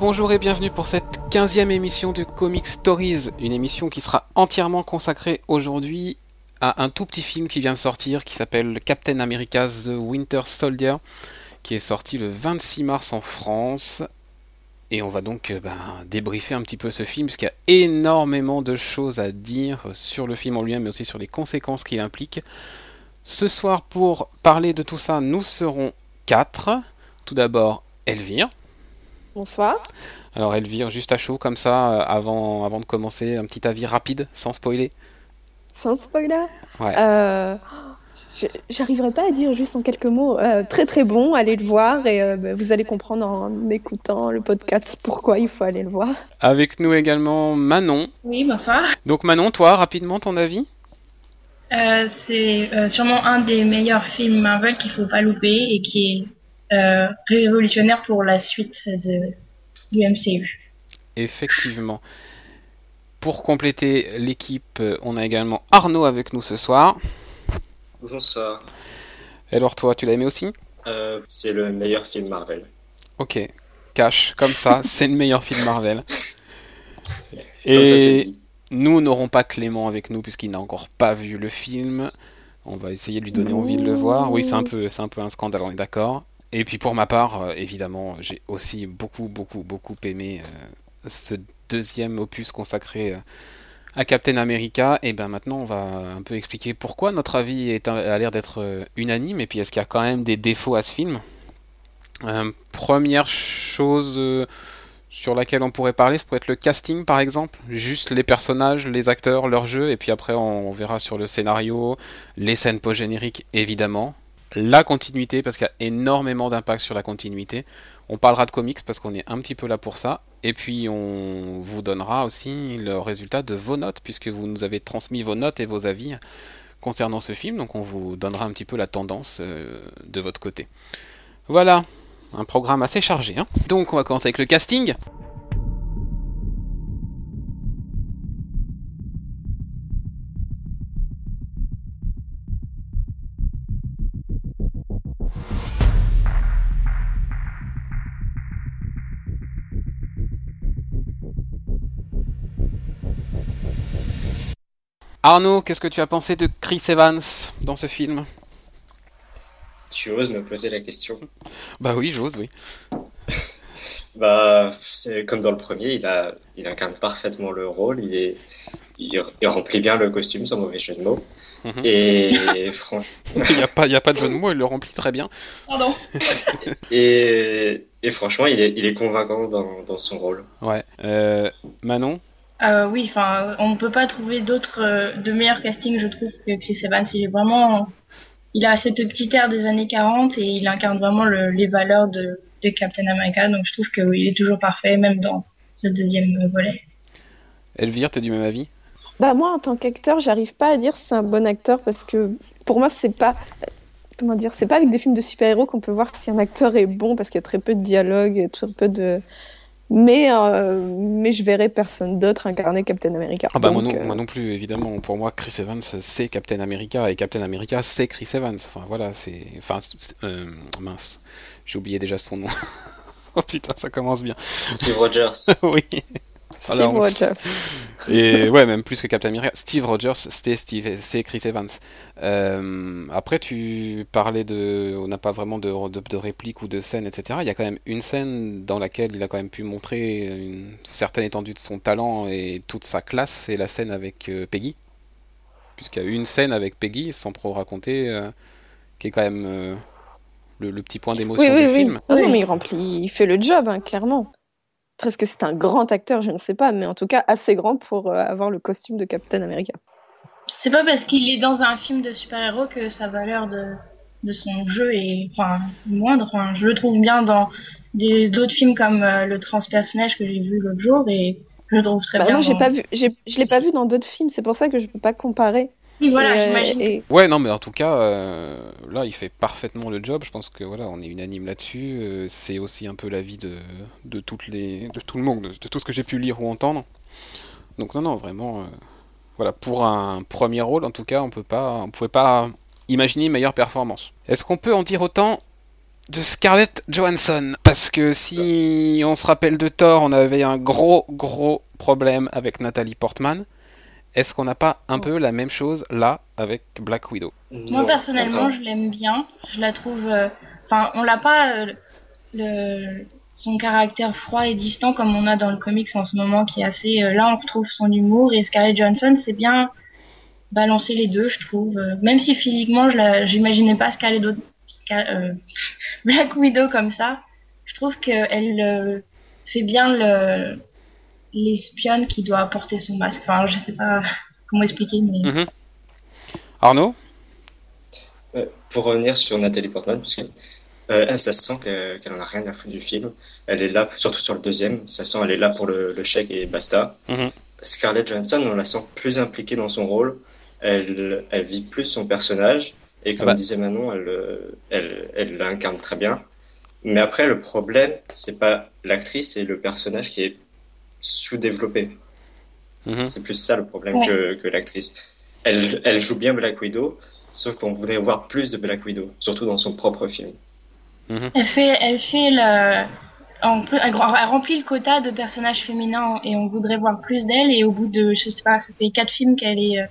Bonjour, et bienvenue pour cette 15e émission de Comic Stories, une émission qui sera entièrement consacrée aujourd'hui à un tout petit film qui vient de sortir qui s'appelle Captain America's The Winter Soldier, qui est sorti le 26 mars en France. Et on va donc euh, ben, débriefer un petit peu ce film, parce qu'il y a énormément de choses à dire sur le film en lui-même, mais aussi sur les conséquences qu'il implique. Ce soir, pour parler de tout ça, nous serons quatre. Tout d'abord, Elvire. Bonsoir. Alors Elvire, juste à chaud comme ça, euh, avant, avant de commencer, un petit avis rapide, sans spoiler. Sans spoiler? Ouais. Euh, J'arriverai pas à dire juste en quelques mots. euh, très très bon, allez le voir et euh, bah, vous allez comprendre en écoutant le podcast pourquoi il faut aller le voir. Avec nous également Manon. Oui, bonsoir. Donc Manon, toi, rapidement ton avis? Euh, c'est euh, sûrement un des meilleurs films Marvel qu'il faut pas louper et qui est euh, révolutionnaire pour la suite de, du MCU. Effectivement. Pour compléter l'équipe, euh, on a également Arnaud avec nous ce soir. Bonsoir. Et alors toi, tu l'as aimé aussi? Euh, c'est le meilleur film Marvel. Ok. Cash, comme ça, c'est le meilleur film Marvel. Ça, Et nous n'aurons pas Clément avec nous puisqu'il n'a encore pas vu le film. On va essayer de lui donner envie de le voir. Oui, c'est un peu, c'est un peu un scandale, on est d'accord. Et puis pour ma part, euh, évidemment, j'ai aussi beaucoup, beaucoup, beaucoup aimé euh, ce deuxième opus consacré euh, à Captain America. Et ben maintenant, on va un peu expliquer pourquoi notre avis a l'air d'être unanime. Et puis est-ce qu'il y a quand même des défauts à ce film? Première chose sur laquelle on pourrait parler, ça pourrait être le casting par exemple, juste les personnages, les acteurs, leur jeu, et puis après on verra sur le scénario, les scènes post-génériques évidemment, la continuité parce qu'il y a énormément d'impact sur la continuité. On parlera de comics parce qu'on est un petit peu là pour ça, et puis on vous donnera aussi le résultat de vos notes puisque vous nous avez transmis vos notes et vos avis concernant ce film, donc on vous donnera un petit peu la tendance euh, de votre côté. Voilà, un programme assez chargé. hein. Donc on va commencer avec le casting. Arnaud, qu'est-ce que tu as pensé de Chris Evans dans ce film? Tu oses me poser la question? Bah oui, j'ose, oui. Bah, c'est comme dans le premier, il a, il incarne parfaitement le rôle. Il est, il, il remplit bien le costume, sans mauvais jeu de mots. Mhm. Et franchement, Il n'y a, pas- il y a pas de jeu de mots, il le remplit très bien. Pardon. et, et franchement, il est, il est convaincant dans, dans son rôle. Ouais. Euh, Manon? Euh, oui, enfin, on ne peut pas trouver d'autres, euh, de meilleurs castings, je trouve, que Chris Evans. Il est vraiment, il a cette petite air des années 40 et il incarne vraiment le- les valeurs de, de Captain America. Donc je trouve qu'il est toujours parfait, même dans ce deuxième volet. Elvire, t'es du même avis? Bah moi en tant qu'acteur, j'arrive pas à dire si c'est un bon acteur parce que pour moi c'est pas comment dire, c'est pas avec des films de super-héros qu'on peut voir si un acteur est bon parce qu'il y a très peu de dialogue et très peu de mais euh, mais je verrais personne d'autre incarner Captain America. Ah bah moi non, euh, moi non plus, évidemment. Pour moi, Chris Evans, c'est Captain America, et Captain America, c'est Chris Evans. Enfin voilà, c'est... Enfin, euh, mince, j'ai oublié déjà son nom. oh putain, ça commence bien. Steve Rogers. oui. Steve Alors, Rogers. Et ouais, même plus que Captain America. Steve Rogers, c'était Steve, c'est Chris Evans. Euh, après, tu parlais de, on n'a pas vraiment de, de, de répliques ou de scènes, etc. Il y a quand même une scène dans laquelle il a quand même pu montrer une certaine étendue de son talent et toute sa classe. C'est la scène avec euh, Peggy, puisqu'il y a une scène avec Peggy, sans trop raconter, euh, qui est quand même euh, le, le petit point d'émotion Oui oui du oui. film. Non, non, Oui. mais il remplit, il fait le job hein, clairement. Presque que c'est un grand acteur, je ne sais pas, mais en tout cas assez grand pour euh, avoir le costume de Captain America. C'est pas parce qu'il est dans un film de super-héros que sa valeur de, de son jeu est enfin, moindre. Enfin, je le trouve bien dans d'autres films comme euh, Le Transpersonnage que j'ai vu l'autre jour et je le trouve très Bah, bien. j'ai dans- pas vu, je l'ai pas vu dans d'autres films, c'est pour ça que je peux pas comparer. Oui, voilà, euh, j'imagine. et- Ouais, non, mais en tout cas, euh, là, il fait parfaitement le job. Je pense que voilà, on est unanime là-dessus. Euh, c'est aussi un peu l'avis de, de toutes les, de tout le monde, de, de tout ce que j'ai pu lire ou entendre. Donc non, non, vraiment, euh, voilà, pour un premier rôle, en tout cas, on peut pas, on pouvait pas imaginer une meilleure performance. Est-ce qu'on peut en dire autant de Scarlett Johansson? Parce que si on se rappelle de Thor, on avait un gros, gros problème avec Nathalie Portman. Est-ce qu'on n'a pas un peu la même chose là avec Black Widow? Moi personnellement, je l'aime bien. Je la trouve. euh, Enfin, on l'a pas euh, le son caractère froid et distant comme on a dans le comics en ce moment, qui est assez. euh, là, on retrouve son humour et Scarlett Johansson, c'est bien balancer les deux, je trouve. Euh, Même si physiquement, je j'imaginais pas Scarlett euh, Black Widow comme ça. Je trouve qu'elle euh, fait bien le l'espionne qui doit porter son masque. Enfin, je sais pas comment expliquer, mais. Mhm. Arnaud Euh, pour revenir sur Nathalie Portman, parce que euh, elle, ça se sent que- qu'elle en a rien à foutre du film. Elle est là, surtout sur le deuxième, ça sent elle est là pour le, le chèque et basta. Mhm. Scarlett Johansson, on la sent plus impliquée dans son rôle. Elle, elle vit plus son personnage. Et comme Ah bah. disait Manon, elle, elle, elle l'incarne très bien. Mais après, le problème, c'est pas l'actrice, c'est le personnage qui est sous-développé. Mhm. C'est plus ça le problème Ouais. que, que l'actrice. Elle, elle joue bien Black Widow, sauf qu'on voudrait voir plus de Black Widow, surtout dans son propre film. Elle fait, elle fait le, en plus, elle, elle remplit le quota de personnages féminins et on voudrait voir plus d'elle et au bout de, je sais pas, ça fait quatre films qu'elle est euh,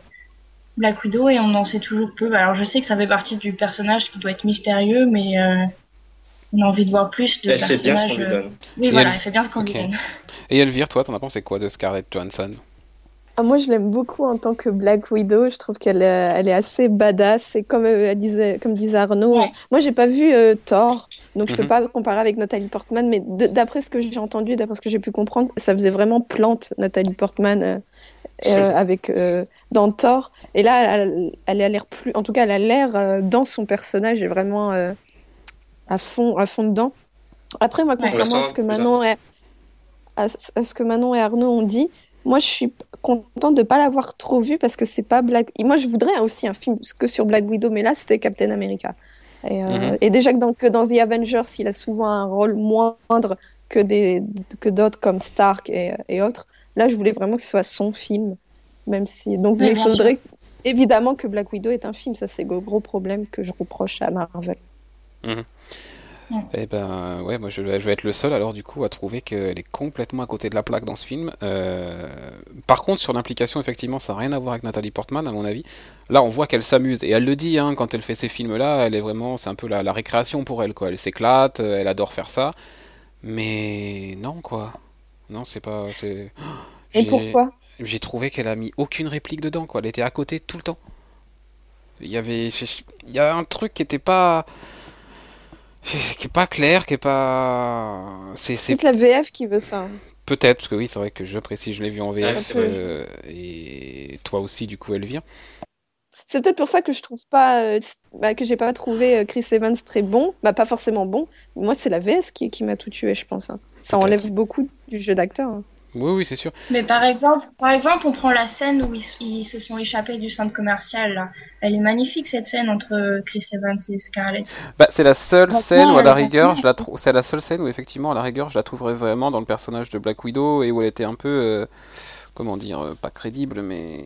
Black Widow et on en sait toujours peu. Alors je sais que ça fait partie du personnage qui doit être mystérieux, mais euh, on a envie de voir plus de Elle fait bien ce qu'on lui euh, donne. Oui, Et voilà, elle- elle fait bien ce qu'on Ok. lui donne. Et Elvire, toi, t'en as pensé quoi de Scarlett Johansson? Ah, moi, je l'aime beaucoup en tant que Black Widow. Je trouve qu'elle euh, elle est assez badass. Et comme, euh, elle disait, comme disait Arnaud, Ouais. moi, j'ai pas vu euh, Thor, donc je peux Mhm. pas comparer avec Nathalie Portman. Mais d'après ce que j'ai entendu, d'après ce que j'ai pu comprendre, ça faisait vraiment plante Nathalie Portman euh, euh, avec euh, dans Thor. Et là, elle, elle a l'air plus, en tout cas, elle a l'air euh, dans son personnage et vraiment euh, à fond, à fond dedans. Après, moi, Ouais. contrairement à ce que Manon et à, à ce que Manon et Arnaud ont dit, moi, je suis contente de pas l'avoir trop vu parce que c'est pas Black. et Moi, je voudrais aussi un film que sur Black Widow, mais là, c'était Captain America. Et, euh, Mhm. et déjà que dans, que dans The Avengers, il a souvent un rôle moindre que des que d'autres comme Stark et, et autres. Là, je voulais vraiment que ce soit son film, même si. Donc, mais il faudrait évidemment que Black Widow est un film. Ça, c'est le gros problème que je reproche à Marvel. Eh ben ouais, moi je, vais- je vais être le seul alors du coup à trouver qu'elle est complètement à côté de la plaque dans ce film. Euh, Par contre sur l'implication effectivement ça n'a rien à voir avec Nathalie Portman à mon avis. Là on voit qu'elle s'amuse et elle le dit hein, quand elle fait ces films là, elle est vraiment c'est un peu la, la récréation pour elle quoi. Elle s'éclate, euh, elle adore faire ça. Mais non quoi. Non c'est pas c'est. Et pourquoi? J'ai trouvé qu'elle a mis aucune réplique dedans quoi. Elle était à côté tout le temps. Il y avait il y a un truc qui était pas qui est pas clair, qui est pas. C'est c'est C'est la VF qui veut ça. peut-être parce que oui, c'est vrai que je précise, je l'ai vu en VF euh, et toi aussi du coup Elvire. C'est peut-être pour ça que je trouve pas, euh, bah, que j'ai pas trouvé euh, Chris Evans très bon. Bah, pas forcément bon. Moi, c'est la VS qui, qui m'a tout tué, je pense. hein. Ça enlève beaucoup du jeu d'acteur. hein. Oui oui c'est sûr. Mais par exemple, par exemple, on prend la scène où ils, ils se sont échappés du centre commercial là. Elle est magnifique cette scène entre Chris Evans et Scarlett. Bah c'est la seule Maintenant, scène où à la rigueur je la trouve, c'est la seule scène où effectivement à la rigueur je la trouverais vraiment dans le personnage de Black Widow et où elle était un peu euh, comment dire euh, pas crédible mais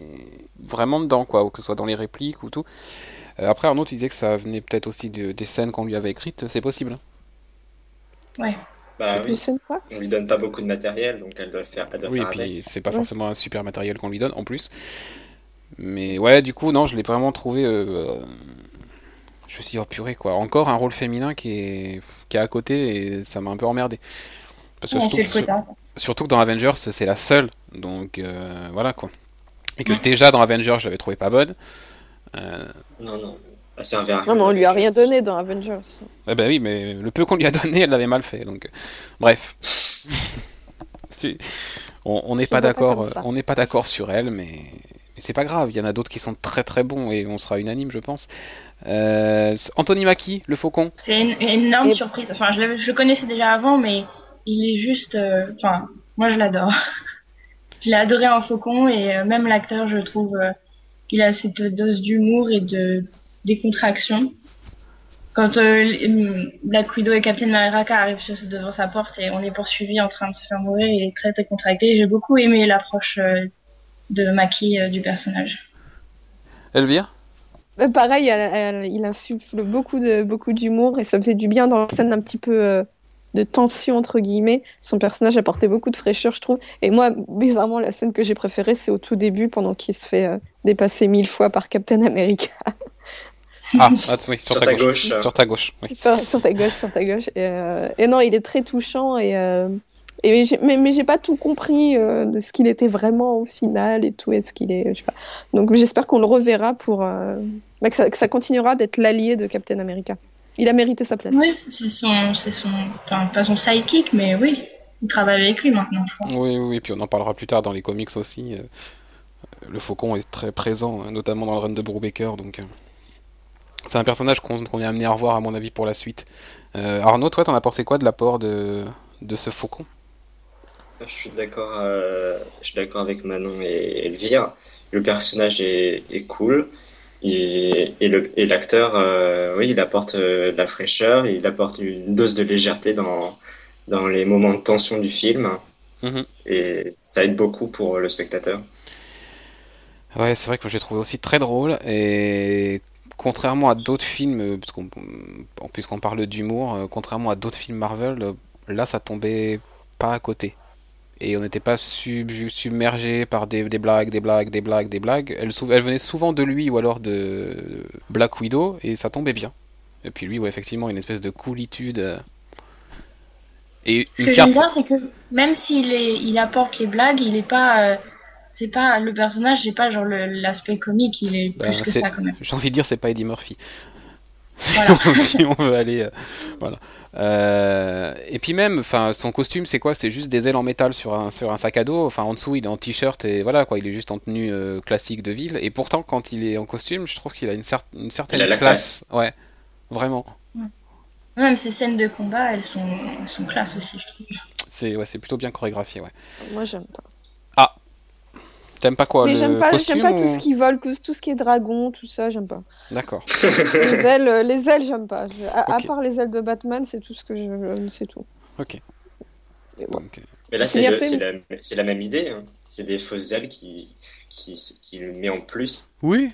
vraiment dedans quoi, ou que ce soit dans les répliques ou tout. Euh, après Arnaud tu disais que ça venait peut-être aussi de- des scènes qu'on lui avait écrites, c'est possible. Ouais. Bah oui, on lui donne pas beaucoup de matériel, donc elle doit faire, elle doit Oui, et puis avec. c'est pas Ouais. forcément un super matériel qu'on lui donne en plus. Mais ouais, du coup, non, je l'ai vraiment trouvé. euh, Je me suis dit, oh purée, quoi. Encore un rôle féminin qui est, qui est à côté et ça m'a un peu emmerdé. Parce que On surtout, le que- surtout que dans Avengers, c'est la seule. Donc euh, voilà, quoi. Et que Ouais. déjà dans Avengers, je l'avais trouvé pas bonne. Euh, Non, non. Ah, c'est un verre. Non, mais on lui a rien donné dans Avengers. eh ben oui, mais le peu qu'on lui a donné, elle l'avait mal fait. Donc, euh, bref. On n'est pas d'accord, ça. on n'est pas d'accord sur elle, mais, mais c'est pas grave. Il y en a d'autres qui sont très très bons et on sera unanime, je pense. Euh, Anthony Mackie, le faucon. C'est une, une énorme Et- surprise. Enfin, je, le connaissais déjà avant, mais il est juste. euh, Enfin, moi je l'adore. je l'ai adoré en Faucon et euh, même l'acteur, je trouve, euh, il a cette dose d'humour et de décontraction. Quand euh, l- Black Widow et Captain America arrivent sur- devant sa porte et on est poursuivi en train de se faire mourir, il est très décontracté. J'ai beaucoup aimé l'approche euh, de Maki euh, du personnage. Elvire? Pareil, elle- elle- il insuffle beaucoup de beaucoup d'humour et ça faisait du bien dans la scène un petit peu euh, de tension entre guillemets. Son personnage apportait beaucoup de fraîcheur, je trouve. Et moi, bizarrement, la scène que j'ai préférée, c'est au tout début, pendant qu'il se fait euh, dépasser mille fois par Captain America. Ah, ah, oui, sur, Sur ta, ta gauche. gauche. Sur ta gauche, oui. sur, sur ta gauche, sur ta gauche. Et, euh, et non, il est très touchant et, euh, et mais, mais j'ai pas tout compris euh, de ce qu'il était vraiment au final et tout. Est-ce qu'il est, je sais pas. Donc j'espère qu'on le reverra pour euh, bah, que, ça, que ça continuera d'être l'allié de Captain America. Il a mérité sa place. Oui, c'est son, c'est son, enfin pas son sidekick, mais oui, il travaille avec lui maintenant, je crois. Oui, oui, oui, puis on en parlera plus tard dans les comics aussi. Le faucon est très présent, hein, notamment dans le run de Brubaker, donc euh, c'est un personnage qu'on qu'on est amené à revoir à mon avis pour la suite. Euh, Arnaud, toi, t'en as pensé quoi de l'apport de, de ce faucon? Je suis d'accord, euh, je suis d'accord avec Manon et Elvire. Le personnage est, est cool et, et l'acteur, euh, oui, il apporte de la fraîcheur, il apporte une dose de légèreté dans, dans les moments de tension du film Mhm. et ça aide beaucoup pour le spectateur. Ouais, c'est vrai que j'ai trouvé aussi très drôle et contrairement à d'autres films, euh, puisqu'on parle d'humour, euh, contrairement à d'autres films Marvel, euh, là ça tombait pas à côté. Et on n'était pas sub- submergé par des, des blagues, des blagues, des blagues, des blagues. Elle, elle venait souvent de lui ou alors de Black Widow et ça tombait bien. Et puis lui, ouais, effectivement, une espèce de coolitude. Et Ce que j'aime bien, c'est que même s'il il apporte les blagues, il est pas, euh, c'est pas le personnage, j'ai pas genre l'aspect comique, il est Bah, plus que c'est- ça quand même. J'ai envie de dire, c'est pas Eddie Murphy. Voilà. si on veut aller, euh, voilà. Euh, et puis même, enfin, son costume, c'est quoi? C'est juste des ailes en métal sur un sur un sac à dos. Enfin, en dessous, il est en t-shirt et voilà quoi. Il est juste en tenue euh, classique de ville. Et pourtant, quand il est en costume, je trouve qu'il a une, cer- une certaine Il a la classe. Ouais, vraiment. Même ces scènes de combat, elles sont, elles sont classe aussi, je trouve. C'est ouais, c'est plutôt bien chorégraphié. Ouais. Moi, j'aime pas. T'aimes pas quoi Mais le j'aime pas, j'aime pas tout ou- ce qui vole, tout tout ce qui est dragon, tout ça, j'aime pas. D'accord. Les ailes, euh, les ailes, j'aime pas. Je- à, part les ailes de Batman, c'est tout ce que je, c'est tout. Ok. Et ouais. Donc, euh, Mais là, C'est c'est bien le- fait, c'est mais- la, c'est la même idée. hein. C'est des fausses ailes qui, qui, qui le met en plus. Oui.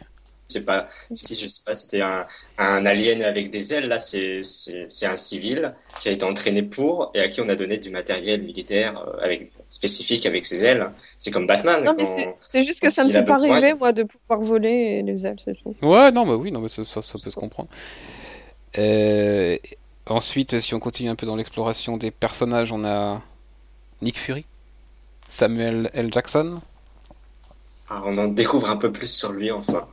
C'est pas, si je sais pas, c'était un, un alien avec des ailes. Là, c'est, c'est, c'est un civil qui a été entraîné pour et à qui on a donné du matériel militaire euh, avec, spécifique avec ses ailes. C'est comme Batman. Non, mais quand- c'est- juste que ça me fait pas besoin, rêver, moi, de pouvoir voler les ailes, c'est tout. Ouais, non, bah oui, non, mais ça, ça- ça peut se comprendre. Euh, ensuite, si on continue un peu dans l'exploration des personnages, on a Nick Fury, Samuel L. Jackson. Ah, on en découvre un peu plus sur lui enfin.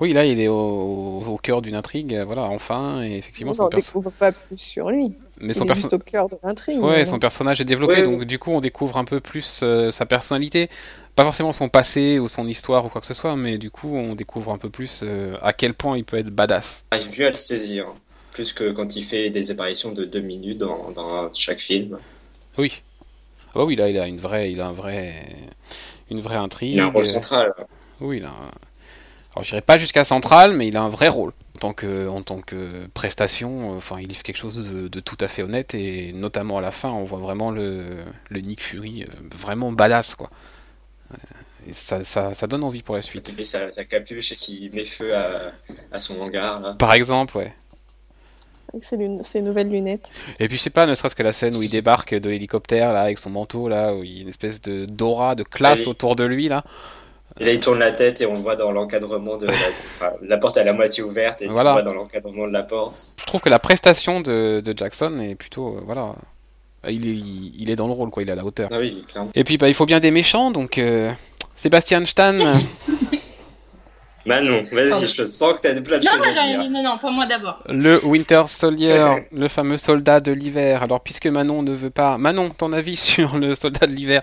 Oui, là, il est au, au cœur d'une intrigue, euh, voilà, enfin, et effectivement, on son n'en perso- découvre pas plus sur lui. mais Il son est perso- juste au cœur de l'intrigue. Ouais, voilà. son personnage est développé, Ouais, donc ouais. du coup, on découvre un peu plus euh, sa personnalité. Pas forcément son passé ou son histoire ou quoi que ce soit, mais du coup, on découvre un peu plus euh, à quel point il peut être badass. On arrive mieux à le saisir. Plus que quand il fait des apparitions de deux minutes dans, dans chaque film. Oui. Ah oui, là, il a une vraie, il a un vrai, une vraie intrigue. Il a un rôle central. Oui, il a un- Alors, je dirais pas jusqu'à central, mais il a un vrai rôle. En tant que, en tant que prestation, euh, enfin, il fait quelque chose de, de tout à fait honnête, et notamment à la fin, on voit vraiment le, le Nick Fury euh, vraiment badass, quoi. Euh, Et ça, ça, ça donne envie pour la suite. il met sa, sa capuche et qu'il met feu à, à son hangar. là. Par exemple, ouais. Avec ses, lun- ses nouvelles lunettes. Et puis, je sais pas, ne serait-ce que la scène où il débarque de l'hélicoptère, là, avec son manteau, là, où il y a une espèce de d'aura, de classe Allez. autour de lui, là. Et là, il tourne la tête et on le voit dans l'encadrement de la, enfin, la porte est à la moitié ouverte et Voilà. on le voit dans l'encadrement de la porte. Je trouve que la prestation de, de Jackson est plutôt, euh, voilà. Il est, il est dans le rôle, quoi, il est à la hauteur. Ah oui, clairement. Et puis bah, il faut bien des méchants, donc euh, Sébastien Stan, Manon, vas-y, Pardon. je sens que t'as plein de Non, choses à dire. non, non, pas moi d'abord. le Winter Soldier, le fameux soldat de l'hiver. Alors puisque Manon ne veut pas... Manon, ton avis sur le soldat de l'hiver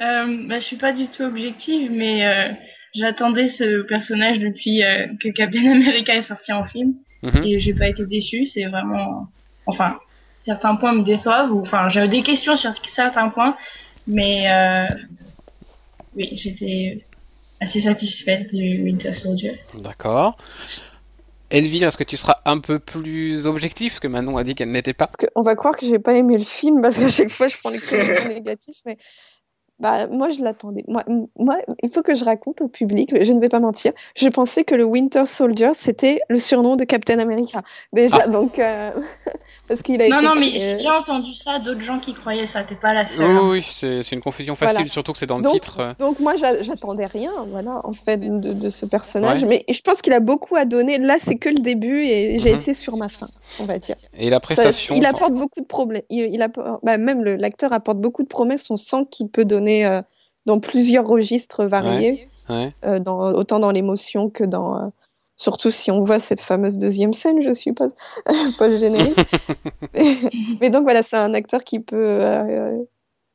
Euh, bah, je suis pas du tout objective, mais euh, j'attendais ce personnage depuis euh, que Captain America est sorti en film Mhm. et j'ai pas été déçue. C'est vraiment, enfin, certains points me déçoivent ou enfin j'avais des questions sur certains points, mais euh, oui, j'étais assez satisfaite du Winter Soldier. D'accord. Elvire, est-ce que tu seras un peu plus objectif Parce que Manon a dit qu'elle n'était pas? On va croire que j'ai pas aimé le film parce qu'à chaque fois je prends les commentaires négatifs, mais Bah, moi, je l'attendais. Moi, moi, il faut que je raconte au public, je ne vais pas mentir. Je pensais que le Winter Soldier, c'était le surnom de Captain America. Déjà, Ah. donc, euh, parce qu'il a Non, été non, mais j'ai déjà entendu ça, d'autres gens qui croyaient ça, t'es pas la seule. oui, hein. oui, c'est une confusion facile, Voilà. surtout que c'est dans le Donc- titre. euh. Donc moi, j'a- j'attendais rien, voilà, en fait, de, de ce personnage. Ouais. Mais je pense qu'il a beaucoup à donner. Là, c'est que le début et j'ai Mhm. été sur ma fin, on va dire. Et la Ça- prestation. il enfin, apporte beaucoup de problèmes. Il, il apporte- bah, même l'acteur apporte beaucoup de promesses. On sent qu'il peut donner euh, dans plusieurs registres variés, ouais. euh, dans, autant dans l'émotion que dans. euh, surtout si on voit cette fameuse deuxième scène, je suis pas, pas générique. mais, mais donc voilà, c'est un acteur qui peut. euh,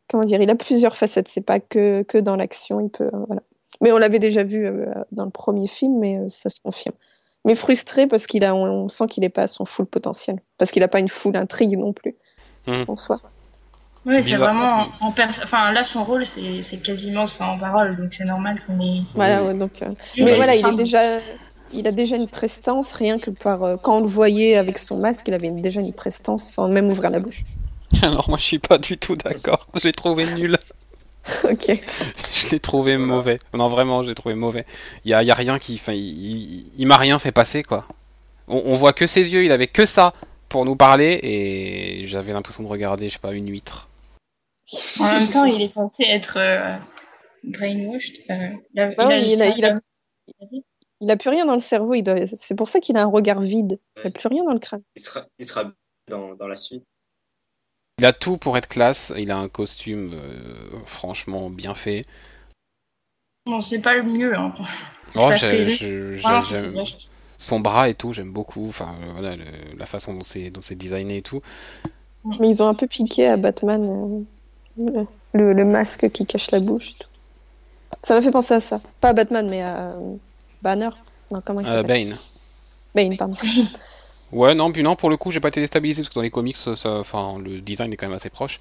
comment dire Il a plusieurs facettes. C'est pas que, que dans l'action. Il peut. euh, voilà. Mais on l'avait déjà vu euh, dans le premier film, mais euh, ça se confirme. Mais frustré parce qu'il a, on, on sent qu'il n'est pas à son full potentiel, parce qu'il n'a pas une full intrigue non plus Mhm. en soi. Oui, c'est Bizarre. vraiment en pers- Enfin, là, son rôle, c'est c'est quasiment sans parole, donc c'est normal qu'on ait. Voilà, ouais, donc. euh, Mais voilà, il est déjà, il a déjà une prestance, rien que par euh, quand on le voyait avec son masque, il avait déjà une prestance sans même ouvrir la bouche. Alors moi je suis pas du tout d'accord. Je l'ai trouvé nul. ok. Je l'ai trouvé mauvais. Non vraiment, je l'ai trouvé mauvais. Il y a, il y a rien qui, enfin, il, il- il m'a rien fait passer quoi. On, on voit que ses yeux, il avait que ça pour nous parler et j'avais l'impression de regarder, je sais pas, une huître. En même temps, il est censé être euh, brainwashed. euh, il a- Bah il a il a- il a- syndrome. Il a plus rien dans le cerveau. Il doit... C'est pour ça qu'il a un regard vide. Il a plus rien dans le crâne. Il sera, il sera dans, dans la suite. Il a tout pour être classe. Il a un costume euh, franchement bien fait. Bon, c'est pas le mieux. Hein. Oh, j'ai- j'ai- son bras et tout, j'aime beaucoup. Enfin euh, voilà, le- la façon dont c'est dont c'est designé et tout. Mais ils ont un peu piqué à Batman euh, le, le masque qui cache la bouche. et tout. Ça m'a fait penser à ça. Pas à Batman, mais à euh, Banner. Non, comment il Euh, s'appelle Bane. Bane, pardon. Ouais, non, puis non, pour le coup, j'ai pas été déstabilisé parce que dans les comics, ça, enfin, le design est quand même assez proche.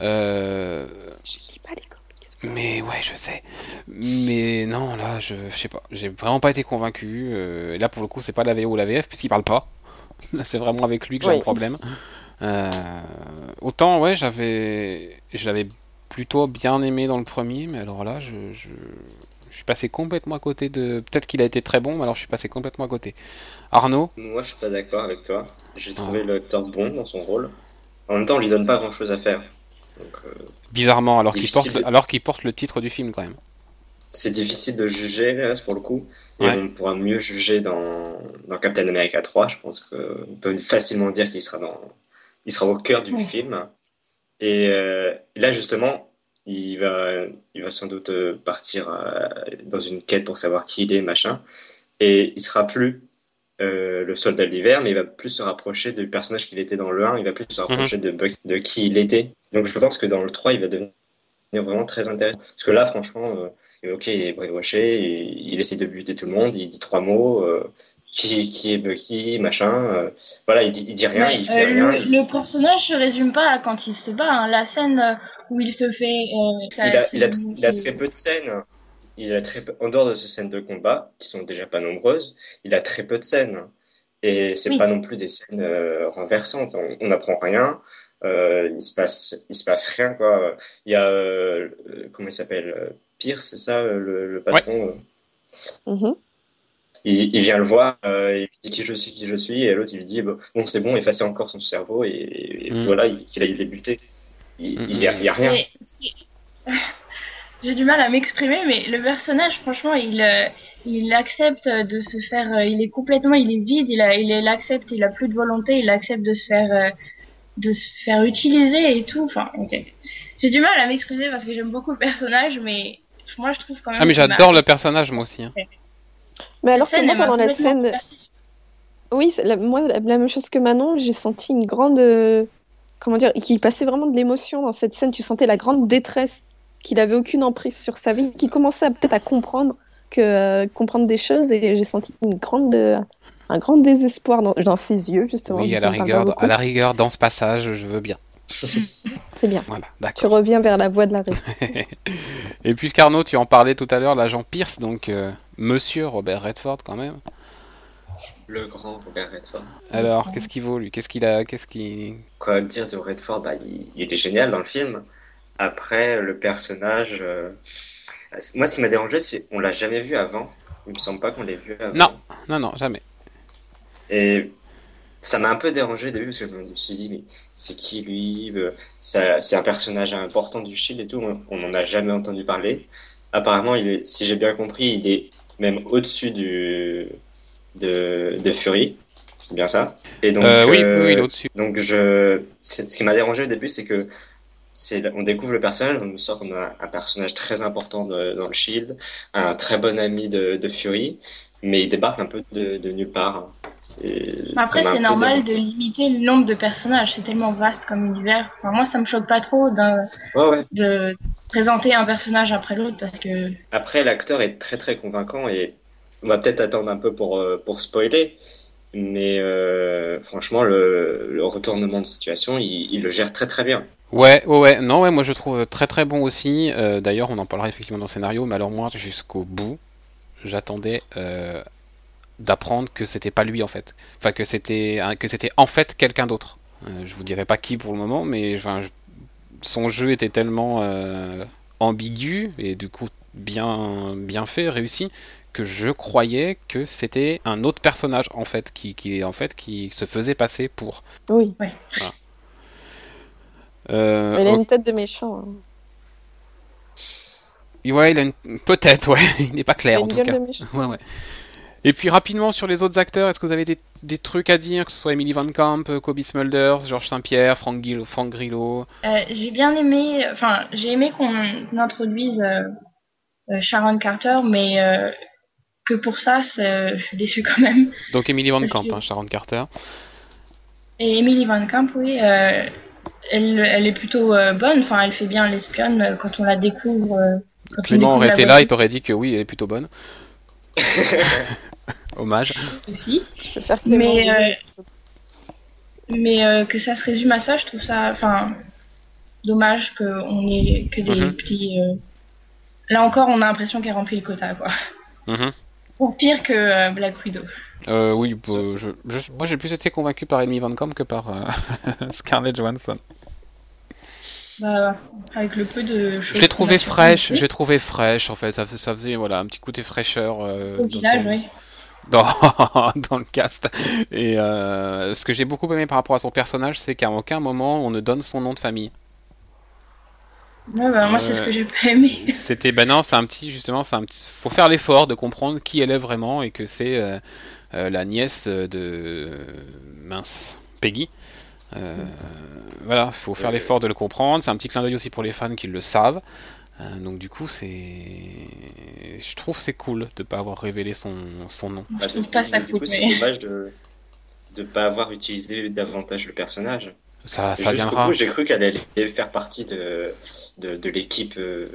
Euh, Je dis pas les comics. mais ouais, je sais. Mais non, là, je, je sais pas. J'ai vraiment pas été convaincu. Euh, et là, pour le coup, c'est pas la VO ou la VF puisqu'il parle pas. Là, c'est vraiment avec lui que j'ai Oui. un problème. Euh, autant, ouais, j'avais, je l'avais plutôt bien aimé dans le premier, mais alors là, je, je, je suis passé complètement à côté de. Peut-être qu'il a été très bon, mais alors je suis passé complètement à côté. Arnaud, Moi, je suis pas d'accord avec toi. J'ai trouvé l'acteur bon dans son rôle. En même temps, on lui donne pas grand chose à faire. Donc, euh, bizarrement, alors qu'il porte, difficile. alors qu'il porte le titre du film quand même. c'est difficile de juger là, pour le coup. Et Ouais. on pourra mieux juger dans, dans Captain America 3. Je pense qu'on peut facilement dire qu'il sera dans, il sera au cœur du Ouais. film. Et euh, là, justement, il va, il va sans doute euh, partir euh, dans une quête pour savoir qui il est, machin. Et il sera plus euh, le soldat de l'hiver, mais il va plus se rapprocher du personnage qu'il était dans le 1. Il va plus se rapprocher de, Buck- de qui il était. Donc je pense que dans le 3, il va devenir vraiment très intéressant. Parce que là, franchement, euh, ok, il est brainwashé, il, il essaie de buter tout le monde, il dit trois mots. euh, qui, qui est Bucky, machin. euh, voilà, il dit, il dit rien, Ouais, il fait euh, rien. le, il- le personnage se résume pas à quand il se bat. hein. La scène euh, où il se fait. euh, ça- il a, il, a, il a très peu de scènes. Il a très peu, en dehors de ces scènes de combat, qui sont déjà pas nombreuses, il a très peu de scènes. Et c'est Oui. pas non plus des scènes euh, renversantes. On n'apprend rien. Euh, il se passe, il se passe rien quoi. Il y a comment il s'appelle euh, Pierce, c'est ça le, le patron. euh, Mhm. Il, il vient le voir, euh, il lui dit qui je suis, qui je suis, et l'autre il lui dit bon, c'est bon, effacez encore son cerveau et, et Mm. voilà, il- qu'il a eu débuté. Il, Mm, il y a, rien. J'ai du mal à m'exprimer, mais le personnage, franchement, il, euh, il accepte de se faire. euh, il est complètement, il est vide. Il, a, il, il accepte, il a plus de volonté. Il accepte de se faire, euh, de se faire utiliser et tout. Enfin, ok. J'ai du mal à m'exprimer parce que j'aime beaucoup le personnage, mais moi, je trouve quand même. Ah, mais j'adore le personnage moi aussi. hein. Mais alors que moi, pendant la scène. Oui, c'est la, moi, la, la même chose que Manon, j'ai senti une grande. euh, comment dire Qu'il passait vraiment de l'émotion dans cette scène. Tu sentais la grande détresse, qu'il avait aucune emprise sur sa vie, qu'il commençait peut-être à comprendre, que, euh, comprendre des choses, et j'ai senti une grande, euh, un grand désespoir dans, dans ses yeux, justement. Oui, à la rigueur, à la rigueur, dans ce passage, je veux bien. C'est bien. Voilà, Tu reviens vers la voie de la raison. Et puisqu'Arnaud, tu en parlais tout à l'heure, l'agent Pierce, donc euh, Monsieur Robert Redford quand même. Le grand Robert Redford. Alors, qu'est-ce qu'il vaut lui? Qu'est-ce qu'il a Qu'est-ce qu'il Quoi dire de Redford? Bah, il, il est génial dans le film. après, le personnage, euh, moi, ce qui m'a dérangé, c'est on l'a jamais vu avant. Il me semble pas qu'on l'ait vu avant. Non, non, non, jamais. Et ça m'a un peu dérangé au début parce que je me suis dit, mais c'est qui lui Euh, C'est un personnage important du Shield et tout. On n'en a jamais entendu parler. Apparemment, il est, si j'ai bien compris, il est même au-dessus du de, de Fury. C'est bien ça. Et donc, Euh, oui, euh, oui, il est au-dessus. donc je, ce qui m'a dérangé au début, c'est que c'est, on découvre le personnage, on nous sort comme un, un personnage très important de- dans le Shield, un très bon ami de, de Fury, mais il débarque un peu de, de nulle part. Ça Après, c'est normal de limiter le nombre de personnages. C'est tellement vaste comme univers. Enfin, moi, ça me choque pas trop Ouais, de présenter un personnage après l'autre parce que Après, l'acteur est très très convaincant et on va peut-être attendre un peu pour, euh, pour spoiler, mais euh, franchement, le, le retournement de situation, il, il le gère très très bien. Ouais, ouais, ouais, non, ouais, moi je trouve très très bon aussi. Euh, D'ailleurs, on en parlera effectivement dans le scénario, mais alors moi, jusqu'au bout, j'attendais euh, d'apprendre que c'était pas lui en fait. Enfin, que c'était que c'était en fait quelqu'un d'autre. Euh, je vous dirai pas qui pour le moment, mais enfin, je- son jeu était tellement euh, ambigu et du coup bien bien fait, réussi, que je croyais que c'était un autre personnage en fait, qui, qui en fait qui se faisait passer pour. Oui, Euh, il a ok. une tête de méchant. hein. Ouais, il a une... peut-être, ouais, il n'est pas Il a clair en une tout cas. de méchant. Ouais, ouais. Et puis rapidement sur les autres acteurs, est-ce que vous avez des, des trucs à dire, que ce soit Emily Van Camp, euh, Kobe Smulders, Georges Saint-Pierre, Frank Grillo? Euh, j'ai bien aimé, enfin, j'ai aimé qu'on introduise euh, Sharon Carter, mais euh, que pour ça, je suis déçue quand même. Donc Emily Van Camp, que- hein, Sharon Carter. Et Emily Van Camp, oui, elle, elle est plutôt bonne. Enfin, elle fait bien l'espionne quand on la découvre. quand on Clément découvre aurait été là, il t'aurait dit que oui, elle est plutôt bonne. Hommage. aussi. Je peux faire Clément. Mais, euh, mais euh, que ça se résume à ça, je trouve ça, enfin, dommage qu'on ait que des Mhm. petits. euh, Là encore, on a l'impression qu'elle remplit le quota, quoi. Mhm. Ou pire que euh, Black Widow. Euh, oui, je, je- moi j'ai plus été convaincu par Emily Van Camp que par euh, Scarlett Johansson. Bah, avec le peu de choses. Je l'ai trouvé fraîche, j'ai trouvé fraîche en fait, ça, ça faisait voilà un petit côté fraîcheur euh, Au visage, oui. dans, dans le cast. Et euh, ce que j'ai beaucoup aimé par rapport à son personnage, c'est qu'à aucun moment on ne donne son nom de famille. Ouais, bah, moi, c'est ce que j'ai pas aimé. C'était, ben non, c'est un petit, justement, c'est un petit, faut faire l'effort de comprendre qui elle est vraiment et que c'est euh, euh, la nièce de mince Peggy. Euh, voilà, faut faire l'effort de le comprendre. C'est un petit clin d'œil aussi pour les fans qui le savent. Euh, donc du coup, c'est, je trouve c'est cool de pas avoir révélé son, son nom. Je Bah, trouve pas ça du cool, coup, c'est dommage de ne pas avoir utilisé davantage le personnage. Ça, ça Jusqu'au bout, j'ai cru qu'elle allait faire partie de, de, de l'équipe euh,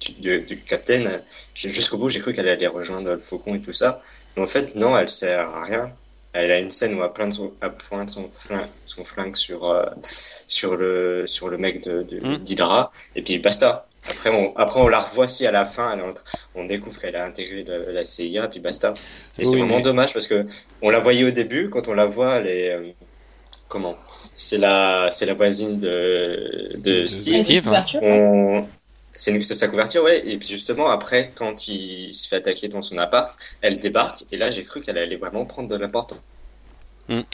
du, de- du Captain. J'ai- Jusqu'au bout, j'ai cru qu'elle allait rejoindre le Faucon et tout ça. Mais en fait, non, elle sert à rien. Elle a une scène où elle pointe son, elle pointe son, flingue, son flingue sur, euh, sur, le, sur le mec de, de- Hmm. d'Hydra, et puis basta. Après on, après, on la revoit si à la fin, elle on découvre qu'elle a intégré le- la CIA, et puis basta. Et c'est vraiment mais- dommage parce que on la voyait au début, quand on la voit, elle est. euh, comment? C'est la, c'est la voisine de, de De Steve. On... C'est une- c'est sa couverture, ouais. Et puis justement, après, quand il se fait attaquer dans son appart, elle débarque. Et là, j'ai cru qu'elle allait vraiment prendre de l'importance.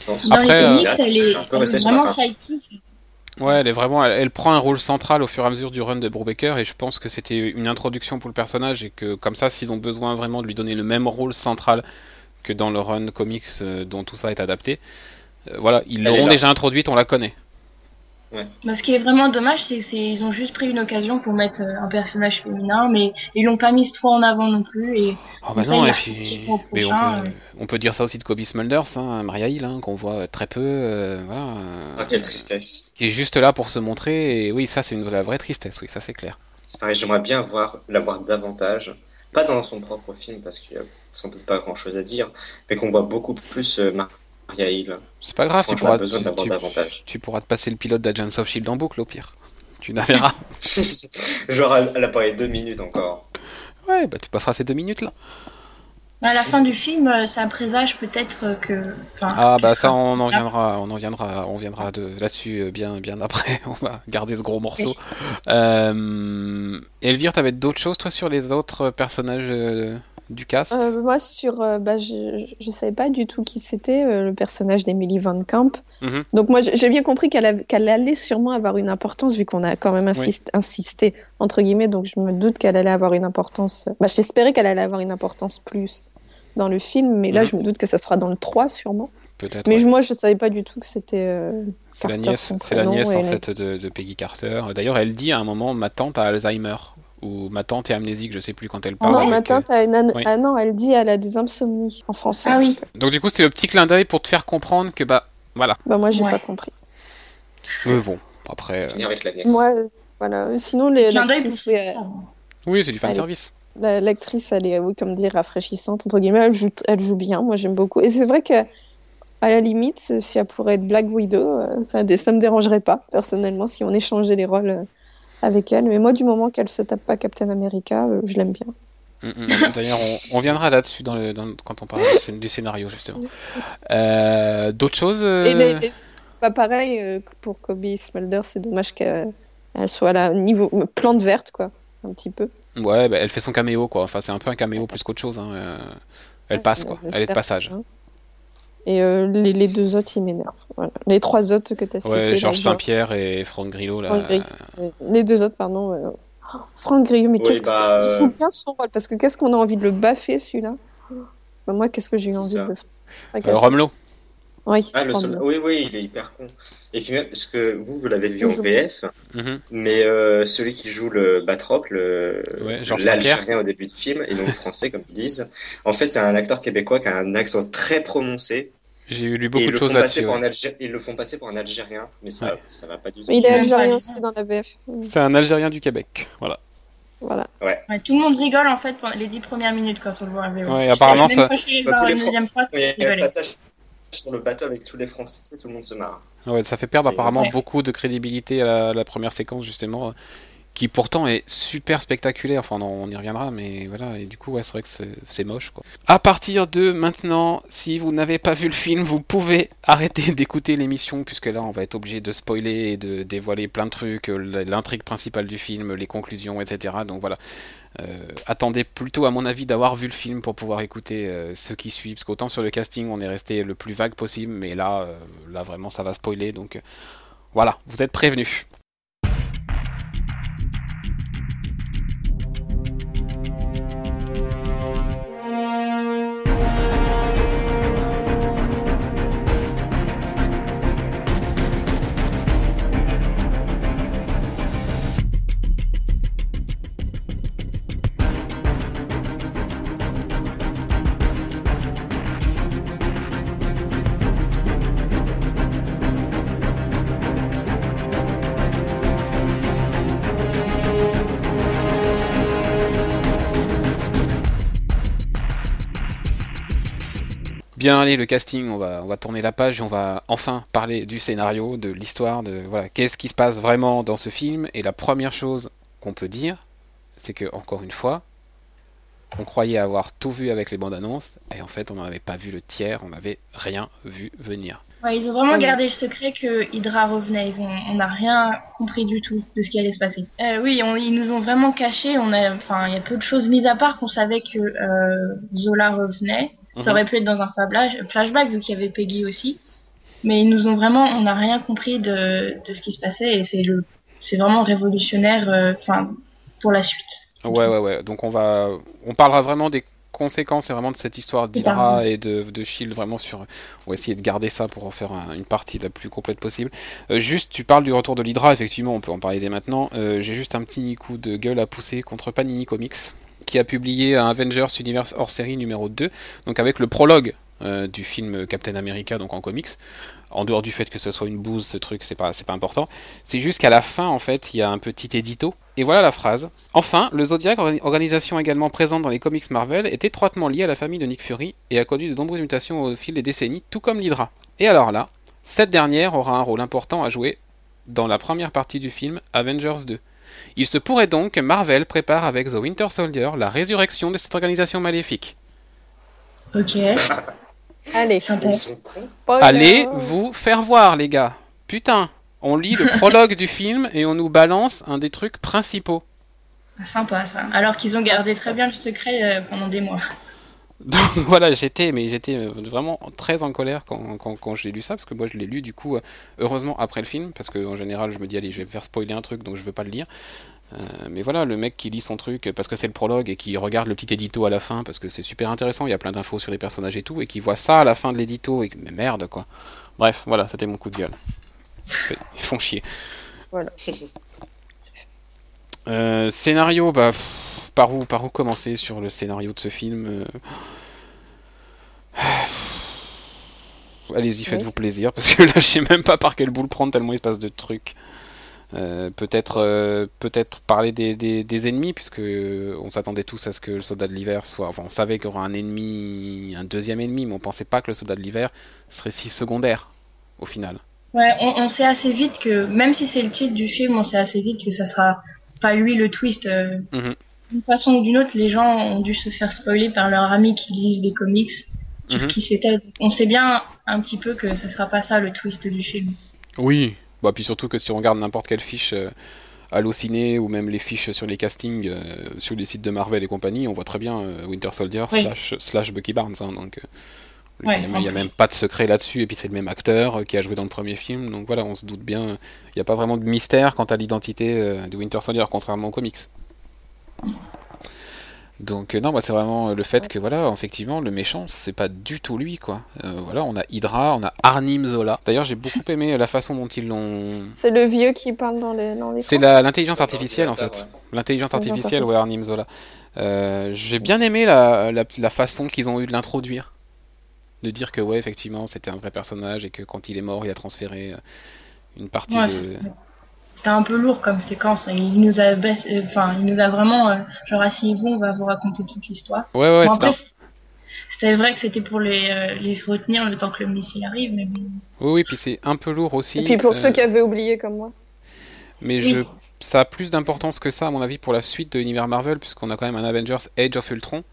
Non, Dans Après, les euh, comics, elle est, un peu elle resté est sur la vraiment psychique. Ouais, elle est vraiment, elle, elle prend un rôle central au fur et à mesure du run de Brubaker et je pense que c'était une introduction pour le personnage et que comme ça, s'ils ont besoin vraiment de lui donner le même rôle central que dans le run comics euh, dont tout ça est adapté, euh, voilà, ils l'auront déjà introduite, on la connaît. Mais ce qui est vraiment dommage, c'est qu'ils ont juste pris une occasion pour mettre euh, un personnage féminin, mais ils l'ont pas mise trop en avant non plus. Et Oh bah Ça, non, et puis, mais on, peut, on peut dire ça aussi de Kobe Smulders, hein, Maria Hill, hein, qu'on voit très peu, euh, voilà, euh, Ah, quelle tristesse. qui est juste là pour se montrer et oui, ça c'est une la vraie tristesse, oui, ça c'est clair. C'est pareil, j'aimerais bien voir, la voir davantage. Pas dans son propre film, parce qu'il y a sans doute pas grand chose à dire, mais qu'on voit beaucoup plus euh, Maria C'est pas grave, tu pourras, besoin tu, de l'avoir tu- davantage. tu pourras te passer le pilote d'Agents of Shield en boucle au pire. Tu la verras. Genre, elle, elle apparaît deux minutes encore. Ouais, bah tu passeras ces deux minutes là. À la fin du film, euh, ça présage peut-être que. enfin, Ah bah ça on en viendra, on en viendra, on viendra de là-dessus euh, bien bien après. On va garder ce gros morceau. Euh, Elvire, t'avais d'autres choses toi sur les autres personnages euh, du cast Euh, moi, sur, euh, bah, je, je savais pas du tout qui c'était, euh, le personnage d'Emily Van Camp. Mhm. Donc moi, j'ai bien compris qu'elle allait sûrement avoir une importance, vu qu'on a quand même insist- insisté, entre guillemets, donc je me doute qu'elle allait avoir une importance... Bah, j'espérais qu'elle allait avoir une importance plus dans le film, mais là, Mhm. je me doute que ça sera dans le 3, sûrement. Peut-être. Mais ouais. moi, je savais pas du tout que c'était... C'est la nièce, la nièce en fait de, de Peggy Carter. D'ailleurs, elle dit à un moment ma tante a Alzheimer ou ma tante est amnésique, je sais plus quand elle parle. non, ma euh, tante a une... an- oui. Ah non, elle dit elle a des insomnies, en français. Ah oui. Donc du coup, c'est le petit clin d'œil pour te faire comprendre que bah voilà. Bah moi, j'ai Ouais. pas compris. Mais bon, après, euh, Finir avec la nièce. Moi, euh, voilà. Sinon, les, Clin d'œil pour l'actrice, ceux oui, c'est du fan service. La- L'actrice, elle est, oui, comme dire, rafraîchissante, entre guillemets. Elle joue, elle joue bien, moi j'aime beaucoup. Et c'est vrai que, à la limite, si elle pourrait être Black Widow, euh, ça, ça me dérangerait pas, personnellement, si on échangeait les rôles euh, avec elle. Mais moi, du moment qu'elle se tape pas Captain America, euh, je l'aime bien. Mm, mm. D'ailleurs, on, on viendra là-dessus dans le, dans- quand on parlera du, scén- du scénario justement. Euh, D'autres choses euh, Et les- les- c'est pas pareil euh, pour Kobe Smulder, c'est dommage qu'elle elle soit là, niveau plante verte, quoi, un petit peu. Ouais, bah, elle fait son caméo quoi. Enfin, c'est un peu un caméo plus qu'autre chose. hein, Elle passe quoi. elle est de passage. Et euh, les, les deux autres, ils m'énervent. Voilà. Les trois autres que tu as cités. Ouais, Georges Saint-Pierre et Franck Grillo là. Franck Grillo. Les deux autres, pardon. euh, oh, Franck Grillo, mais Oui, qu'est-ce bah, qu'il euh, joue bien son rôle Parce que qu'est-ce qu'on a envie de le baffer, celui-là? Bah, Moi, qu'est-ce que j'ai eu envie ça de le Euh, fracasser Romelot. Oui, Ah, le Romelot. soldat. Oui, oui, il est hyper con. Et puis même, parce que vous, vous l'avez vu en VF, Mhm. mais euh, celui qui joue le Batrop, le Ouais, Georges l'Algérien au début du film, et donc français, comme ils disent, en fait, c'est un acteur québécois qui a un accent très prononcé. J'ai lu beaucoup ils de le, choses font passer là-dessus. pour ouais. ils le font passer pour un Algérien, mais ça, Ouais. ça va pas du tout. Il est algérien aussi dans la VF. C'est un Algérien du Québec. Voilà. Voilà. Ouais, tout le monde rigole en fait pendant les dix premières minutes quand on le voit arriver. Ouais, apparemment, ça- quand je suis allée voir tous les une Fran- deuxième fois, Quand il y a un passage sur le bateau avec tous les Français, tout le monde se marre. Ouais, ça fait perdre apparemment Ouais. beaucoup de crédibilité à la, la première séquence justement, qui pourtant est super spectaculaire. Enfin, on, on y reviendra, mais voilà. Et du coup, ouais, c'est vrai que c'est- moche, quoi. À partir de maintenant, si vous n'avez pas vu le film, vous pouvez arrêter d'écouter l'émission, puisque là, on va être obligé de spoiler et de dévoiler plein de trucs, l'intrigue principale du film, les conclusions, etc. Donc voilà. Euh, attendez plutôt, à mon avis, d'avoir vu le film pour pouvoir écouter euh, ce qui suit, parce qu'autant sur le casting, on est resté le plus vague possible, mais là, euh, là vraiment, ça va spoiler, donc euh, voilà, vous êtes prévenus. Bien, allez, le casting, on va, on va tourner la page et on va enfin parler du scénario, de l'histoire, de voilà, qu'est-ce qui se passe vraiment dans ce film. Et la première chose qu'on peut dire, c'est que, encore une fois, on croyait avoir tout vu avec les bandes annonces, et en fait, on n'en avait pas vu le tiers, on n'avait rien vu venir. Ouais, ils ont vraiment Ouais. gardé le secret que Hydra revenait. Ils ont, on n'a rien compris du tout de ce qui allait se passer. Euh, oui, on- ils nous ont vraiment caché. On a, enfin, il y a peu de choses mises à part qu'on savait que euh, Zola revenait. Ça Mhm. aurait pu être dans un flash- flashback vu qu'il y avait Peggy aussi. Mais ils nous ont vraiment, on n'a rien compris de, de ce qui se passait et c'est le, c'est vraiment révolutionnaire. euh, pour la suite. Ouais, ouais, ouais. Donc on va, on parlera vraiment des conséquences et vraiment de cette histoire d'Hydra et de, de Shield vraiment sur. On va essayer de garder ça pour en faire un- une partie la plus complète possible. Euh, juste, tu parles du retour de l'Hydra. Effectivement, on peut en parler dès maintenant. Euh, J'ai juste un petit coup de gueule à pousser contre Panini Comics, qui a publié un Avengers Universe hors série numéro 2, donc avec le prologue euh, du film Captain America, donc en comics. En dehors du fait que ce soit une bouse, ce truc, c'est pas, c'est pas important. C'est juste qu'à la fin, en fait, il y a un petit édito. Et voilà la phrase. Enfin, le Zodiac, orga- organisation également présente dans les comics Marvel, est étroitement lié à la famille de Nick Fury et a connu de nombreuses mutations au fil des décennies, tout comme l'Hydra. Et alors là, cette dernière aura un rôle important à jouer dans la première partie du film Avengers 2. Il se pourrait donc que Marvel prépare avec The Winter Soldier la résurrection de cette organisation maléfique. Ok. Allez. Allez vous faire voir, les gars. Putain, on lit le prologue du film et on nous balance un des trucs principaux. Sympa ça. Alors qu'ils ont gardé très bien le secret euh, pendant des mois. Donc voilà, j'étais, mais j'étais euh, vraiment très en colère quand, quand, quand j'ai lu ça, parce que moi je l'ai lu du coup, euh, heureusement après le film, parce que en général je me dis allez, je vais me faire spoiler un truc, donc je veux pas le lire. Euh, mais voilà, le mec qui lit son truc parce que c'est le prologue et qui regarde le petit édito à la fin parce que c'est super intéressant, il y a plein d'infos sur les personnages et tout, et qui voit ça à la fin de l'édito et mais merde quoi. Bref, voilà, c'était mon coup de gueule. Ils font chier. Voilà. Euh, scénario, bah pff, par où par où commencer sur le scénario de ce film euh, Allez-y, faites-vous plaisir parce que là, je sais même pas par quel bout le prendre tellement il se passe de trucs. Euh, peut-être euh, peut-être parler des, des, des ennemis puisque on s'attendait tous à ce que le soldat de l'hiver soit enfin on savait qu'il y aurait un ennemi un deuxième ennemi mais on pensait pas que le soldat de l'hiver serait si secondaire au final Ouais, on, on sait assez vite que, même si c'est le titre du film, on sait assez vite que ça sera pas lui le twist. euh. Mhm. D'une façon ou d'une autre, les gens ont dû se faire spoiler par leurs amis qui lisent des comics sur Mhm. qui c'était. On sait bien un petit peu que ça sera pas ça le twist du film. Oui. Bah puis surtout que si on regarde n'importe quelle fiche euh, Allociné ou même les fiches sur les castings euh, sur les sites de Marvel et compagnie, on voit très bien euh, Winter Soldier Oui. slash, slash Bucky Barnes. hein, donc euh, il Ouais, n'y a, même pas de secret là-dessus. Et puis c'est le même acteur qui a joué dans le premier film. Donc voilà, on se doute bien. Il n'y a pas vraiment de mystère quant à l'identité de Winter Soldier, contrairement aux comics. Donc euh, non, moi c'est vraiment euh, le fait que voilà, effectivement, le méchant, c'est pas du tout lui, quoi. Euh, voilà, on a Hydra, on a Arnim Zola. D'ailleurs, j'ai beaucoup aimé la façon dont ils l'ont. C'est le vieux qui parle dans les dans les C'est l'intelligence artificielle en fait. L'intelligence artificielle, ouais, Arnim Zola. Euh, j'ai bien aimé la, la, la façon qu'ils ont eu de l'introduire. De dire que, ouais, effectivement, c'était un vrai personnage et que quand il est mort, il a transféré une partie Ouais, de. C'est- C'était un peu lourd comme séquence. Il nous a, baissé- euh, enfin, il nous a vraiment, euh, genre asseyez-vous, on va vous raconter toute l'histoire. Ouais, ouais, Bon, c'était après, c'est- c'était vrai que c'était pour les, euh, les retenir le temps que le missile arrive, mais bon. Oui, oui, puis c'est un peu lourd aussi. Et puis pour euh, ceux qui avaient oublié comme moi. Mais Oui. je, ça a plus d'importance que ça, à mon avis, pour la suite de l'univers Marvel, puisqu'on a quand même un Avengers Age of Ultron.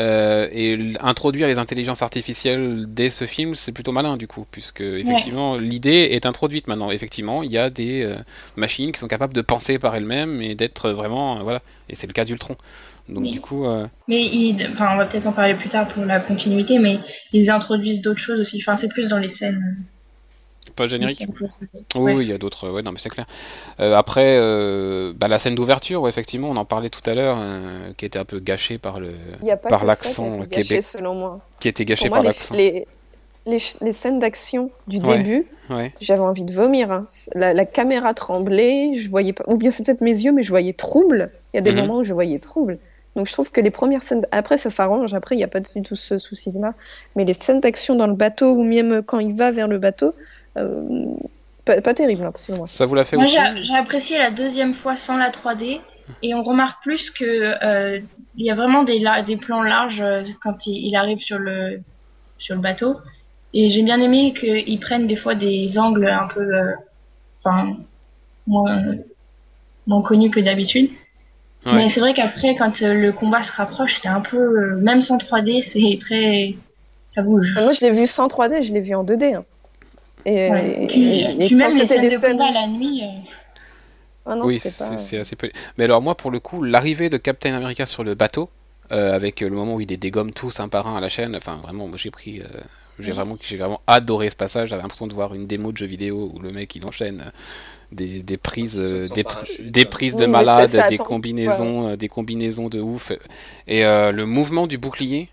Euh, et introduire les intelligences artificielles dès ce film, c'est plutôt malin du coup, puisque effectivement l'idée est introduite maintenant. Effectivement, il y a des euh, machines qui sont capables de penser par elles-mêmes et d'être vraiment, euh, voilà. Et c'est le cas d'Ultron. Donc Oui. du coup, Mais ils, enfin, on va peut-être en parler plus tard pour la continuité, mais ils introduisent d'autres choses aussi. Enfin, c'est plus dans les scènes. Pas générique. Oui, Ouais. il y a d'autres. Ouais, non, mais c'est clair. Euh, après, euh, bah, la scène d'ouverture, ouais, effectivement, on en parlait tout à l'heure, euh, qui était un peu gâchée par le, Il y a pas par l'accent québec- selon moi. qui était gâché Pour par l'accent. les, les, scènes d'action du Ouais. début, Ouais. j'avais envie de vomir. hein. La, la caméra tremblait, je voyais pas. Ou bien c'est peut-être mes yeux, mais je voyais trouble. Il y a des Mhm. moments où je voyais trouble. Donc je trouve que les premières scènes. Après, ça s'arrange. Après, il n'y a pas du tout ce souci-là. Mais les scènes d'action dans le bateau, ou même quand il va vers le bateau, pas, pas terrible, hein, moi. Ça vous l'a fait Moi, aussi j'ai j'ai apprécié la deuxième fois sans la 3D, et on remarque plus que euh, il y a vraiment des, la- des plans larges euh, quand il, il arrive sur le sur le bateau. Et j'ai bien aimé qu'ils prennent des fois des angles un peu, euh, enfin, moins moins connus que d'habitude. Ouais. Mais c'est vrai qu'après, quand euh, le combat se rapproche, c'est un peu, euh, même sans 3D, c'est très, ça bouge. Moi, je l'ai vu sans 3D, je l'ai vu en 2D. hein. Et, Ouais. et- Puis, et puis quand même les scènes des de scènes. combat la nuit. euh, Ah non, oui, c'est pas. assez peu. Mais alors moi, pour le coup, l'arrivée de Captain America sur le bateau, euh, avec euh, le moment où il les dégomme tous un par un à la chaîne, enfin vraiment, moi j'ai pris, euh, j'ai Oui. vraiment, j'ai vraiment adoré ce passage. J'avais l'impression de voir une démo de jeu vidéo où le mec il enchaîne des, des prises, des, prises de Oui, malade, ça des combinaisons, des combinaisons de ouf. Et euh, le mouvement du bouclier.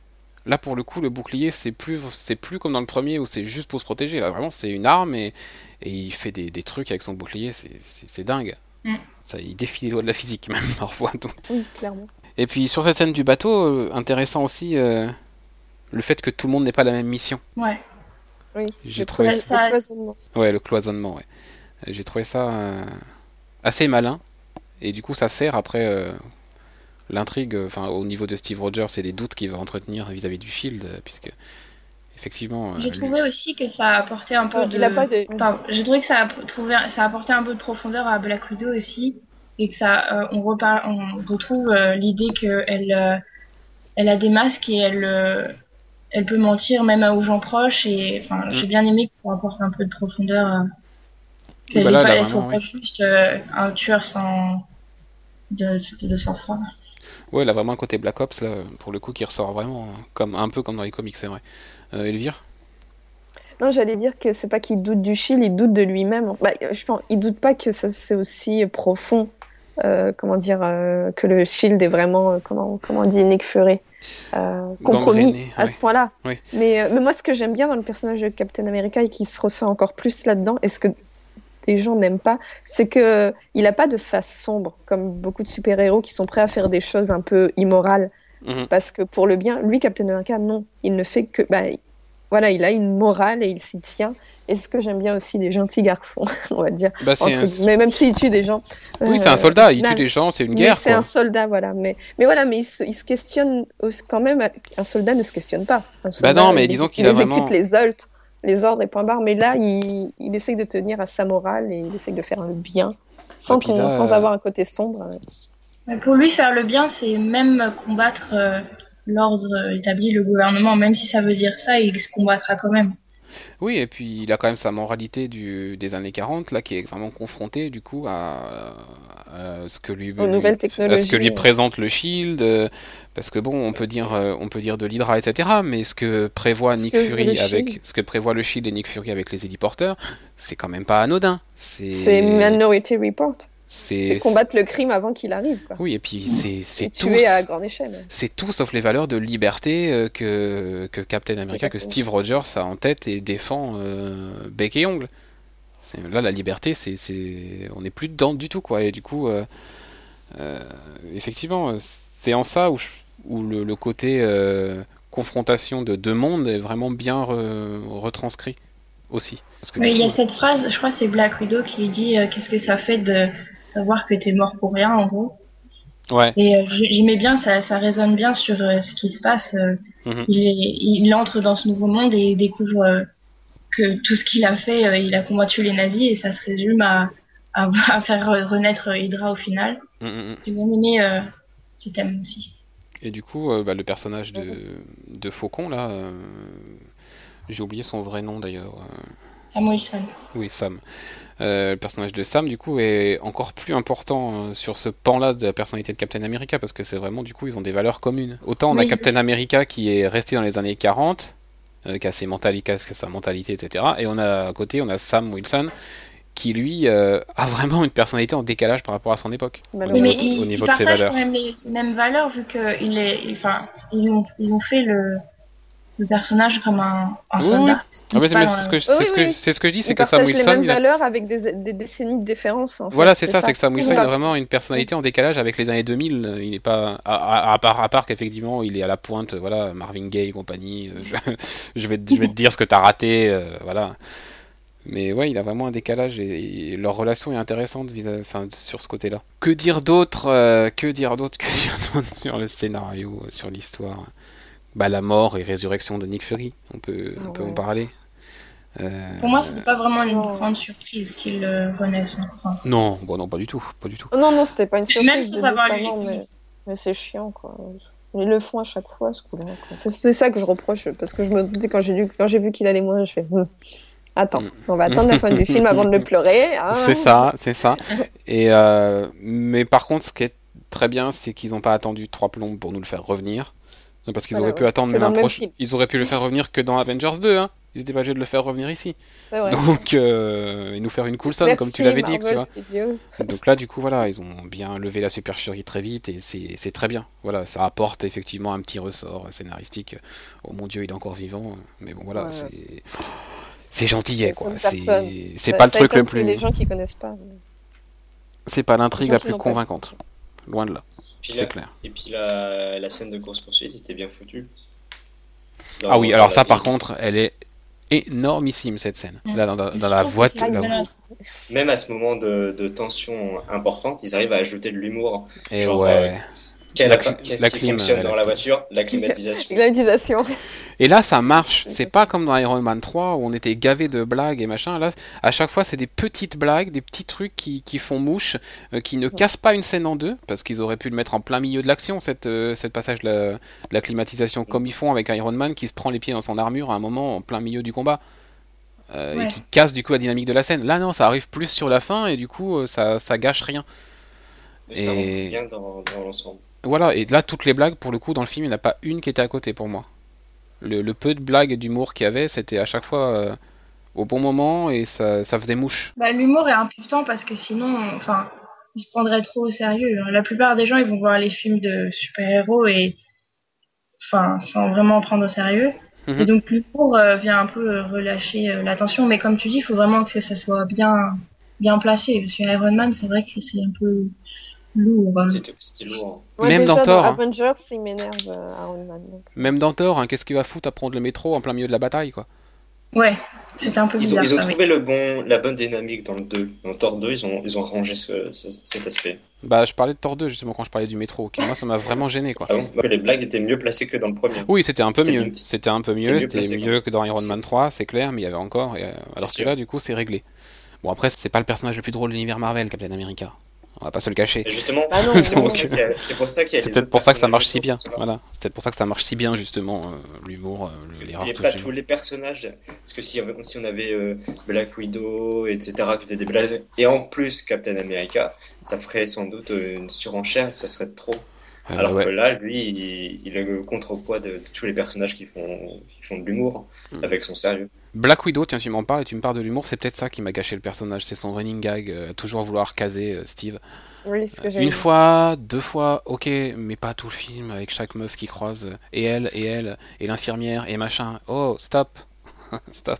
Là, pour le coup, le bouclier, c'est plus, c'est plus comme dans le premier où c'est juste pour se protéger. Là, vraiment, c'est une arme et, et il fait des, des trucs avec son bouclier. C'est, c'est, c'est dingue. Mm. Ça, il défie les lois de la physique, même parfois. donc. Oui, clairement. Et puis, sur cette scène du bateau, euh, intéressant aussi euh, le fait que tout le monde n'ait pas la même mission. ouais. Oui. J'ai Le trouvé ça- le cloisonnement. Ouais, le cloisonnement, ouais. J'ai trouvé ça euh, assez malin. Et du coup, ça sert après euh, l'intrigue, euh, enfin, au niveau de Steve Rogers et des doutes qu'il va entretenir vis-à-vis du Shield, euh, puisque effectivement. euh, J'ai lui- trouvé aussi que ça apportait un peu Euh, de. Il a pas de. Enfin, j'ai trouvé que ça a trouvé, ça apportait un peu de profondeur à Black Widow aussi, et que ça, euh, on repart, on retrouve euh, l'idée qu'elle, euh, elle a des masques et elle, euh, elle peut mentir même aux gens proches et enfin Mm. j'ai bien aimé que ça apporte un peu de profondeur. euh, qu'elle Bah soit oui. juste euh, un tueur sans de, de sang-froid. Ouais, a vraiment un côté Black Ops là, pour le coup, qui ressort vraiment hein, comme un peu comme dans les comics, c'est vrai. Euh, Elvire? Non, j'allais dire que c'est pas qu'il doute du Shield, il doute de lui-même. Bah, je pense, il doute pas que ça c'est aussi profond, euh, comment dire, euh, que le Shield est vraiment, euh, comment, comment on dit, Nick Fury, compromis Gangréné, à ouais. ce point-là. Mais, mais moi, ce que j'aime bien dans le personnage de Captain America et qui se ressent encore plus là-dedans, et ce que des gens n'aiment pas, c'est que il a pas de face sombre comme beaucoup de super-héros qui sont prêts à faire des choses un peu immorales Mhm. parce que pour le bien, lui, Captain America, non, il ne fait que, bah, voilà, il a une morale et il s'y tient. Et ce que j'aime bien aussi des gentils garçons, on va dire, Bah, c'est entre un- guillemets, même s'il tue des gens. Oui, euh, c'est un soldat, au il tue des gens, c'est une Mais guerre c'est un soldat, voilà. Mais, mais voilà, mais il se, il se questionne quand même. Un soldat ne se questionne pas. Un soldat, Bah non, mais il disons qu'il a il exécute vraiment- les ordres, les ordres et point barre. Mais là, il, il essaye de tenir à sa morale et il essaye de faire le bien, sans, là, sans euh, avoir un côté sombre. Mais Pour lui, faire le bien, c'est même combattre euh, l'ordre établi, le gouvernement, même si ça veut dire ça, il se combattra quand même. Oui, et puis il a quand même sa moralité du, des années 40, là, qui est vraiment confronté, du coup, à, à ce que lui, Aux nouvelles lui- à ce que lui technologies, ouais. présente le Shield, euh, parce que bon, on peut dire, euh, on peut dire de l'Hydra, etc., mais ce que prévoit Ce Nick que Fury le avec, Shield. ce que prévoit le Shield et Nick Fury avec les héliporteurs, c'est quand même pas anodin. C'est, C'est Minority Report. C'est combattre le crime avant qu'il arrive. Quoi. oui, et puis c'est, c'est tout, tuer à grande échelle. c'est tout sauf les valeurs de liberté euh, que, que Captain America, que. Steve Rogers a en tête et défend euh, bec et ongle. Là, la liberté, c'est, c'est, on n'est plus dedans du tout, quoi. Et du coup, euh, euh, effectivement, c'est en ça où, je- où le, le côté euh, confrontation de deux mondes est vraiment bien re- retranscrit aussi. Parce que Mais il y a cette phrase, je crois que c'est Black Widow qui dit euh, qu'est-ce que ça fait de savoir que t'es mort pour rien en gros. Ouais, Et euh, j'aimais bien, ça, ça résonne bien sur euh, ce qui se passe. euh, Mhm. il, est- il entre dans ce nouveau monde et il découvre que tout ce qu'il a fait, il a combattu les nazis et ça se résume à, à, à faire renaître Hydra au final. Mm, mm. J'ai bien aimé ce thème aussi. Et du coup, bah, le personnage de, de Faucon, là, j'ai oublié son vrai nom d'ailleurs. Sam Wilson. Oui, Sam. Euh, le personnage de Sam, du coup, est encore plus important euh, sur ce pan-là de la personnalité de Captain America, parce que c'est vraiment, du coup, ils ont des valeurs communes. Autant on a Oui. Captain America qui est resté dans les années 40, euh, qui a ses mentali- qui a sa mentalité, etc. Et on a à côté, on a Sam Wilson, qui lui euh, a vraiment une personnalité en décalage par rapport à son époque. Au Malheureusement. Oui, niveau, mais de- ils, au niveau de ses valeurs. quand même les mêmes valeurs vu que il est, enfin, ils ont, ils ont fait le, le personnage comme un, un Oui, soldat. Ah, c'est ce que, Oui, c'est ce que, oui. c'est ce que je dis, c'est que Sam partagent les Wilson, mêmes il a- valeurs avec des, des décennies de différence. En fait, Voilà, c'est ça, c'est que Sam Wilson, il a vraiment une personnalité en décalage avec les années 2000. euh, Il est pas, à, à- à part, à part qu'effectivement, il est à la pointe, voilà, Marvin Gaye et compagnie. euh, je, vais, te- je vais te dire ce que t'as raté, euh, voilà. Mais ouais, il a vraiment un décalage et, et leur relation est intéressante vis enfin, sur ce côté-là. Que dire d'autre euh, Que dire d'autre Que dire d'autre sur le scénario, sur l'histoire? Bah la mort et résurrection de Nick Fury, on peut, on Ah peut en parler. Euh, Pour moi, c'était pas vraiment une Non. grande surprise qu'il renaisse. Enfin, Non, bon non, pas du tout, pas du tout. Oh non, non, c'était pas une surprise. même sans de savoir dire lu ça, les non, mais, mais c'est chiant, quoi. Ils le font à chaque fois, ce coup-là. C'est ça que je reproche, parce que je me doutais quand j'ai lu- quand j'ai vu qu'il allait mourir, je fais. Hmm. Attends, Mm. on va attendre la fin du film avant de le pleurer. hein. C'est ça, c'est ça. Et euh, mais par contre, ce qui est très bien, c'est qu'ils n'ont pas attendu trois plombs pour nous le faire revenir. Parce qu'ils Voilà, auraient pu attendre même un proche-. Ils auraient pu le faire revenir que dans Avengers 2, hein. Ils étaient pas obligés de le faire revenir ici. Vrai. Donc, euh, et nous faire une coulson, Merci, comme tu l'avais dit, tu vois. Donc là, du coup, voilà, ils ont bien levé la supercherie très vite et c'est très bien. Voilà, ça apporte effectivement un petit ressort scénaristique. Oh mon dieu, il est encore vivant. Mais bon, voilà, Ouais. c'est. C'est gentillet, quoi. C'est Ça- pas le truc le plus. Les gens qui connaissent pas. C'est pas l'intrigue la plus pas convaincante. Loin de là, Puis clair. et puis la, la scène de course-poursuite était bien foutue. Dans- Ah oui, alors ça par contre, elle est énormissime cette scène. Là, dans, la voiture. la- Même à ce moment de, de tension importante, ils arrivent à ajouter de l'humour. Et Genre, ouais. Clim- Qu'est-ce qui clim, fonctionne euh, dans la voiture? La climatisation. Et là, ça marche. C'est pas comme dans Iron Man 3 où on était gavé de blagues et machin. Là, à chaque fois, c'est des petites blagues, des petits trucs qui, qui font mouche, euh, qui ne cassent pas une scène en deux, parce qu'ils auraient pu le mettre en plein milieu de l'action, cette, euh, cette passage de la, de la climatisation, comme ils font avec Iron Man qui se prend les pieds dans son armure à un moment en plein milieu du combat. euh, Ouais. Et qui casse du coup la dynamique de la scène. Là, non, ça arrive plus sur la fin et du coup, ça, ça gâche rien. Et ça rentre bien dans, dans l'ensemble. Voilà, et là, toutes les blagues, pour le coup, dans le film, il n'y en a pas une qui était à côté pour moi. Le, le peu de blagues et d'humour qu'il y avait, c'était à chaque fois euh, au bon moment et ça, ça faisait mouche. Bah, l'humour est important parce que sinon, enfin, ils se prendraient trop au sérieux. La plupart des gens, ils vont voir les films de super-héros et, enfin, sans vraiment prendre au sérieux. Mhm. Et donc, l'humour euh, vient un peu euh, relâcher euh, l'attention. Mais comme tu dis, il faut vraiment que ça soit bien, bien placé. Parce que Iron Man, c'est vrai que c'est un peu lourd. hein. C'était c'était lourd. hein. Ouais, Même déjà, dans Thor, hein. Avengers, il m'énerve euh, Iron Man. donc. Même dans Thor, hein, qu'est-ce qu'il va foutre à prendre le métro en plein milieu de la bataille, quoi Ouais, c'était un peu Ils ont, ils ont ça. trouvé le bon, la bonne dynamique dans le 2. Dans Thor 2, ils ont, ils ont rangé ce- ce- cet aspect. Bah, je parlais de Thor 2 justement quand je parlais du métro, qui moi ça m'a vraiment gêné, quoi. Ah bon? Moi, Les blagues étaient mieux placées que dans le premier. Oui, c'était un peu C'était mieux. mieux- C'était un peu c'était mieux, c'était placé, mieux que dans Iron C'est- Man 3, c'est clair, mais il y avait encore. et, euh, alors que sûr. là, du coup, c'est réglé. Bon, après, c'est pas le personnage le plus drôle de l'univers Marvel, Captain America. On va pas se le cacher. Et justement, non, c'est pour ça qu'il y a, c'est pour ça qu'il y a C'est les peut-être pour ça que ça marche si bien. Voilà, c'est peut-être pour ça que ça marche si bien justement euh, l'humour, euh, Parce que pas tous les personnages, parce que si, si on avait euh, Black Widow, etc., des blagues, et en plus Captain America, ça ferait sans doute euh, une surenchère, ça serait trop. Euh, Alors ouais. que là, lui, il, il est le contrepoids de, de tous les personnages qui font, qui font de l'humour, Mm. avec son sérieux. Black Widow, tiens, tu m'en parles et tu me parles de l'humour, c'est peut-être ça qui m'a gâché le personnage, c'est son running gag, euh, toujours vouloir caser euh, Steve. Oui, c'est ce que j'ai Une fois, deux fois, ok, mais pas tout le film avec chaque meuf qui croise, euh, et elle, et elle, et l'infirmière, et machin. Oh, stop, stop.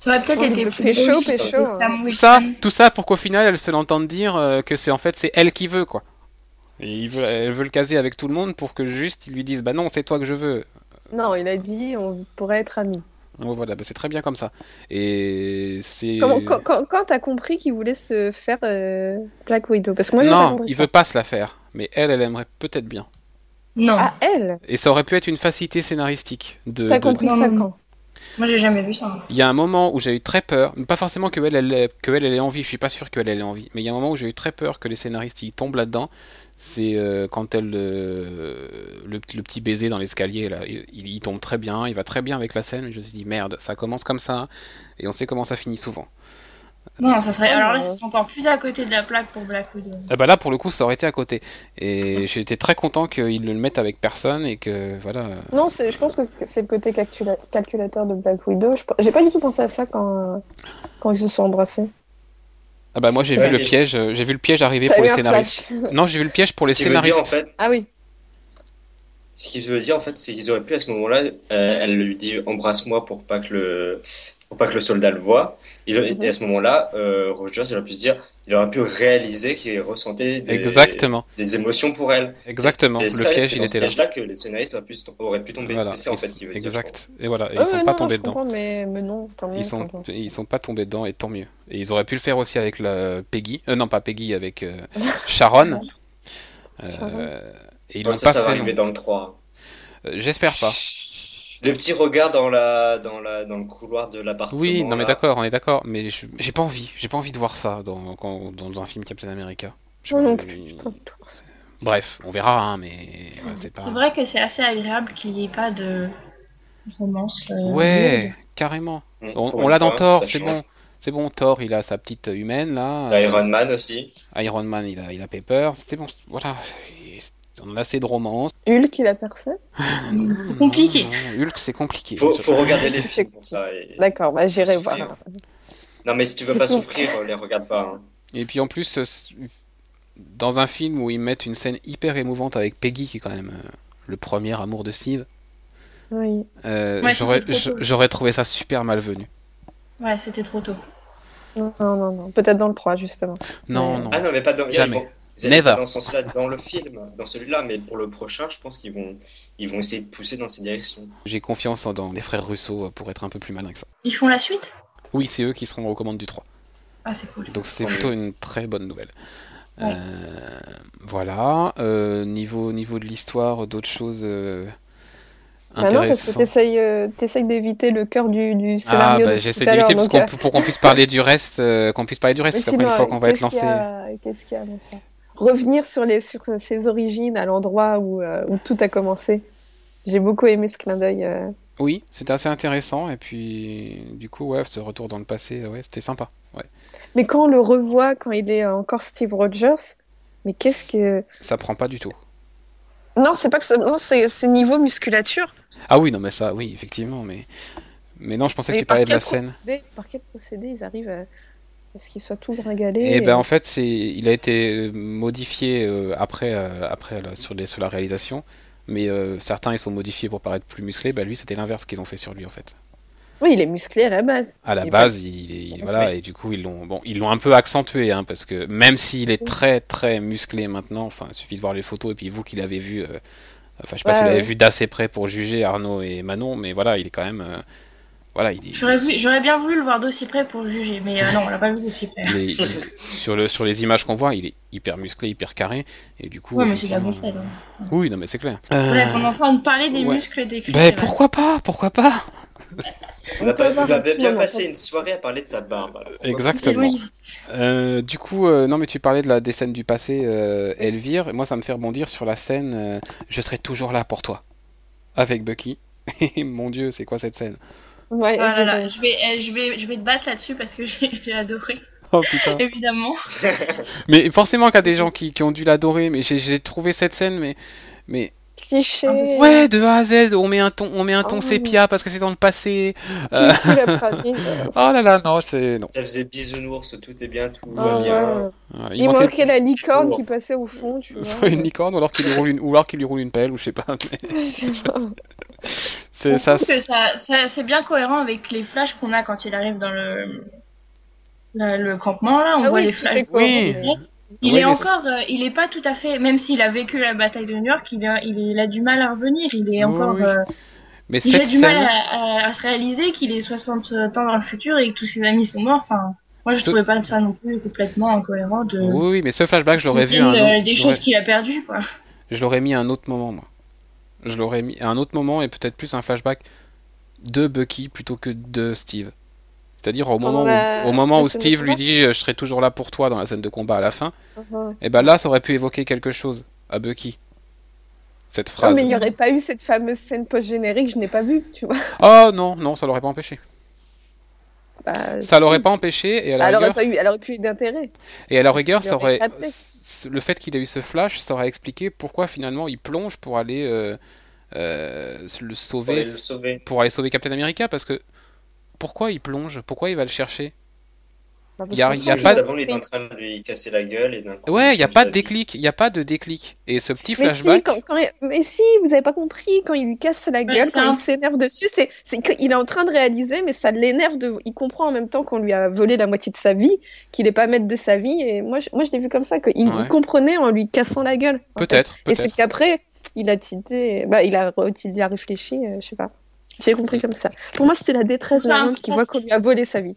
Ça aurait peut-être été plus si pécho, c'était hein. Tout ça, tout ça pour qu'au final, elle se l'entende dire euh, que c'est en fait c'est elle qui veut quoi. Et il veut, elle veut le caser avec tout le monde pour que juste ils lui disent bah non c'est toi que je veux. Non, il a dit on pourrait être amis. Donc voilà, bah, c'est très bien comme ça. Et c'est. Comment, quand quand, quand t'as compris qu'il voulait se faire euh, Black Widow? Parce que moi, j'ai pas non, il ça. veut pas se la faire. Mais elle, elle aimerait peut-être bien. Non, Ah, elle? Et ça aurait pu être une facilité scénaristique. De, T'as de- compris Non, ça non, quand? moi j'ai jamais vu ça. Il y a un moment où j'ai eu très peur, pas forcément que elle, elle, ait- que elle, elle ait envie, je suis pas sûr qu'elle elle ait envie, mais il y a un moment où j'ai eu très peur que les scénaristes ils tombent là-dedans. C'est euh, quand elle euh, le, le petit baiser dans l'escalier là, il, il tombe très bien, il va très bien avec la scène. mais Je me suis dit merde, ça commence comme ça et on sait comment ça finit souvent. Non, ça serait. Oh, Alors là, serait encore plus à côté de la plaque pour Black Widow. Et bah là pour le coup ça aurait été à côté et j'ai été très content qu'ils le mettent avec personne et que voilà. Non, c'est- je pense que c'est le côté calcula- calculateur de Black Widow. J'ai pas du tout pensé à ça quand, quand ils se sont embrassés. Ah bah moi j'ai Ouais, vu le piège, euh, j'ai vu le piège arriver pour les scénaristes. Non j'ai vu le piège pour les Ce qui veut dire, scénaristes. en fait, Ah oui. ce qu'il veut dire, en fait, c'est qu'ils auraient pu, à ce moment-là, euh, elle lui dit embrasse-moi pour pas que le, pour pas que le soldat le voie. Et, et à ce moment-là, euh, Rogers, il aurait pu se dire, il aurait pu réaliser qu'il ressentait des, Exactement, des émotions pour elle. exactement. Et Le ça, piège c'est il était ce là. piège-là que les scénaristes auraient pu, auraient pu tomber. Voilà, C'est en fait, qu'il veut dire. exact. Et voilà, et Ouais, ils sont pas non, tombés je dedans. comprends, mais, mais non, tant mieux. Ils sont, tant ils sont pas tombés dedans et tant mieux. Et ils auraient pu le faire aussi avec la Peggy, euh, non pas Peggy, avec euh, Sharon. Euh, Sharon. et ils Bon, l'ont ça, pas ça va fait. arriver non. dans le 3. Euh, J'espère pas. Le petit regard dans la, dans la, dans le couloir de l'appartement. Oui, non mais d'accord, on est d'accord, mais j'ai pas envie, j'ai pas envie de voir ça dans, quand- dans un film Captain America. Je- pas. Bref, on verra, hein, mais ouais, c'est pas. C'est vrai que c'est assez agréable qu'il n'y ait pas de romance. euh, Ouais, carrément. Mm, On, l'a dans Thor, c'est bon. C'est bon, Thor, il a sa petite humaine là. Iron Man aussi. Iron Man, il a, il a Pepper. C'est bon, voilà. On a assez de romance. Hulk, il a personne C'est compliqué. Non, Hulk, c'est compliqué. Faut, faut regarder les films pour ça. Et... D'accord, bah j'irai voir. Non, mais si tu veux pas souffrir, les regarde pas. hein. Et puis en plus, euh, dans un film où ils mettent une scène hyper émouvante avec Peggy, qui est quand même euh, le premier amour de Steve, Oui. euh, Ouais, j'aurais trouvé ça super malvenu. Ouais, c'était trop tôt. Non, non, non. Peut-être dans le 3, justement. Non, non. Ah non, mais pas dans. Jamais. Ils vont... Never. dans ce sens-là, dans le film, dans celui-là, mais pour le prochain, je pense qu'ils vont, ils vont essayer de pousser dans ces directions. J'ai confiance dans les frères Russo euh, pour être un peu plus malin que ça. Ils font la suite? Oui, c'est eux qui seront aux commandes du 3. Ah, c'est cool. Donc c'est plutôt une très bonne nouvelle. Ouais. Euh, voilà. Euh, niveau, niveau de l'histoire, d'autres choses. euh, Bah non, parce que intéressant. t'essayes euh, t'essayes d'éviter le cœur du, du Ah, scénario bah, de j'essaie d'éviter parce qu'on- euh, pour qu'on puisse parler du reste, euh, qu'on puisse parler du reste, parce qu'après, une fois qu'on va être qu'est-ce qu'il lancé. y a- Qu'est-ce qu'il y a dans ça? Revenir sur, les, sur ses origines, à l'endroit où, euh, où tout a commencé. J'ai beaucoup aimé ce clin d'œil. euh. Oui, c'était assez intéressant, et puis du coup, ouais, ce retour dans le passé, ouais, c'était sympa. Ouais. Mais quand on le revoit, quand il est encore Steve Rogers, mais qu'est-ce que... Ça prend pas du tout. Non, c'est pas que ça... non, c'est niveau musculature. Ah oui, non, mais ça, oui, effectivement, mais. Mais non, je pensais que tu parlais de la scène. par quel procédé ils arrivent à, à ce qu'il soit tout gringalé Et ben en fait, c'est, il a été euh, modifié euh, après, euh, après là, sur, les, sur la réalisation, mais euh, certains ils sont modifiés pour paraître plus musclés. Bah lui, c'était l'inverse qu'ils ont fait sur lui en fait. Oui, il est musclé à la base. À la Il est base, il, il- Ok. voilà, et du coup ils l'ont, bon, ils l'ont un peu accentué, hein, parce que même s'il est très très musclé maintenant, enfin, il suffit de voir les photos et puis vous qui l'avez vu, enfin, je sais pas Ouais, si vous l'avez ouais. vu d'assez près pour juger Arnaud et Manon, mais voilà, il est quand même, voilà, il est, J'aurais bien voulu le voir d'aussi près pour juger, mais euh, non, on l'a pas vu d'aussi près. il est- il est- sur le sur les images qu'on voit, il est hyper musclé, hyper carré, et du coup. Ouais, mais c'est de la effectivement, gonflette. hein. Oui, non, mais c'est clair. Bref, on est en train de parler des ouais. muscles des Chris Ben Evans. pourquoi pas, pourquoi pas On a, pas, avoir on a un petit bien passé une soirée à parler de sa barbe. alors Exactement. Euh, du coup, euh, non mais tu parlais de la des scènes du passé, euh, Elvire. et Moi, ça me fait rebondir sur la scène. euh, je serai toujours là pour toi, avec Bucky. Mon Dieu, c'est quoi cette scène? Ouais, Ah là j'ai- là, je vais, eh, je vais, je vais te battre là-dessus parce que j'ai j'ai adoré, Oh putain. évidemment. Mais forcément qu'il y a des gens qui, qui ont dû l'adorer. Mais j'ai j'ai trouvé cette scène, mais mais cliché. ouais, de A à Z, on met un ton, on met un ton Oh. sépia parce que c'est dans le passé. Euh, la. Oh là là, non, c'est non. Ça faisait bisounours, tout est bien, tout Ah, va bien. ouais. Il, manquait- manquait la licorne qui passait au fond, tu vois. soit une licorne ou alors qu'il lui roule une ou alors qu'il lui roule une pelle ou je sais pas. mais c'est ça. c'est bien cohérent avec les flashs qu'on a quand il arrive dans le, le, le campement là. On Ah voit oui, les flashs. Oui. Il Oui, est encore, euh, il est pas tout à fait, même s'il a vécu la bataille de New York, il a, il, est- il a du mal à revenir. Il est encore, oui. euh, Mais il a du mal à, à- à se réaliser qu'il est 60 ans dans le futur et que tous ses amis sont morts. Enfin, moi je Ce- trouvais pas ça non plus complètement incohérent de. oui, oui, mais ce flashback, je l'aurais vu un autre- des je l'aurais- choses qu'il a perdues quoi. Je l'aurais mis à un autre moment, moi. Je l'aurais mis à un autre moment et peut-être plus un flashback de Bucky plutôt que de Steve. C'est-à-dire au moment, la- où, au moment Steve lui dit euh, je serai toujours là pour toi dans la scène de combat à la fin, Ouais. et ben là ça aurait pu évoquer quelque chose à Bucky. Cette Non, phrase. mais il n'y aurait pas eu cette fameuse scène post-générique, je n'ai pas vue, tu vois. Oh non, non, ça l'aurait pas empêché. Bah, Ça si. l'aurait pas empêché et à la Elle aurait rigueur, pas eu, elle aurait plus eu d'intérêt. et à la rigueur, ça aurait le fait qu'il ait eu ce flash, ça aurait expliqué pourquoi finalement il plonge pour aller euh, euh, le Pour sauver aller le sauver. pour aller sauver Captain America parce que pourquoi il plonge? Pourquoi il va le chercher? Bah, parce Y a- que y a si, Juste pas de- avant, il est en train de lui casser la gueule et d'un coup. Ouais, il n'y a pas de déclic, il n'y a pas de déclic. Et ce petit Mais flashback, si, quand, quand il- mais si, vous avez pas compris, quand il lui casse la gueule, quand il s'énerve dessus, c'est, c'est qu'il est en train de réaliser, mais ça l'énerve de, il comprend en même temps qu'on lui a volé la moitié de sa vie, qu'il est pas maître de sa vie, et moi, je, moi, je l'ai vu comme ça, qu'il Ouais. il comprenait en lui cassant la gueule. en fait. peut-être, Et c'est qu'après, il a tilté, bah, il a, il a réfléchi, euh, je sais pas. J'ai compris comme ça. Pour moi, c'était la détresse d'un homme qui voit qu'on lui a volé sa vie.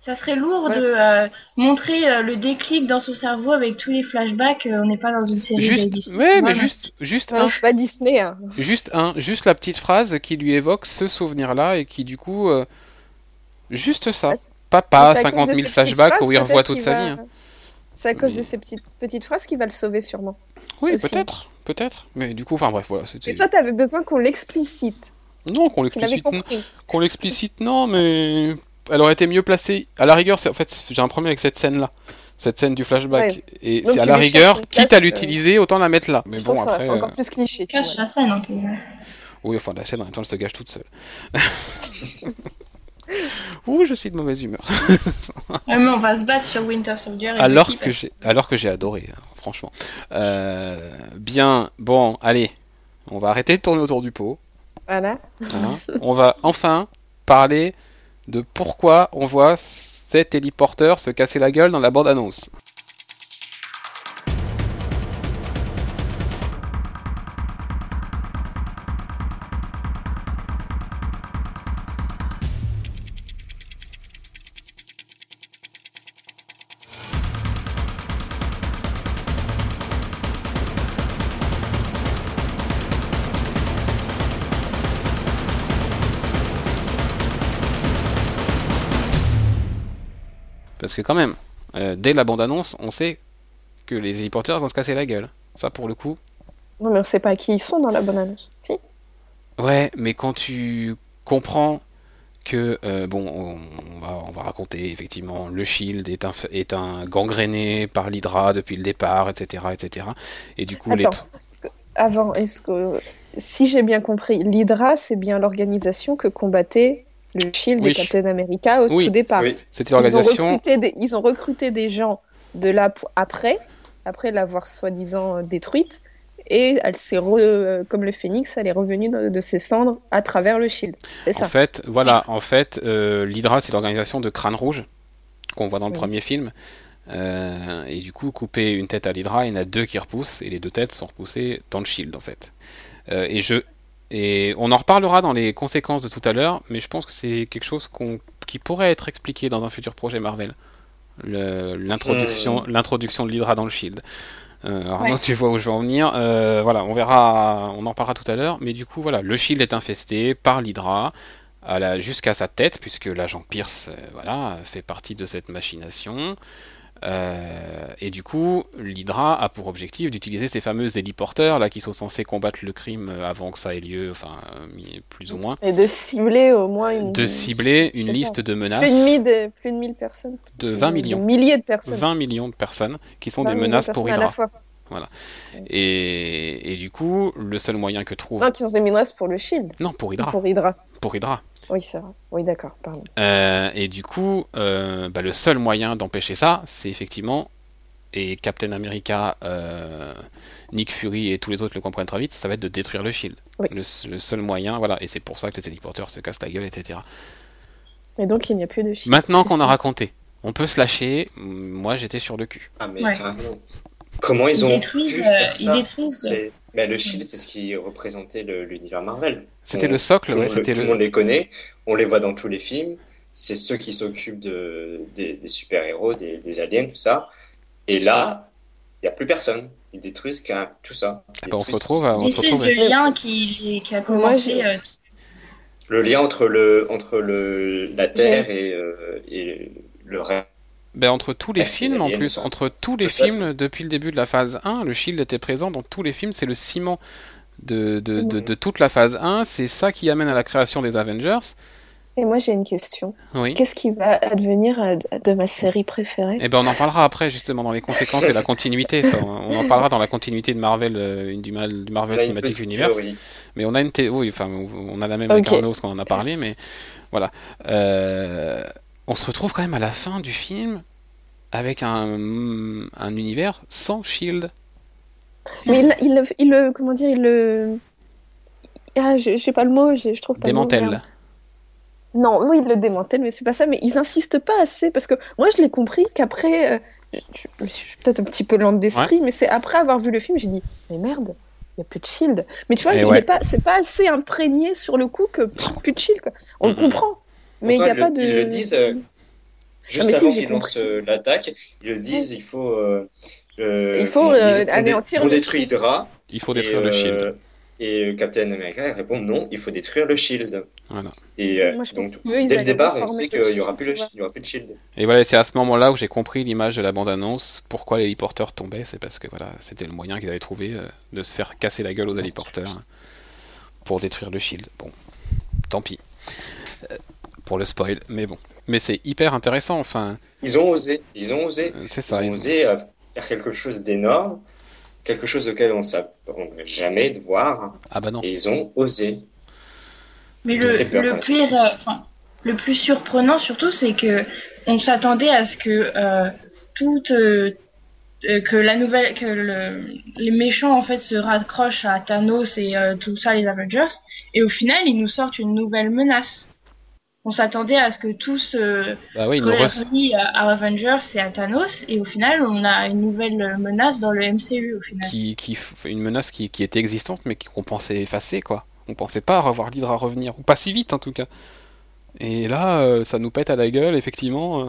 Ça serait lourd de euh, montrer euh, le déclic dans son cerveau avec tous les flashbacks. euh, on n'est pas dans une série Juste, d'ABC, ouais, mais juste, juste Ouais, un, pas Disney, hein. juste un, juste la petite phrase qui lui évoque ce souvenir-là et qui du coup, euh, juste ça. Pas, pas C'est à 50 cause de 000 ces petites flashbacks phrases, où il revoit toute sa va- vie. hein. C'est à cause Mais- de ces petites, petites phrases qu'il va le sauver sûrement. Oui, peut-être, peut-être. Mais du coup, enfin bref, voilà. Et toi, t'avais besoin qu'on l'explicite, Non, qu'on l'explicite, qu'on l'explicite, non, mais elle aurait été mieux placée. À la rigueur, c'est en fait, j'ai un problème avec cette scène-là, cette scène du flashback. Ouais. Et c'est à la rigueur, quitte place, à euh, l'utiliser, autant la mettre là. Mais Je bon, ça après, fait encore euh, plus cliché. Cache la scène un peu. oui, enfin la scène en même temps, elle se gâche toute seule. Ouh, je suis de mauvaise humeur. Ouais, mais on va se battre sur Winter Soldier. et alors que j'ai, alors que j'ai adoré, hein, franchement. Euh, bien, bon, allez, on va arrêter de tourner autour du pot. Voilà. hein. on va enfin parler de pourquoi on voit cet téléporteur se casser la gueule dans la bande-annonce. Parce que quand même, euh, dès la bande-annonce, on sait que les héliporteurs vont se casser la gueule. Ça, pour le coup. Non, mais on sait pas qui ils sont dans la bonne annonce. Si. Ouais, mais quand tu comprends que euh, bon, on, on va, on va raconter effectivement le Shield est un, est un gangréné par l'Hydra depuis le départ, etc., etc. Et du coup, les Attends. Avant, est-ce que si j'ai bien compris, l'Hydra c'est bien l'organisation que combattait le Shield Oui. et Captain America au Oui. tout départ. Oui. c'était Ils ont, l'organisation. recruté des, ils ont recruté des gens de là après, après l'avoir soi-disant euh, détruite, et elle s'est re- euh, comme le phénix, elle est revenue de, ses cendres à travers le Shield. C'est En ça. fait, voilà, en fait, euh, l'Hydra, c'est l'organisation de Crâne Rouge qu'on voit dans le premier film. Euh, et du coup, couper une tête à l'Hydra, il y en a deux qui repoussent, et les deux têtes sont repoussées dans le Shield, en fait. Euh, et je, et on en reparlera dans les conséquences de tout à l'heure, mais je pense que c'est quelque chose qui pourrait être expliqué dans un futur projet Marvel. Le- L'introduction, de l'Hydra dans le Shield. Euh, Arnaud, Ouais. tu vois où je veux en venir. Euh, voilà, on verra, on en parlera tout à l'heure. Mais du coup, voilà, le Shield est infesté par l'Hydra jusqu'à sa tête, puisque l'agent Pierce, euh, voilà, fait partie de cette machination. Euh, et du coup, l'Hydra a pour objectif d'utiliser ces fameux héliporteurs là qui sont censés combattre le crime euh, avant que ça ait lieu, enfin euh, plus ou moins, Et de cibler au moins une. de cibler une liste de Plus de, menaces plus de 1000 personnes. de 20 De millions, milliers de personnes. 20 millions de personnes qui sont 20 des de menaces pour personnes à la Hydra. fois. Et, et du coup, le seul moyen que trouve, Non, qui sont des menaces pour le Shield. non pour ou Hydra, Pour Hydra. pour Hydra. Oui, c'est vrai. Oui, d'accord, pardon. Euh, et du coup, euh, bah, le seul moyen d'empêcher ça, c'est effectivement, et Captain America, euh, Nick Fury et tous les autres le comprennent très vite, ça va être de détruire le Shield. Oui. Le, le seul moyen, voilà, et c'est pour ça que les téléporteurs se cassent la gueule, etc. Et donc, il n'y a plus de Shield. Maintenant qu'on a ça. raconté, on peut se lâcher. Moi, j'étais sur le cul. Ah, mais Ouais. Comment ils Ils ont détruisent, pu faire ils ça? détruisent. Mais le Shield, c'est ce qui représentait le- l'univers Marvel. C'était le socle, tout, le ouais, c'était tout le. le monde les connaît, on les voit dans tous les films. C'est ceux qui s'occupent de, des, des super-héros, des, des aliens, tout ça. Et là, il n'y a plus personne. Ils détruisent qu'un- tout ça. Ils Ah bah, on se retrouve on se retrouve de lien qui, qui a commencé. euh, Le lien entre, le, entre le, la Terre et, euh, et le reste. Ben, entre tous les Avec les films, en plus, entre tous les films, depuis le début de la phase 1, le Shield était présent dans tous les films, c'est le ciment de, de, de, de toute la phase 1, c'est ça qui amène à la création des Avengers. Et moi, j'ai une question. Oui. Qu'est-ce qui va advenir euh, de ma série préférée? Et ben on en parlera après justement dans les conséquences et la continuité. ça. On en parlera dans la continuité de Marvel, euh, du, mal- du Marvel Cinematic Universe. théorie. Mais on a une thé- oui, enfin on a la même avec Ok. Arnaud parce qu'on en a parlé, mais voilà. Euh, on se retrouve quand même à la fin du film avec un, un univers sans Shield. Mais il, il, le- il le. Comment dire Il le. Ah, je j'ai pas le mot, je trouve pas le mot, Démantèle. Non, oui, il le démantèle, mais c'est pas ça. Mais ils insistent pas assez parce que moi, je l'ai compris qu'après. euh, je, je suis peut-être un petit peu lente d'esprit, mais c'est après avoir vu le film, j'ai dit Mais merde, il n'y a plus de shield. Mais tu vois, ouais. pas, c'est pas assez imprégné sur le coup que plus de shield. Quoi. On le comprend, mais il n'y a pas de. le- ils le disent, euh, Juste Ah, mais si, avant j'ai qu'ils lancent euh, l'attaque, ils le disent, il faut. euh, Il faut, euh, ils- anéantir On le détruit Shield. Hydra. Il faut et, détruire le euh, Shield. Et Captain America répond non, il faut détruire le Shield. Voilà. Et euh, Moi, donc, dès le départ, on sait le qu'il n'y Shield, aura, plus le- il y aura plus de Shield. Et voilà, c'est à ce moment-là où j'ai compris l'image de la bande-annonce. Pourquoi les héliporteurs tombaient C'est parce que voilà, c'était le moyen qu'ils avaient trouvé euh, de se faire casser la gueule aux héliporteurs hein, pour détruire le shield. Bon, tant pis Euh, pour le spoil, mais bon. Mais c'est hyper intéressant. Enfin, Ils ont osé, ils ont osé, euh, c'est ils ça. ont ils ont- osé euh, faire quelque chose d'énorme, quelque chose auquel on s'attendrait jamais de voir, Ah bah non. et ils ont osé. Mais le, pire, euh, enfin, le plus surprenant surtout, c'est que on s'attendait à ce que euh, toute euh, euh, que la nouvelle, que le, les méchants en fait se raccrochent à Thanos et euh, tout ça, les Avengers, et au final ils nous sortent une nouvelle menace. On s'attendait à ce que tout se Bah oui, re- à, à Avengers et à Thanos, et au final on a une nouvelle menace dans le MCU au final. qui, une menace qui, qui était existante mais qui- qu'on pensait effacer quoi. On pensait pas revoir l'Hydra revenir, ou pas si vite en tout cas. Et là, euh, ça nous pète à la gueule, effectivement. euh,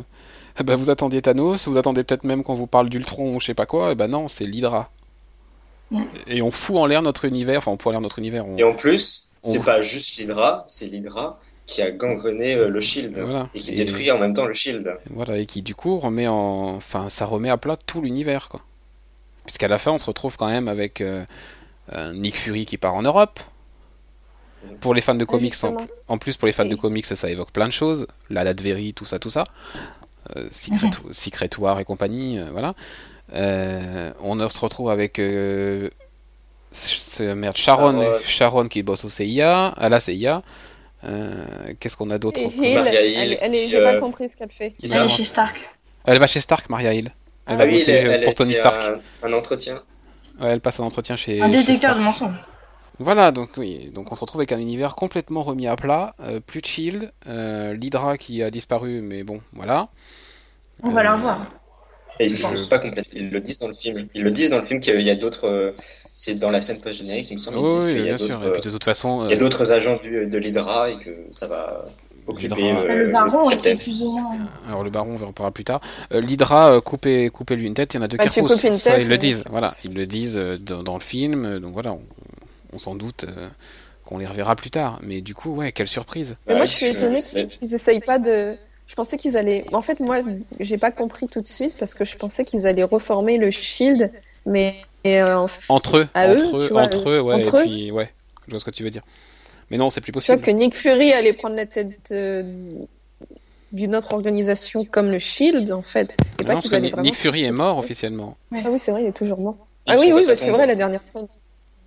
eh ben, vous attendiez Thanos, vous attendez peut-être même qu'on vous parle d'Ultron ou je sais pas quoi, et ben non, c'est l'Hydra. Mm. Et on fout en l'air notre univers, enfin on fout en l'air notre univers. on- Et en plus, c'est On- pas juste l'Hydra, c'est l'Hydra qui a gangrené euh, le Shield Voilà. et qui Et- détruit en même temps le Shield. Voilà, et qui du coup remet en. Enfin, ça remet à plat tout l'univers, quoi. Puisqu'à la fin, on se retrouve quand même avec euh, un Nick Fury qui part en Europe. Pour les fans de comics, en, plus pour les fans de comics, ça évoque plein de choses. La Latverie, tout ça, tout ça. Euh, Secret, Secret War et compagnie, euh, voilà. Euh, on se retrouve avec euh, ce- ce- merde, Sharon, Sharon. Sharon qui bosse au CIA, à la CIA. Euh, Qu'est-ce qu'on a d'autre Hill, Maria elle, Hill elle est, qui, j'ai pas euh, compris ce qu'elle fait. Elle est va. chez Stark. Elle va chez Stark, Maria Hill. Elle Ah va oui, bosser elle, euh, elle, pour Tony Stark. Un, un entretien. Ouais, elle passe un entretien chez. Un chez détecteur Stark. de mensonges. Voilà, donc oui, donc on se retrouve avec un univers complètement remis à plat, euh, plus de Shield, euh, l'Hydra qui a disparu, mais bon, voilà. On va Euh, la revoir. Et c'est Je- pas complètement. Ils le disent dans le film. Ils le disent dans le film qu'il y a d'autres. euh, C'est dans la scène post-générique, il me semble. Disent oui, qu'il y a bien sûr. d'autres, Et puis de toute façon, Il y a euh, d'autres agents du, de l'Hydra et que ça va occuper euh, le baron était plus ou moins. alors le Baron, on verra parlera plus tard. Euh, L'Hydra, euh, couper, couper lui une tête, il y en a deux Ah, qui tu repoussent. coupes une Ça, tête, ils le euh, disent. Voilà, ils le disent euh, dans, dans le film. euh, Donc voilà, on, on s'en doute euh, qu'on les reverra plus tard. Mais du coup, ouais, quelle surprise. Mais moi, je suis c'est- qu'ils qu'ils essayent pas de. Je pensais qu'ils allaient. En fait, moi, j'ai pas compris tout de suite parce que je pensais qu'ils allaient reformer le Shield, mais et, euh, Entre eux, À eux, entre eux, vois, entre eux, ouais, entre et eux. puis ouais, je vois ce que tu veux dire. Mais non, c'est plus tu vois possible. que Nick Fury allait prendre la tête euh, d'une autre organisation comme le Shield, en fait. Et Ah pas non, parce qu'ils que allaient Nick Fury est mort officiellement. Ah oui, c'est vrai, il est toujours mort. Il Ah oui, oui, bah, c'est vrai, la dernière scène.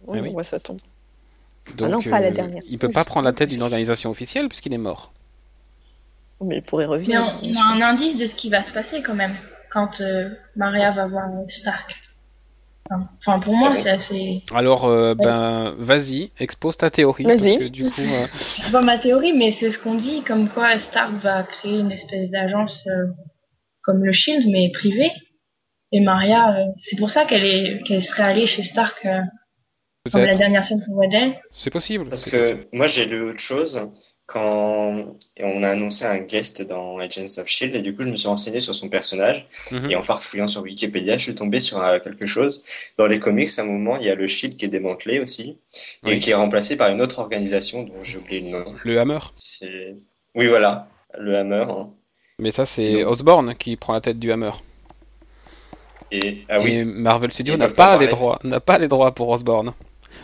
Oui, Ah oui. on voit sa tombe. Donc, non, pas la euh, dernière il peut pas prendre la tête d'une organisation officielle puisqu'il est mort. Mais il pourrait Mais revenir. on, on a un indice de ce qui va se passer quand même quand euh, Maria va voir euh, Stark. Enfin, pour moi, c'est assez. Alors, euh, ben, vas-y, expose ta théorie. Vas-y. Euh, C'est pas ma théorie, mais c'est ce qu'on dit, comme quoi Stark va créer une espèce d'agence euh, comme le Shield, mais privée. Et Maria, euh, c'est pour ça qu'elle est qu'elle serait allée chez Stark, euh, comme la dernière scène qu'on voit d'elle. c'est possible. Parce que moi j'ai lu autre chose quand on a annoncé un guest dans Agents of Shield et du coup je me suis renseigné sur son personnage Mhm. et en farfouillant sur Wikipédia je suis tombé sur euh, quelque chose. Dans les comics à un moment il y a le Shield qui est démantelé aussi et qui est remplacé par une autre organisation dont j'ai oublié le nom. Le Hammer. C'est oui voilà le Hammer hein. Mais ça, c'est Non. Osborn qui prend la tête du Hammer. et ah oui Et Marvel Studios n'a pas les droits, n'a pas les droits pour Osborn.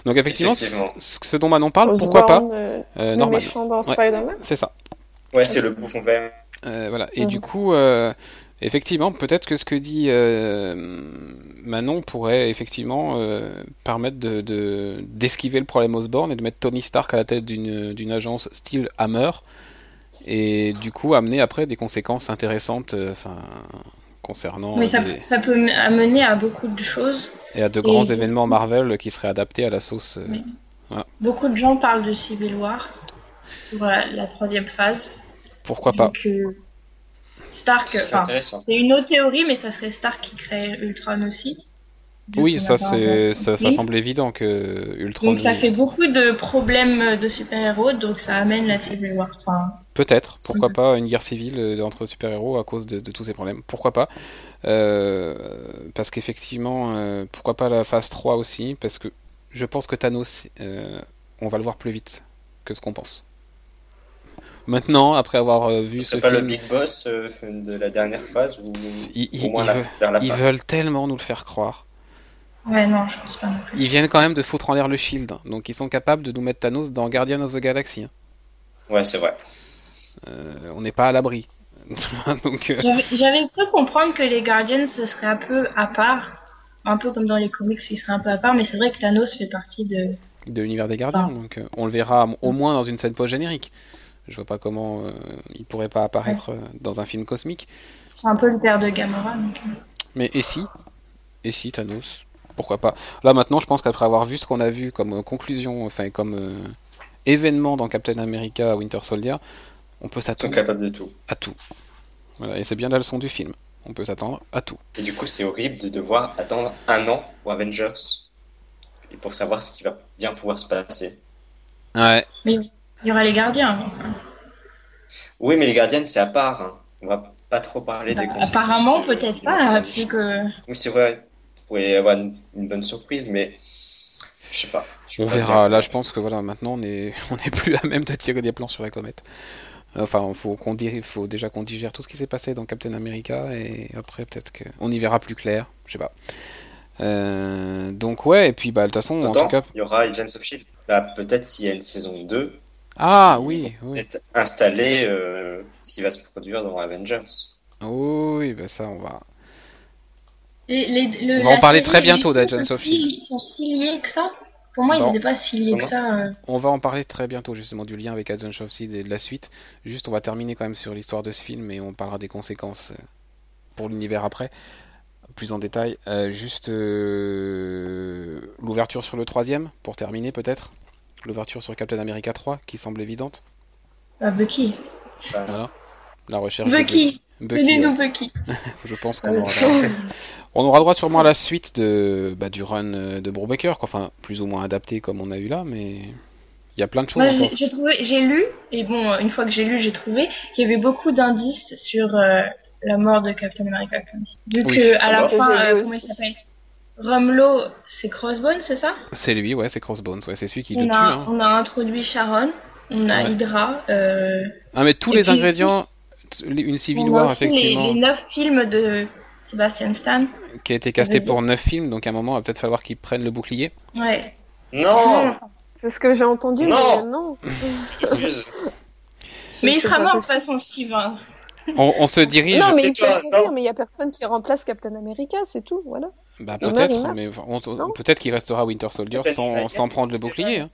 Donc effectivement, Effectivement. ce, ce dont Manon parle, pourquoi pas euh, le méchant dans Ouais. Spider-Man C'est ça. ouais c'est le bouffon vert. Euh, voilà. Et Mhm. du coup, euh, effectivement, peut-être que ce que dit euh, Manon pourrait effectivement euh, permettre de, de- d'esquiver le problème Osborn et de mettre Tony Stark à la tête d'une, d'une agence style Hammer et du coup amener après des conséquences intéressantes euh, enfin, concernant Mais ça, des- ça peut amener à beaucoup de choses. Et à de grands et- événements Marvel qui seraient adaptés à la sauce. euh, Oui. Beaucoup de gens parlent de Civil War pour la, la troisième phase. Pourquoi pas que Stark, C'est enfin, intéressant. c'est une autre théorie, mais ça serait Stark qui crée Ultron aussi. Oui, ça c'est ça, ça semble évident que Ultron. Donc ça lui- fait beaucoup de problèmes de super-héros, donc ça amène la Civil War. Enfin, Peut-être, pourquoi Mhm. pas une guerre civile euh, entre super-héros à cause de, de tous ces problèmes. Pourquoi pas Euh, Parce qu'effectivement, euh, pourquoi pas la phase 3 aussi Parce que je pense que Thanos, euh, on va le voir plus vite que ce qu'on pense. Maintenant, après avoir euh, vu ce C'est pas le big boss euh, de la dernière phase ou ils, ils- au moins ils la- veulent, vers la ils fin. veulent tellement nous le faire croire. ouais, non, je pense pas non plus. Ils viennent quand même de foutre en l'air le shield, donc ils sont capables de nous mettre Thanos dans Guardian of the Galaxy. hein. Ouais c'est vrai. Euh, on n'est pas à l'abri. donc, euh, J'avais- cru comprendre que les Guardians ce serait un peu à part, un peu comme dans les comics, ils seraient un peu à part, mais c'est vrai que Thanos fait partie de. de l'univers des gardiens. Ah. Donc euh, on le verra au moins dans une scène post-générique. Je vois pas comment euh, il pourrait pas apparaître dans un film cosmique. C'est un peu le père de Gamora. Donc... Mais et si? Et si Thanos? Pourquoi pas? Là maintenant, je pense qu'après avoir vu ce qu'on a vu comme conclusion, enfin comme euh, événement dans Captain America Winter Soldier, on peut Ils sont s'attendre capables de tout. à tout. Voilà, et c'est bien la leçon du film. On peut s'attendre à tout. Et du coup, c'est horrible de devoir attendre un an pour Avengers et pour savoir ce qui va bien pouvoir se passer. Ouais. Il y aura les gardiens. enfin. Oui, mais les Gardiens, c'est à part. hein. On va pas trop parler des Bah, conséquences apparemment, peut-être de pas, vu que. Oui, c'est vrai. Vous pourriez avoir une, une bonne surprise, mais Je sais pas. On pas verra. bien. Là, je pense que voilà, maintenant, on est, on est plus à même de tirer des plans sur la comète. Enfin, faut qu'on faut déjà qu'on digère tout ce qui s'est passé dans Captain America et après peut-être qu'on y verra plus clair. Je sais pas. Euh, donc ouais, et puis bah de toute façon, en Autant, tout cas. il y aura Agents of Shield. Bah, peut-être s'il y a une saison 2, Ah ils oui, oui. peut-être installer euh, ce qui va se produire dans Avengers. Oui, bah ça, on va. Les- les- le- On va en parler série très bientôt d'Agents of Shield. li- sont si liés que ça? Pour moi, ils n'étaient pas si liés que ça. euh. On va en parler très bientôt justement du lien avec of Shield et de la suite. Juste, on va terminer quand même sur l'histoire de ce film et on parlera des conséquences euh, pour l'univers après, plus en détail. Euh, juste euh, l'ouverture sur le troisième, pour terminer peut-être. L'ouverture sur Captain America 3, qui semble évidente. Ah, Bucky. Voilà. La recherche de Bucky Bucky, ouais. Bucky Je pense qu'on aura droit. On aura droit sûrement à la suite de, bah, du run euh, de Brubaker, quoi. enfin plus ou moins adapté comme on a eu là, mais il y a plein de choses Moi, j'ai trouvé, j'ai lu, et bon, une fois que j'ai lu, j'ai trouvé qu'il y avait beaucoup d'indices sur euh, la mort de Captain America. Vu Oui, que à la fin, euh, comment il s'appelle? Rumlow, c'est Crossbone, c'est ça? C'est lui, ouais, c'est Crossbones, ouais, c'est celui qui le tue. hein. on a introduit Sharon, on a Ouais. Hydra, euh, Ah, mais tous Et les ingrédients, une Civil War, aussi les, effectivement, les neuf films de Sebastian Stan. qui a été casté pour 9 films, donc à un moment, il va peut-être falloir qu'ils prennent le bouclier. Ouais. Non C'est ce que j'ai entendu, Non mais non. Excuse. Mais il sera mort de toute façon, Steve. hein. On, on se dirige, Non, mais il peut non. mourir, mais il y a personne qui remplace Captain America, c'est tout, voilà. bah, peut-être, meurt. mais peut-être qu'il restera Winter Soldier sans, qu'il sans prendre le bouclier. hein.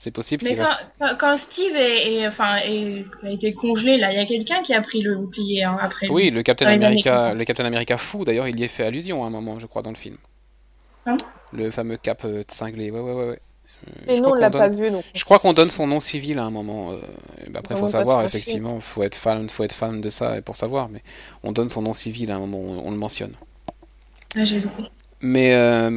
C'est possible Mais qu'il quand, reste. quand, quand Steve est, est- enfin, est- a été congelé, là, il y a quelqu'un qui a pris le bouclier hein, après. Oui, le Captain America, 50. le Captain America fou, d'ailleurs, il y est fait allusion à un moment, je crois, dans le film. Hein? Le fameux cap euh, cinglé, ouais, ouais, ouais. ouais. Euh, non, on l'a pas vu, donc. Je crois qu'on donne son nom civil à un moment. euh, bah après, Ils faut savoir, effectivement, faut être fan, faut être fan de ça et pour savoir. Mais on donne son nom civil à un moment, on, on le mentionne. Ah, j'ai loupé. Mais euh,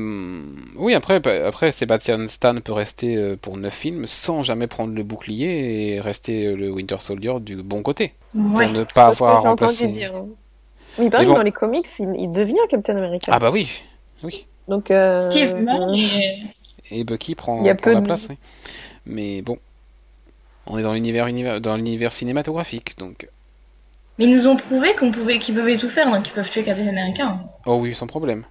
oui, après, bah, après, Sebastian Stan peut rester euh, pour 9 films sans jamais prendre le bouclier et rester euh, le Winter Soldier du bon côté, Ouais. pour ne pas C'est ce que avoir remplacé. dire. hein. Mais il paraît Mais que bon. dans les comics, il, il devient Captain America. Ah bah oui, oui. Donc, euh, Steve euh, Et Bucky prend, Il y a prend peu la de- place, oui. Mais bon, on est dans l'univers univers, dans l'univers cinématographique, donc. mais ils nous ont prouvé qu'on pouvait, qu'ils pouvaient tout faire, donc ils peuvent tuer Captain America. hein. Oh oui, sans problème.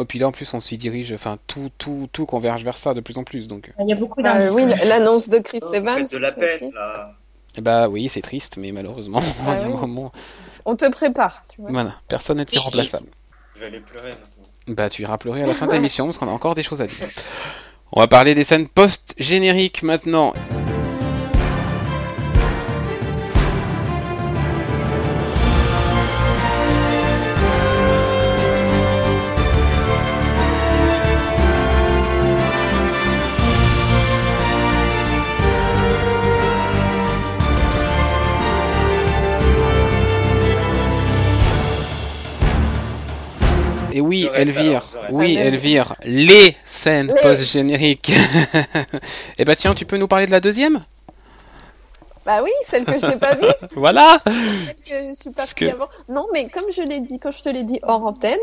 Et puis là, en plus, on s'y dirige, enfin, tout, tout, tout converge vers ça de plus en plus, donc. Il y a beaucoup euh, d'indices. oui, l'annonce de Chris Oh, Evans. de la aussi. peine, là. Eh Bah oui, c'est triste, mais malheureusement, Ah il y a un oui. moment, On te prépare, tu vois. voilà, personne n'est irremplaçable. Je vais aller pleurer maintenant. Bah, tu iras pleurer à la fin de l'émission parce qu'on a encore des choses à dire. On va parler des scènes post-génériques maintenant. Oui, Elvire, oui. Elvire, les scènes Les. post-génériques. Et bah tiens, tu peux nous parler de la deuxième? Bah oui, celle que je n'ai pas vue, Voilà celle que je suis Parce partie que- avant. Non, mais comme je l'ai dit, quand je te l'ai dit hors antenne,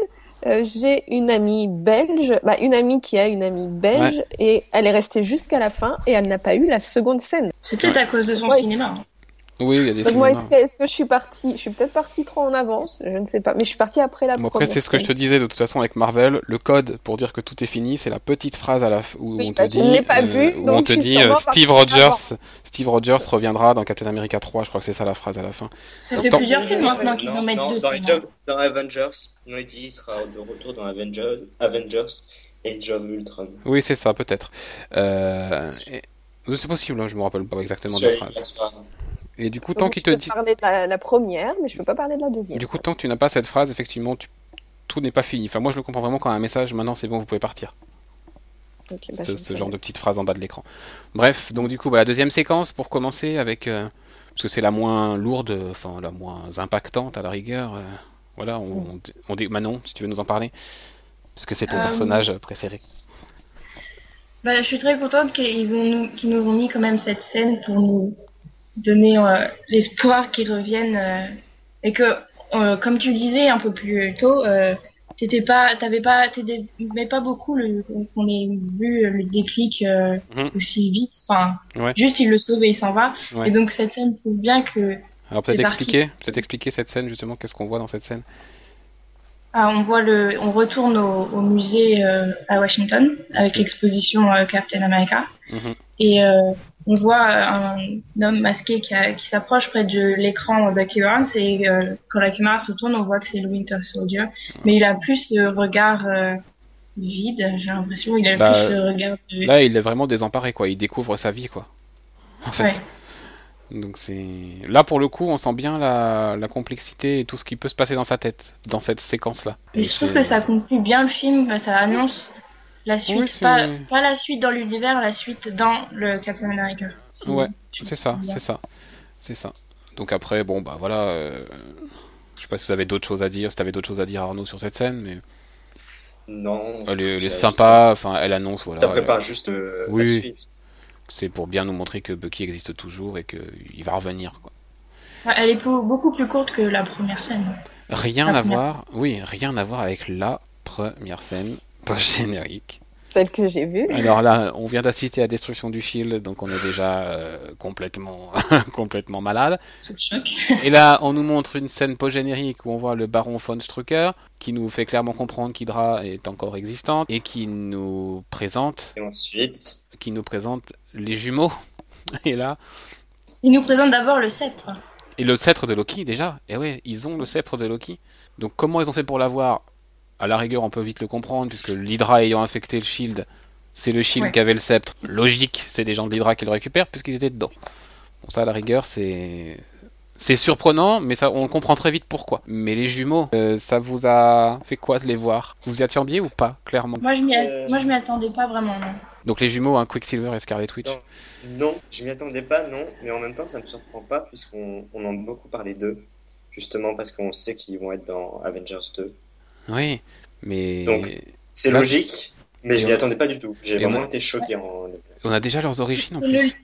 euh, j'ai une amie belge, bah, une amie qui a une amie belge, et elle est restée jusqu'à la fin et elle n'a pas eu la seconde scène. C'est peut-être à cause de son Ouais, cinéma. Hein. Oui, il y a des Donc moi, est-ce que, je suis partie Je suis peut-être partie trop en avance, je ne sais pas, mais je suis partie après la Bon, première. après, c'est ce que je te disais de toute façon avec Marvel. Le code pour dire que tout est fini, c'est la petite phrase à la f- où Oui, on te bah, je dit, ne l'ai pas vue, où on donc te dit euh, Steve Rogers. Steve Rogers reviendra dans Captain America 3. Je crois que c'est ça la phrase à la fin. Ça fait plusieurs films l'ai maintenant qu'ils Non, en mettent non, deux. dans, jobs- dans Avengers, ont dit qu'il sera de retour dans Avengers, Avengers et Job Ultron. Oui, c'est ça, peut-être. Euh, C'est possible, hein, je me rappelle pas exactement de la phrase. Et du coup, tant Donc, qu'ils je te peux parler de la, la première, mais je peux pas parler de la deuxième. du coup, tant que tu n'as pas cette phrase, effectivement, tu- tout n'est pas fini. Enfin, moi, je le comprends vraiment quand un message, maintenant, c'est bon, vous pouvez partir. Ok, bah, ce, je genre de petite phrase en bas de l'écran. Bref, donc du coup, voilà, deuxième séquence pour commencer avec, euh, parce que c'est la moins lourde, enfin la moins impactante à la rigueur. euh, voilà, on, on, on dit Manon, si tu veux nous en parler, parce que c'est ton Euh, personnage préféré. Bah, je suis très contente qu'ils ont nous, qu'ils nous ont mis quand même cette scène pour nous donner euh, l'espoir qu'ils reviennent euh, et que, euh, comme tu disais un peu plus tôt, t'étais pas, t'avais pas, t'aimais pas beaucoup qu'on ait vu le déclic Mhm. aussi vite. Enfin, Ouais. juste il le sauve et il s'en va. Ouais. Et donc cette scène prouve bien que Alors peut-être expliquer, peut-être expliquer cette scène justement, qu'est-ce qu'on voit dans cette scène? Ah, on voit le, on retourne au, au musée à Washington avec l'exposition Captain America Mhm. et on voit euh, un homme masqué qui, a- qui s'approche près de l'écran Bucky Barnes et euh, quand la caméra se tourne, on voit que c'est le Winter Soldier, mais il a plus ce regard euh, vide, j'ai l'impression, il a Bah, plus le regard de... Là, il est vraiment désemparé, quoi. Il découvre sa vie, quoi. En fait. Ouais. Donc c'est là pour le coup, on sent bien la, la complexité et tout ce qui peut se passer dans sa tête dans cette séquence-là. Et je trouve que ça conclut bien le film, ça annonce la suite, Oui, pas, pas la suite dans l'univers, la suite dans le Captain America. Si Ouais, C'est ça, c'est ça, c'est ça. Donc après, bon bah voilà. euh, Je sais pas si vous avez d'autres choses à dire, si t'avais d'autres choses à dire Arnaud sur cette scène, mais Non. elle est, elle sympa. Enfin, elle annonce voilà. Ça euh, prépare juste euh, oui. la suite. C'est pour bien nous montrer que Bucky existe toujours et qu'il va revenir. Quoi. Elle est beaucoup plus courte que la première scène. Rien La à voir, oui, rien à voir avec la première scène post-générique. Celle que j'ai vue. Alors là, on vient d'assister à Destruction du Shield, donc on est déjà euh, complètement, complètement malade. Sous le choc. Et là, on nous montre une scène post-générique où on voit le baron von Strucker, qui nous fait clairement comprendre qu'Hydra est encore existante, et qui nous présente, Et ensuite, qui nous présente les jumeaux. Et là, Il nous présente d'abord le sceptre. et le sceptre de Loki déjà. Et ouais, ils ont le sceptre de Loki. Donc comment ils ont fait pour l'avoir À la rigueur, on peut vite le comprendre, puisque l'Hydra ayant infecté le Shield, c'est le Shield Ouais. qui avait le sceptre. Logique, c'est des gens de l'Hydra qui le récupèrent, puisqu'ils étaient dedans. Bon, ça, à la rigueur, c'est. C'est surprenant, mais ça, on comprend très vite pourquoi. Mais les jumeaux, euh, ça vous a fait quoi de les voir? Vous y attendiez ou pas, clairement? Moi, je m'y, Euh. moi, je m'y attendais pas vraiment, non. Donc les jumeaux, hein, Quicksilver et Scarlet Witch. Non. non, je m'y attendais pas, non, mais en même temps, ça me surprend pas puisqu'on on en a beaucoup parlé d'eux, justement parce qu'on sait qu'ils vont être dans Avengers 2. Oui, mais Donc, C'est Là- logique, mais je m'y on- attendais pas du tout. J'ai vraiment a- été choqué en. on a déjà leurs origines en le, plus.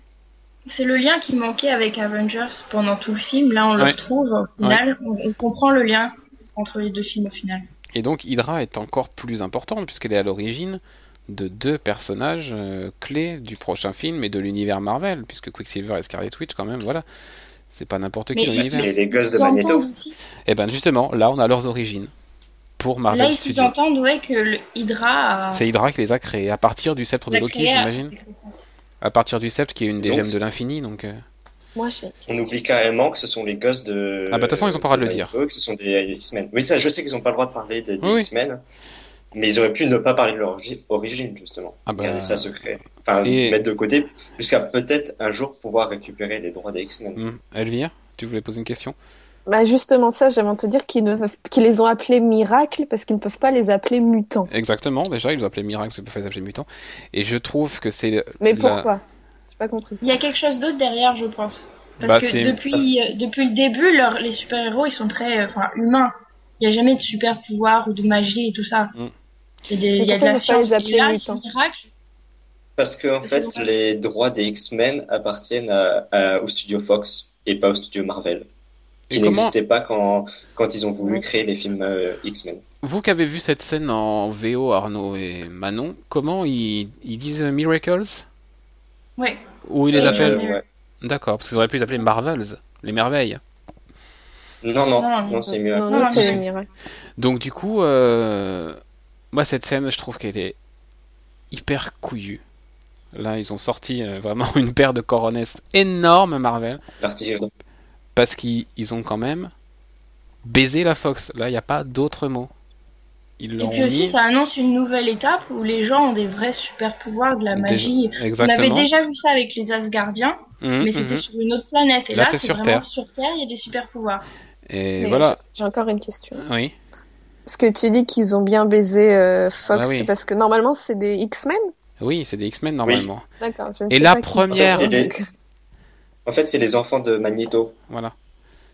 c'est le lien qui manquait avec Avengers pendant tout le film. Là, on le retrouve au final. On, on comprend le lien entre les deux films au final. Et donc Hydra est encore plus importante puisqu'elle est à l'origine de deux personnages euh, clés du prochain film et de l'univers Marvel, puisque Quicksilver et Scarlet Witch quand même, voilà, c'est pas n'importe qui l'univers. C'est les gosses de Magneto. Et ben justement, là on a leurs origines pour Là, Marvel ils Studios. entendent ouais, que le Hydra a. C'est Hydra qui les a créés à partir du sceptre de Loki, j'imagine. À partir du sceptre qui est une des Donc, gemmes de l'infini, donc. euh, Moi, On oublie carrément que ce sont les gosses de. Ah bah, de toute façon, ils ont pas le droit de le Magneto, Que ce sont des X-Men. Oui, ça, je sais qu'ils ont pas le droit de parler des, des Oui, oui. X-Men, mais ils auraient pu ne pas parler de leur origi- origine, justement. Ah bah, Garder ça secret. Enfin, Et- mettre de côté, jusqu'à peut-être un jour pouvoir récupérer les droits des X-Men. hum, Elvire, tu voulais poser une question? Bah justement ça, de te dire qu'ils ne peuvent... qu'ils les ont appelés miracles parce qu'ils ne peuvent pas les appeler mutants. Exactement, déjà ils les appelaient Miracle, c'est pas fait les appeler mutants. Et je trouve que c'est. Mais la- pourquoi? J'ai pas compris. Il y a quelque chose d'autre derrière, je pense. Parce Bah, que depuis, parce- euh, depuis le début, leur- les super-héros, ils sont très euh, enfin, humains. Il n'y a jamais de super-pouvoir ou de magie et tout ça. Mm. Il y a, des- il y a de la ne pas science. les appeler et là, mutants? miracle, Parce que, en fait, ont- les droits des X-Men appartiennent à- à- au studio Fox et pas au studio Marvel. Qui comment- n'existait pas quand, quand ils ont voulu créer les films euh, X-Men. Vous qui avez vu cette scène en VO, Arnaud et Manon, comment ils, ils disent Miracles? Ouais. Ou ils les Euh, appellent ouais. D'accord, parce qu'ils auraient pu les appeler Marvels, les merveilles. Non, non, Non, c'est mieux. non, Non, c'est non. les miracles. Donc du coup, euh, moi cette scène, je trouve qu'elle est hyper couillue. Là, ils ont sorti euh, vraiment une paire de coronesses énormes Marvel, Parti. Parce qu'ils ils ont quand même baisé la Fox. Là, il n'y a pas d'autre mot. Ils Et puis aussi, mis ça annonce une nouvelle étape où les gens ont des vrais super-pouvoirs, de la Déjà- magie. On avait déjà vu ça avec les Asgardiens, Mhm, mais c'était mhm. sur une autre planète. Et Là, là, c'est sur vraiment Terre. sur Terre, il y a des super-pouvoirs. Et Mais voilà. j'ai- encore une question. Oui. Parce que tu dis qu'ils ont bien baisé euh, Fox, Ah oui. c'est parce que normalement c'est des X-Men? Oui, c'est des X-Men normalement. D'accord. je ne Et la première- c'est, C'est les- donc- En fait, c'est les enfants de Magneto. Voilà.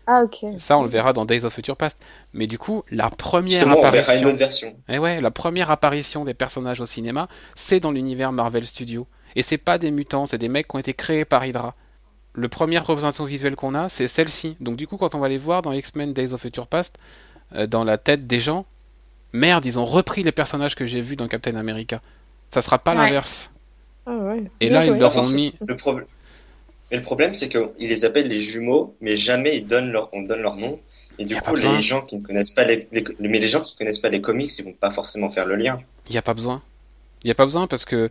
Ah ok. Ça, on le verra dans Days of Future Past. Mais du coup, la première Justement, on verra une apparition. autre version. Eh ouais, la première apparition des personnages au cinéma, c'est dans l'univers Marvel Studios. Et c'est pas des mutants, c'est des mecs qui ont été créés par Hydra. Le première représentation visuelle qu'on a, c'est celle-ci. Donc du coup, quand on va les voir dans X-Men Days of Future Past, euh, dans la tête des gens, merde, ils ont repris les personnages que j'ai vus dans Captain America. Ça sera pas Ouais. l'inverse. Ah ouais. Et Bien là, joué. ils leur ont mis. Le problème. Mais le problème, c'est qu'ils les appellent les jumeaux, mais jamais ils donnent leur, on donne leur nom. Et du coup, les gens qui ne connaissent pas les, les- mais les gens qui connaissent pas les comics, ils vont pas forcément faire le lien. Il n'y a pas besoin. Il n'y a pas besoin parce que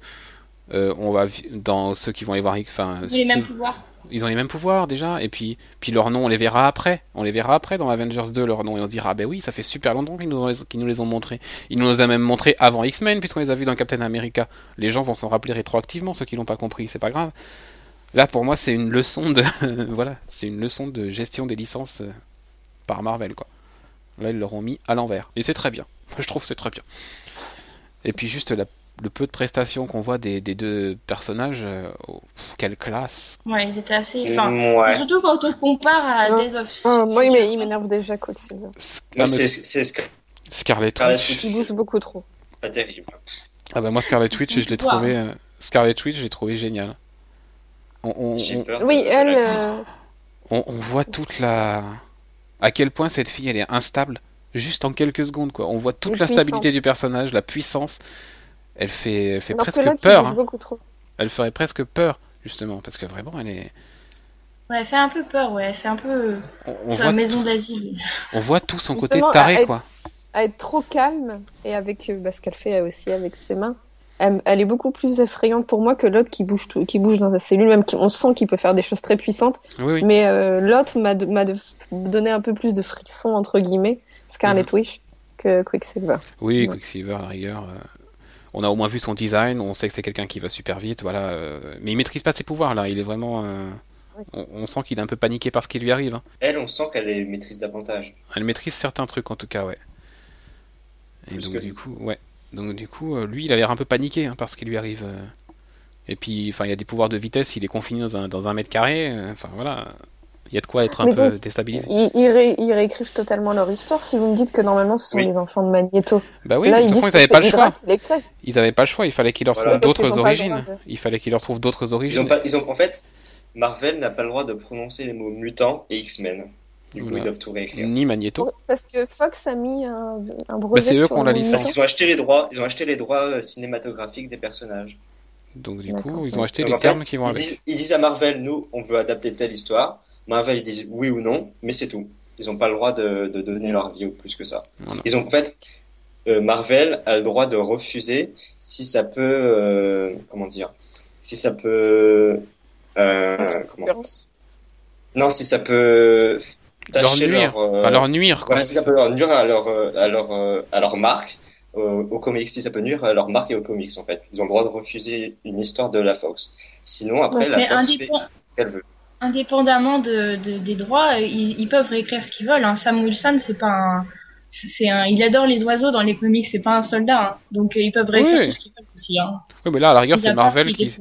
euh, on va dans ceux qui vont les voir, enfin, Ils ont les mêmes pouvoirs. ils ont les mêmes pouvoirs déjà, et puis, puis leur nom, on les verra après. On les verra après dans Avengers 2, leur nom, et on se dira, ah ben oui, ça fait super longtemps qu'ils nous, ont- qu'ils nous les ont montrés. Ils nous les ont même montrés avant X-Men, puisqu'on les a vus dans Captain America. Les gens vont s'en rappeler rétroactivement, ceux qui l'ont pas compris, c'est pas grave. Là, pour moi, c'est une leçon de, voilà, c'est une leçon de gestion des licences euh, par Marvel, quoi. Là, ils l'auront mis à l'envers, et c'est très bien. Je trouve que c'est très bien. Et puis juste la- le peu de prestations qu'on voit des, des deux personnages, euh, oh, pff, quelle classe. Ouais, ils étaient assez. Enfin, Mm, ouais. Surtout quand on compare à Non. Days of. Ah, moi, il m'énerve déjà, quoi que c'est. Moi, Ah, c'est, c'est Scar- Scarlet Scarlet Witch. Witch. Il bouge beaucoup trop. pas terrible. Ah bah moi Scarlet C'est Witch, son je l'ai trouvé euh, Scarlet Witch, j'ai trouvé génial. On, peur. Oui, de- elle. euh, on- on voit toute la à quel point cette fille elle est instable juste en quelques secondes quoi. On voit toute l'instabilité du personnage, la puissance. Elle fait elle fait Alors presque peur. hein. beaucoup trop. Elle ferait presque peur justement parce que vraiment elle est Ouais, elle fait un peu peur, ouais. Elle fait un peu. on, on C'est la voit maison d'asile. on voit tout son côté taré elle- quoi. À être trop calme, et avec euh, bah, ce qu'elle fait aussi avec ses mains, elle, elle est beaucoup plus effrayante pour moi que l'autre qui bouge, tout, qui bouge dans sa cellule, même qui, on sent qu'il peut faire des choses très puissantes. Oui oui. Mais euh, l'autre m'a donné un peu plus de friction, entre guillemets, Scarlet Mhm. Witch, que Quicksilver. Oui, Ouais. Quicksilver à la rigueur. euh, On a au moins vu son design, on sait que c'est quelqu'un qui va super vite, voilà. euh, Mais il maîtrise pas ses pouvoirs là, il est vraiment. euh, Oui. On, on sent qu'il est un peu paniqué par ce qui lui arrive. hein. Elle, on sent qu'elle les maîtrise davantage. Elle maîtrise certains trucs en tout cas, ouais. Et Plus donc que du coup, ouais. Donc du coup, euh, lui, il a l'air un peu paniqué hein, par ce qui lui arrive. euh. Et puis, enfin, il y a des pouvoirs de vitesse, il est confiné dans un, dans un mètre carré. euh, Enfin voilà, il y a de quoi être un Mais peu donc, déstabilisé. Ils, ils ré- ils réécrivent totalement leur histoire si vous me dites que normalement ce sont Oui. les enfants de Magneto. Bah oui, Là, de ils toute disent façon, ils n'avaient pas le choix. Ils n'avaient pas le choix, il fallait qu'ils leur trouvent d'autres origines. de- Il fallait qu'ils leur trouvent d'autres Ils origines. ont pas, ils ont, en fait, Marvel n'a pas le droit de prononcer les mots mutant et X-Men. Du coup, Voilà. ils doivent tout réécrire. Ni Magneto. Parce que Fox a mis un, un brevet Bah, c'est eux qui ont la licence. Parce qu'ils ont acheté les droits, ils ont acheté les droits euh, cinématographiques des personnages. Donc du coup, ils ont acheté Donc, les en fait, termes qui vont ils avec. disent, ils disent à Marvel, nous, on veut adapter telle histoire. Marvel, ils disent oui ou non, mais c'est tout. Ils n'ont pas le droit de, de donner leur vie ou plus que ça. Voilà. Ils ont, en fait, euh, Marvel a le droit de refuser si ça peut, euh, comment dire, si ça peut, euh, comment, non, si ça peut Leur nuire. leur, euh, Enfin, leur nuire, quoi. si ça peut leur nuire à leur, euh, à leur, euh, à leur marque, au, au comics, si ça peut nuire à leur marque et aux comics, en fait. Ils ont le droit de refuser une histoire de la Fox. Sinon, après, la Fox fait indépend- ce qu'elle veut. indépendamment de, de- des droits, euh, ils, ils peuvent réécrire ce qu'ils veulent. Hein. Sam Wilson, c'est pas un, c'est un, il adore les oiseaux dans les comics, c'est pas un soldat. hein. Donc euh, ils peuvent réécrire Oui. tout ce qu'ils veulent aussi. Hein. Oui, mais là, à la rigueur, c'est Marvel qui.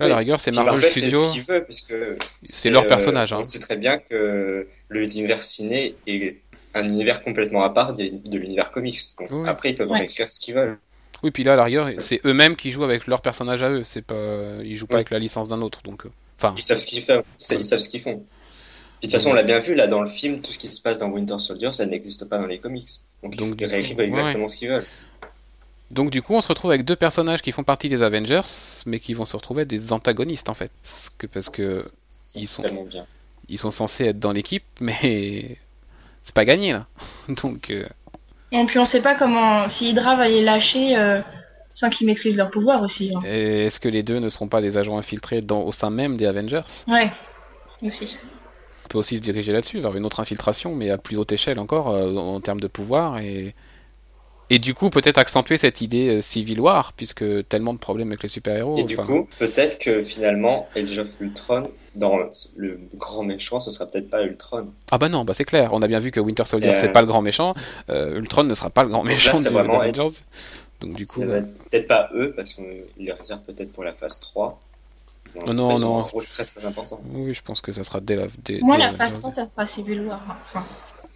Là, à la rigueur, c'est Marvel, Studios. ce C'est leur personnage, hein. On sait très bien que l'univers ciné est un univers complètement à part de, de l'univers comics. Donc Oui. après, ils peuvent Ouais. réécrire ce qu'ils veulent. Oui, puis là, à la rigueur, c'est eux-mêmes qui jouent avec leur personnage à eux. C'est pas, ils jouent pas avec la licence d'un autre, donc. euh, Enfin, Ils savent ce qu'ils font. C'est- Ils savent ce qu'ils font. Puis, de toute façon, on l'a bien vu là dans le film, tout ce qui se passe dans Winter Soldier, ça n'existe pas dans les comics. Donc, Donc, ils du réécrivent coup, exactement ce qu'ils veulent. donc du coup, on se retrouve avec deux personnages qui font partie des Avengers, mais qui vont se retrouver des antagonistes en fait, parce que parce que C'est ils sont- tellement bien. Ils sont censés être dans l'équipe, mais c'est pas gagné là. Donc euh, Et puis on sait pas comment, si Hydra va les lâcher euh, sans qu'ils maîtrisent leur pouvoir aussi. hein. est-ce que les deux ne seront pas des agents infiltrés dans, au sein même des Avengers? Ouais, aussi. On peut aussi se diriger là-dessus, vers une autre infiltration, mais à plus haute échelle encore, euh, en termes de pouvoir, et, et du coup peut-être accentuer cette idée euh, Civil War, puisque tellement de problèmes avec les super-héros. Et du coup, peut-être que finalement, Age of Ultron, dans le grand méchant, ce sera peut-être pas Ultron. Ah bah non, bah c'est clair, on a bien vu que Winter Soldier C'est, euh, pas le grand méchant, euh, Ultron ne sera pas le grand là, méchant c'est de vraiment Avengers. Donc du coup, euh, peut-être pas eux, parce qu'ils les réservent peut-être pour la phase 3. Mais en Oh tout non, ont non. un rôle très très important. oui, je pense que ça sera dès la. Dès, Moi dès la phase 3 ça sera Civil War. hein. Enfin,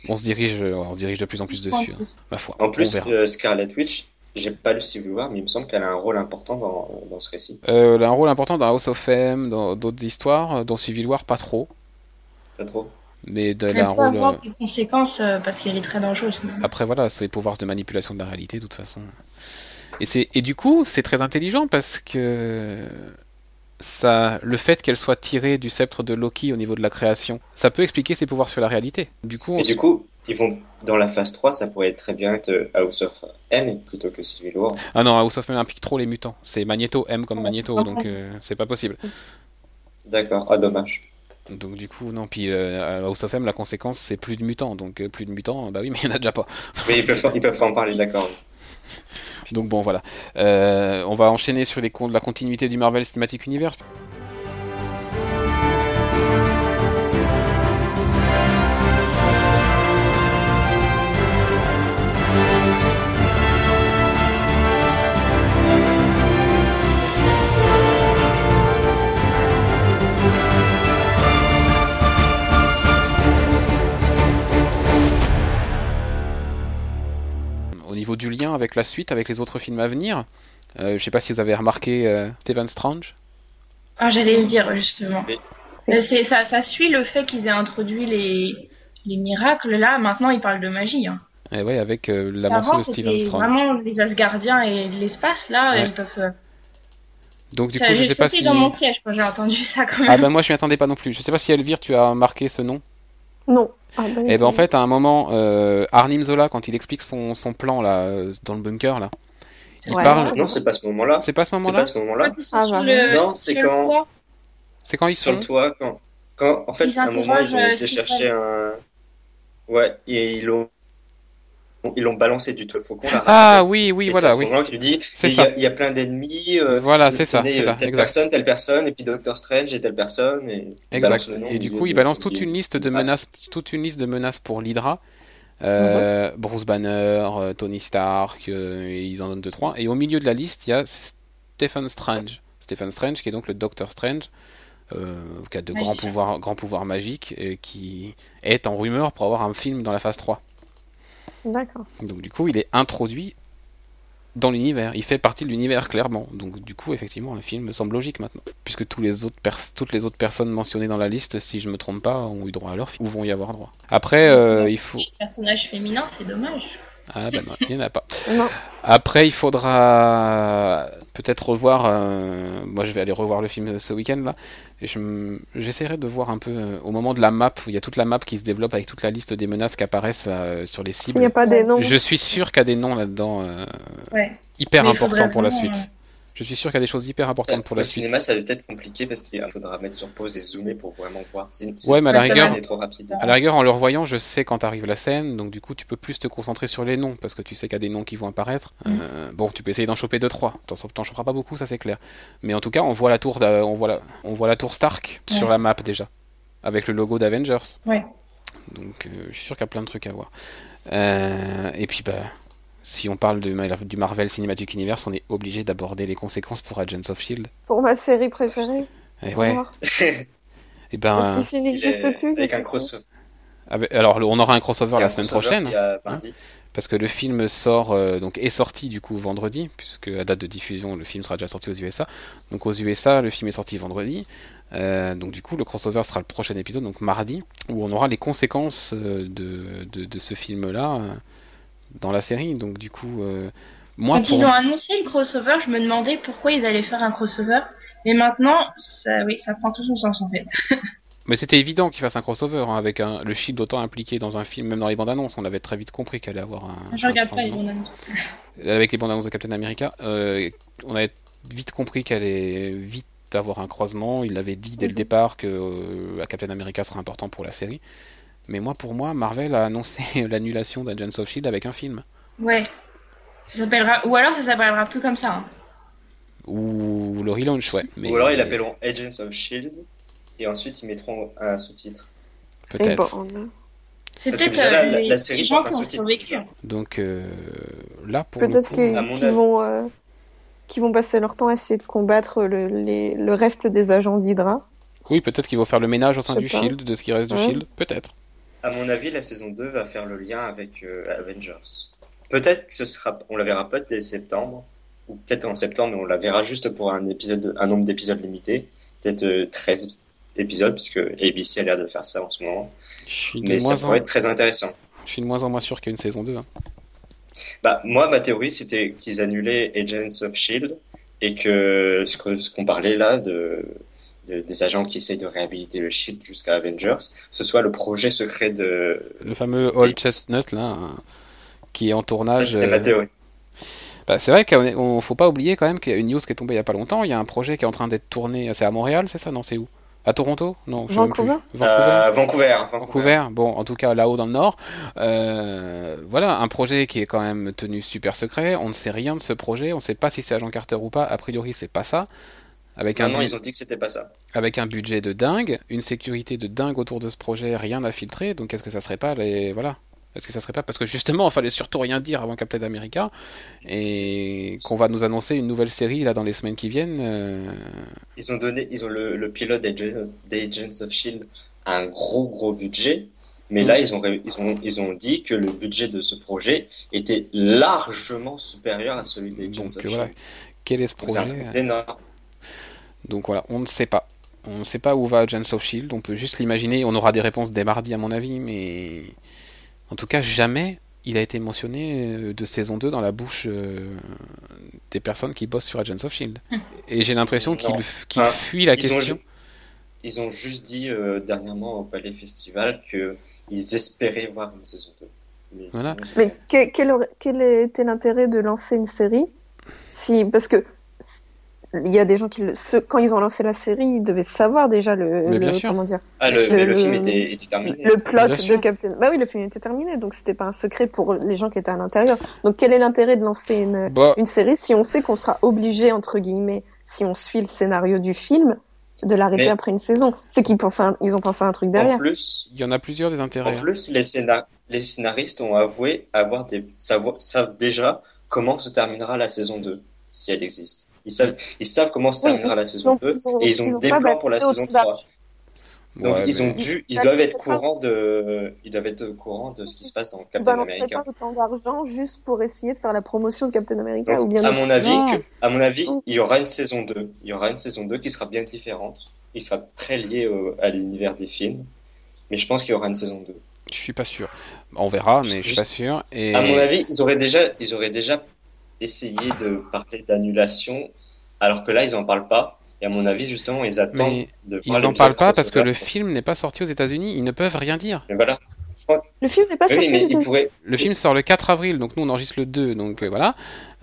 On se dirige, euh, on se dirige de plus en plus dessus, hein, ma foi. En plus, euh, Scarlet Witch, j'ai pas lu Civil War, mais il me semble qu'elle a un rôle important dans, dans ce récit. Euh, elle a un rôle important dans House of M, dans d'autres histoires, dans Civil War pas trop. Pas trop Mais de Elle la peut rôle. avoir des conséquences euh, parce qu'elle est très dangereuse. mais- Après voilà, c'est pouvoirs de manipulation de la réalité de toute façon. Et c'est et du coup, c'est très intelligent parce que ça le fait qu'elle soit tirée du sceptre de Loki au niveau de la création, ça peut expliquer ses pouvoirs sur la réalité. Du coup, Et du coup, ils vont dans la phase 3, ça pourrait très bien être House of M plutôt que Civil War. ah non, House of M implique trop les mutants. C'est Magneto M comme Ouais, Magneto, donc euh, c'est pas possible. D'accord, ah dommage. Donc du coup, non. Puis euh, House of M, la conséquence c'est plus de mutants, donc euh, plus de mutants, bah oui, mais il y en a déjà pas. Oui, ils peuvent, ils peuvent en parler, d'accord. Donc bon, voilà. Euh, on va enchaîner sur les la continuité du Marvel Cinematic Universe. Niveau du lien avec la suite, avec les autres films à venir, euh, je sais pas si vous avez remarqué euh, Stephen Strange. Ah, j'allais le dire justement. Oui. Mais c'est ça, ça suit le fait qu'ils aient introduit les les miracles là. Maintenant, ils parlent de magie. Hein. Et ouais, avec euh, la mention Avant, de Stephen c'était Strange. vraiment les Asgardiens et l'espace là. Ouais. Ils peuvent. euh, Donc du ça, coup, je j'ai sais pas si. dans mon siège quand j'ai entendu ça quand même. Ah ben moi, je m'y attendais pas non plus. Je sais pas si Elvire, tu as marqué ce nom. Non. Ah, bah, Et ben en fait, à un moment, euh, Arnim Zola, quand il explique son, son plan là euh, dans le bunker là, il Ouais. parle. Non, c'est pas ce moment-là. C'est pas ce C'est moment-là pas ce moment-là. Quand ils sont Ah, sur bah, le- non, c'est sur quand- C'est quand ils Sur sont. le toit, quand, quand en fait, Ils à un moment, ils ont interrogent, été euh, chercher un. Ouais, et ils l'ont. Ils l'ont balancé du faucon là. Ah oui, oui, Et voilà, oui. qu'il lui dit C'est il y, a, ça. il y a plein d'ennemis. euh, Voilà, c'est ça, euh, là, Telle exact. personne, telle personne, et puis Doctor Strange et telle personne. Et Exact. Et du coup, il balance toute une liste de menaces, toute une liste de menaces pour l'Hydra. Euh, Bruce Banner, euh, Tony Stark, euh, et ils en donnent deux trois. Et au milieu de la liste, il y a Stephen Strange. Stephen Strange, qui est donc le Doctor Strange, euh, qui a de grands pouvoirs, grands pouvoirs magiques, et qui est en rumeur pour avoir un film dans la phase 3. D'accord. Donc du coup, il est introduit dans l'univers. Il fait partie de l'univers clairement. Donc du coup, effectivement, un film me semble logique maintenant, puisque tous les autres pers- toutes les autres personnes mentionnées dans la liste, si je me trompe pas, ont eu droit à leur film ou vont y avoir droit. Après, euh, il faut. Les personnages féminins, c'est dommage. Ah ben non, il n'y en a pas. Non. Après, il faudra peut-être revoir. euh, Moi, je vais aller revoir le film ce week-end là. Et je m- j'essaierai de voir un peu euh, au moment de la map où il y a toute la map qui se développe avec toute la liste des menaces qui apparaissent là, euh, sur les S'il cibles. n'y a pas des noms. Je suis sûr qu'il y a des noms là-dedans euh, Ouais. hyper Mais il importants pour la suite. Je suis sûr qu'il y a des choses hyper importantes pour la suite. cinéma, ça va peut-être compliqué parce qu'il faudra mettre sur pause et zoomer pour vraiment voir. C'est- c'est- Ouais, mais à la rigueur- trop rapide. À la rigueur, en le revoyant, je sais quand arrive la scène, donc du coup, tu peux plus te concentrer sur les noms parce que tu sais qu'il y a des noms qui vont apparaître. Mm. Euh, bon, tu peux essayer d'en choper deux trois. T'en t'en choperas pas beaucoup, ça c'est clair. Mais en tout cas, on voit la tour, d'a- on voit la, on voit la tour Stark Ouais. sur la map déjà, avec le logo d'Avengers. Ouais. Donc, euh, je suis sûr qu'il y a plein de trucs à voir. Euh, et puis, bah, si on parle du Marvel Cinematic Universe, on est obligé d'aborder les conséquences pour Agents of Shield. Pour ma série préférée. Et ouais. Alors, Et ben, Parce qu'ici, il n'existe plus. Avec un que crossover. avec- alors, on aura un crossover la un semaine crossover prochaine. mardi. parce que le film sort euh, donc est sorti du coup vendredi puisque à date de diffusion le film sera déjà sorti aux USA donc aux USA le film est sorti vendredi Euh, donc du coup le crossover sera le prochain épisode donc mardi où on aura les conséquences euh, de, de, de ce film là dans la série donc du coup euh, moi Quand pour- ils ont annoncé le crossover, je me demandais pourquoi ils allaient faire un crossover. Mais maintenant, ça, oui, ça prend tout son sens en fait. mais c'était évident qu'il fasse un crossover hein, avec un, le Shield autant impliqué dans un film même dans les bandes annonces on avait très vite compris qu'elle allait avoir un Je un regarde pas les bandes annonces. avec les bandes annonces de Captain America, euh, on avait vite compris qu'elle allait vite avoir un croisement. Il avait dit dès le départ que euh, Captain America sera important pour la série. Mais moi, pour moi, Marvel a annoncé l'annulation d'Agents of Shield avec un film. Ouais. Ça s'appellera, ou alors ça s'appellera plus comme ça. hein. Ou le relaunch, ouais. Mais Ou alors ils l'appelleront Agents of Shield et ensuite ils mettront un sous-titre. Peut-être. bon, C'est peut-être la- euh, la- les, la série porte un sous-titre. Donc euh, là, pour Peut-être qu'ils à mon qu'ils avis. vont, euh, qu'ils vont passer leur temps à essayer de combattre le, les- le reste des agents d'Hydra. oui, peut-être qu'ils vont faire le ménage au sein du pas. Shield, de ce qui reste du. Shield. Peut-être. À mon avis, la saison 2 va faire le lien avec euh, Avengers. Peut-être que ce sera, on la verra pas dès septembre, ou peut-être en septembre, mais on la verra juste pour un épisode, un nombre d'épisodes limité, peut-être euh, 13, épisodes, puisque ABC a l'air de faire ça en ce moment. Mais ça en... pourrait être très intéressant. je suis de moins en moins sûr qu'il y ait une saison 2. hein. Bah, moi, ma théorie, c'était qu'ils annulaient Agents of Shield et que- ce qu'on parlait là de, de- des agents qui essayent de réhabiliter le Shield jusqu'à Avengers, ce soit le projet secret de. Le fameux Old Chestnut, là, hein, qui est en tournage. c'était ma euh, théorie. Bah, c'est vrai qu'il ne faut pas oublier quand même qu'il y a une news qui est tombée il y a pas longtemps. Il y a un projet qui est en train d'être tourné. C'est à Montréal, c'est ça? Non, c'est où? À Toronto? Non, je sais plus. Vancouver? Vancouver. Euh, Vancouver. Vancouver, bon, en tout cas là-haut dans le nord. Euh, voilà, un projet qui est quand même tenu super secret. On ne sait rien de ce projet. On ne sait pas si c'est Agent Carter ou pas. A priori, c'est pas ça. Avec un, Non, non, bu- ils ont dit que c'était pas ça. Avec un budget de dingue, une sécurité de dingue autour de ce projet, rien à filtrer. Donc est-ce que ça serait pas les voilà Est-ce que ça serait pas parce que justement, il fallait surtout rien dire avant Captain America et qu'on va nous annoncer une nouvelle série là dans les semaines qui viennent. euh, Ils ont donné, ils ont le, le pilote d'Ag- d'Agents of Shield a un gros gros budget, mais là ils ont, ils ont ils ont dit que le budget de ce projet était largement supérieur à celui d'Agents Donc of euh, voilà, Shield. quel est ce un projet truc énorme. Donc voilà, on ne sait pas. On ne sait pas où va Agents of Shield. On peut juste l'imaginer. On aura des réponses dès mardi à mon avis, mais en tout cas jamais il a été mentionné euh, de saison 2 dans la bouche euh, des personnes qui bossent sur Agents of Shield. Et j'ai l'impression qu'il qu'il Ah, fuit la Ils ont, question. ju- ils ont juste dit euh, dernièrement au Palais Festival que ils espéraient voir une saison 2. Mais Voilà. sinon, Mais que- quel, aurait- quel était l'intérêt de lancer une série si parce que il y a des gens qui le- ceux- quand ils ont lancé la série ils devaient savoir déjà le, Mais le- bien sûr. comment dire Ah, le, Le- mais le le- film était, était terminé. le plot de Captain bah oui le film était terminé donc c'était pas un secret pour les gens qui étaient à l'intérieur donc quel est l'intérêt de lancer une Bah, une série si on sait qu'on sera obligé entre guillemets si on suit le scénario du film de l'arrêter Mais- après une saison? C'est qu'ils pensent un- ils ont pensé à un truc En derrière plus, il y en a plusieurs des En intérêts. hein. plus, les, scénar- les scénaristes ont avoué avoir des savoir, savent déjà comment se terminera la saison 2, si elle existe. Ils savent, ils savent comment se terminera la saison ont- 2 ils ont- et ils ont ils ont des plans pour la saison autour 3. d'Arch. Donc Ouais, ils ont mais- dû, ils Ils doivent être courants de, ils doivent être au courant de ce qui se passe dans Ils Captain America. pas autant d'argent juste pour essayer de faire la promotion de Captain America Donc, ou bien à mon avis, que- à mon avis, il y aura une saison 2. Il y aura une saison 2 qui sera bien différente. Il sera très lié au- à l'univers des films. Mais je pense qu'il y aura une saison 2. Je suis pas sûr. On verra, mais je suis Juste- pas sûr. Et À mon avis, ils auraient déjà, ils auraient déjà essayé de parler d'annulation, alors que là, ils en parlent pas. Et à mon avis, justement, ils attendent Mais de ils voir en l'épisode parlent pas parce que le film n'est pas sorti aux États-Unis. Ils ne peuvent rien dire. Mais voilà. Je pense- Le film n'est pas Oui, sorti. mais ils. Le film sort le 4 avril, donc nous on enregistre le 2, donc euh, voilà.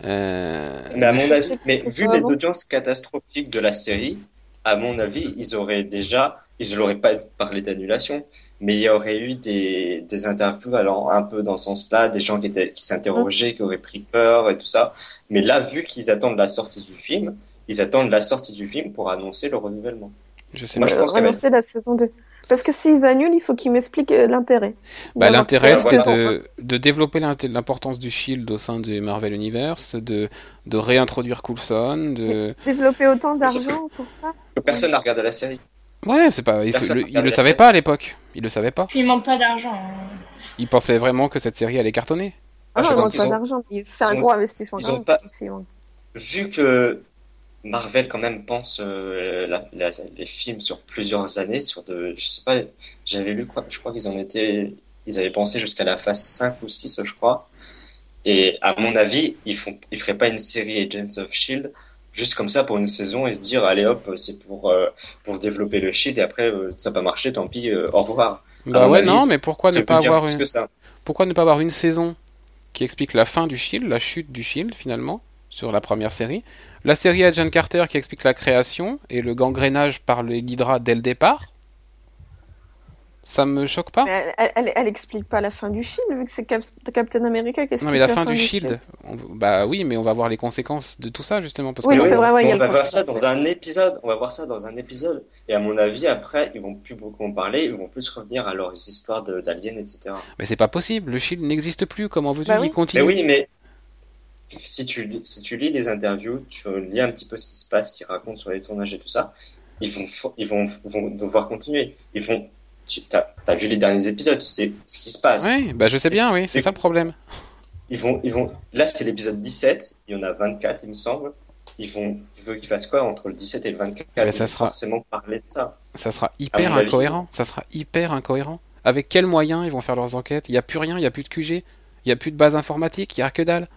Euh, Mais à mon avis, mais vu les audiences catastrophiques de la série, à mon avis, ils auraient déjà, ils n'auraient pas parlé d'annulation, mais il y aurait eu des, des interviews allant un peu dans ce sens-là, des gens qui étaient, qui s'interrogeaient, qui auraient pris peur et tout ça. Mais là, vu qu'ils attendent la sortie du film, ils attendent la sortie du film pour annoncer le renouvellement. je sais Moi, pas. je pense avait- relancer la saison 2. Parce que s'ils annulent, il faut qu'ils m'expliquent euh, l'intérêt. Bah, l'intérêt, c'est de, de développer l'importance du Shield au sein du Marvel Universe, de, de réintroduire Coulson, de... Développer autant d'argent pour ça. Que personne n'a regardé la série. Ouais, c'est pas... Il, Personne le, le série. pas à l'époque. Il le savait pas. Puis il manque pas d'argent. hein. Il pensait vraiment que cette série allait cartonner. Ah, Ah, je non, il pense manque qu'ils pas ont- d'argent. C'est ils un ont- gros investissement. ils ont pas-. Vu que Marvel quand même pense euh, la- la- les films sur plusieurs années, sur de, je sais pas, j'avais lu quoi, je crois qu'ils en étaient, ils avaient pensé jusqu'à la phase 5 ou 6, je crois. Et à mon avis, ils font, ils feraient pas une série Agents of Shield juste comme ça pour une saison et se dire allez hop, c'est pour euh, pour développer le Shield et après euh, ça n'a pas marché, tant pis, euh, au revoir. Bah ouais, non, mais pourquoi ne pas avoir une... que ça. Pourquoi ne pas avoir une saison qui explique la fin du Shield, la chute du Shield finalement, sur la première série? La série Agent Carter qui explique la création et le gangrénage par le l'Hydra dès le départ Ça me choque pas Mais elle, elle, elle, elle explique pas la fin du film, vu que c'est Cap- Captain America qui explique Non mais la fin du Shield, on- bah oui, mais on va voir les conséquences de tout ça justement parce Oui, que c'est vrai, ouais, il y a on le va voir ça dans un épisode. On va voir ça dans un épisode. Et à mon avis, après, ils vont plus beaucoup en parler. Ils vont plus revenir à leurs histoires d'aliens, etc. mais c'est pas possible, le Shield n'existe plus, comment veux-tu Bah qu'il oui. Mais continue oui, mais si tu, lis- si tu lis les interviews, tu lis un petit peu ce qui se passe, ce qu'ils racontent sur les tournages et tout ça, ils vont, ils vont, vont devoir continuer. Ils vont, tu as, vu les derniers épisodes, tu sais ce qui se passe. Oui, bah je sais bien, oui, c'est ça le problème. Ils vont, ils vont, là c'est l'épisode 17, il y en a 24 il me semble. ils vont, tu veux qu'ils fassent quoi entre le 17 et le 24 Mais ça Ils sera- forcément parler de ça. Ça sera hyper incohérent. Ça sera hyper incohérent. Avec quels moyens ils vont faire leurs enquêtes? Il n'y a plus rien, il n'y a plus de QG, il n'y a plus de base informatique, il n'y a que dalle.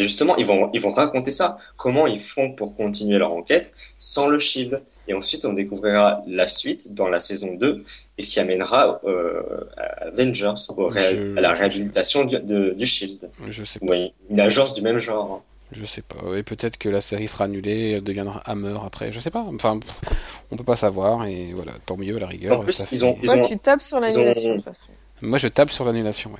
Et justement, ils vont, ils vont raconter ça. Comment ils font pour continuer leur enquête sans le Shield. Et ensuite, on découvrira la suite dans la saison 2 et qui amènera euh, à Avengers, au ré- Je- à la réhabilitation du, de- du Shield. Je sais pas. Oui, une agence du même genre. Je sais pas. Et peut-être que la série sera annulée, elle deviendra Hammer après. Je sais pas. Enfin, pff, on peut pas savoir. Et voilà, tant mieux à la rigueur. En plus, ils fait- ont- ils Toi, ont- tu tapes sur l'annulation, ont- de toute façon. Moi, je tape sur l'annulation. Ouais.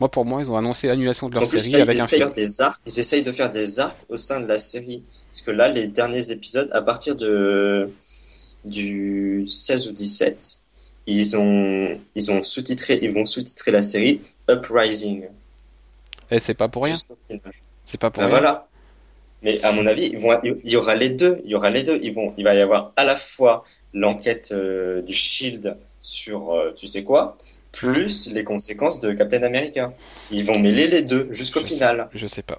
Moi, pour moi, ils ont annoncé annulation de leur En plus, série là, ils avec un essayent, film. des arcs, ils essayent de faire des arcs au sein de la série. Parce que là, les derniers épisodes, à partir de du 16 ou 17, ils ont, ils ont sous-titré, ils vont sous-titrer la série Uprising. Et c'est pas pour rien. C'est pas pour Ben rien. voilà. Mais à mon avis, ils vont, il y aura les deux. Il y aura les deux. Ils vont, il va y avoir à la fois l'enquête euh, du Shield sur, euh, tu sais quoi, plus les conséquences de Captain America. Ils vont mêler les deux jusqu'au sais- final. Je sais pas.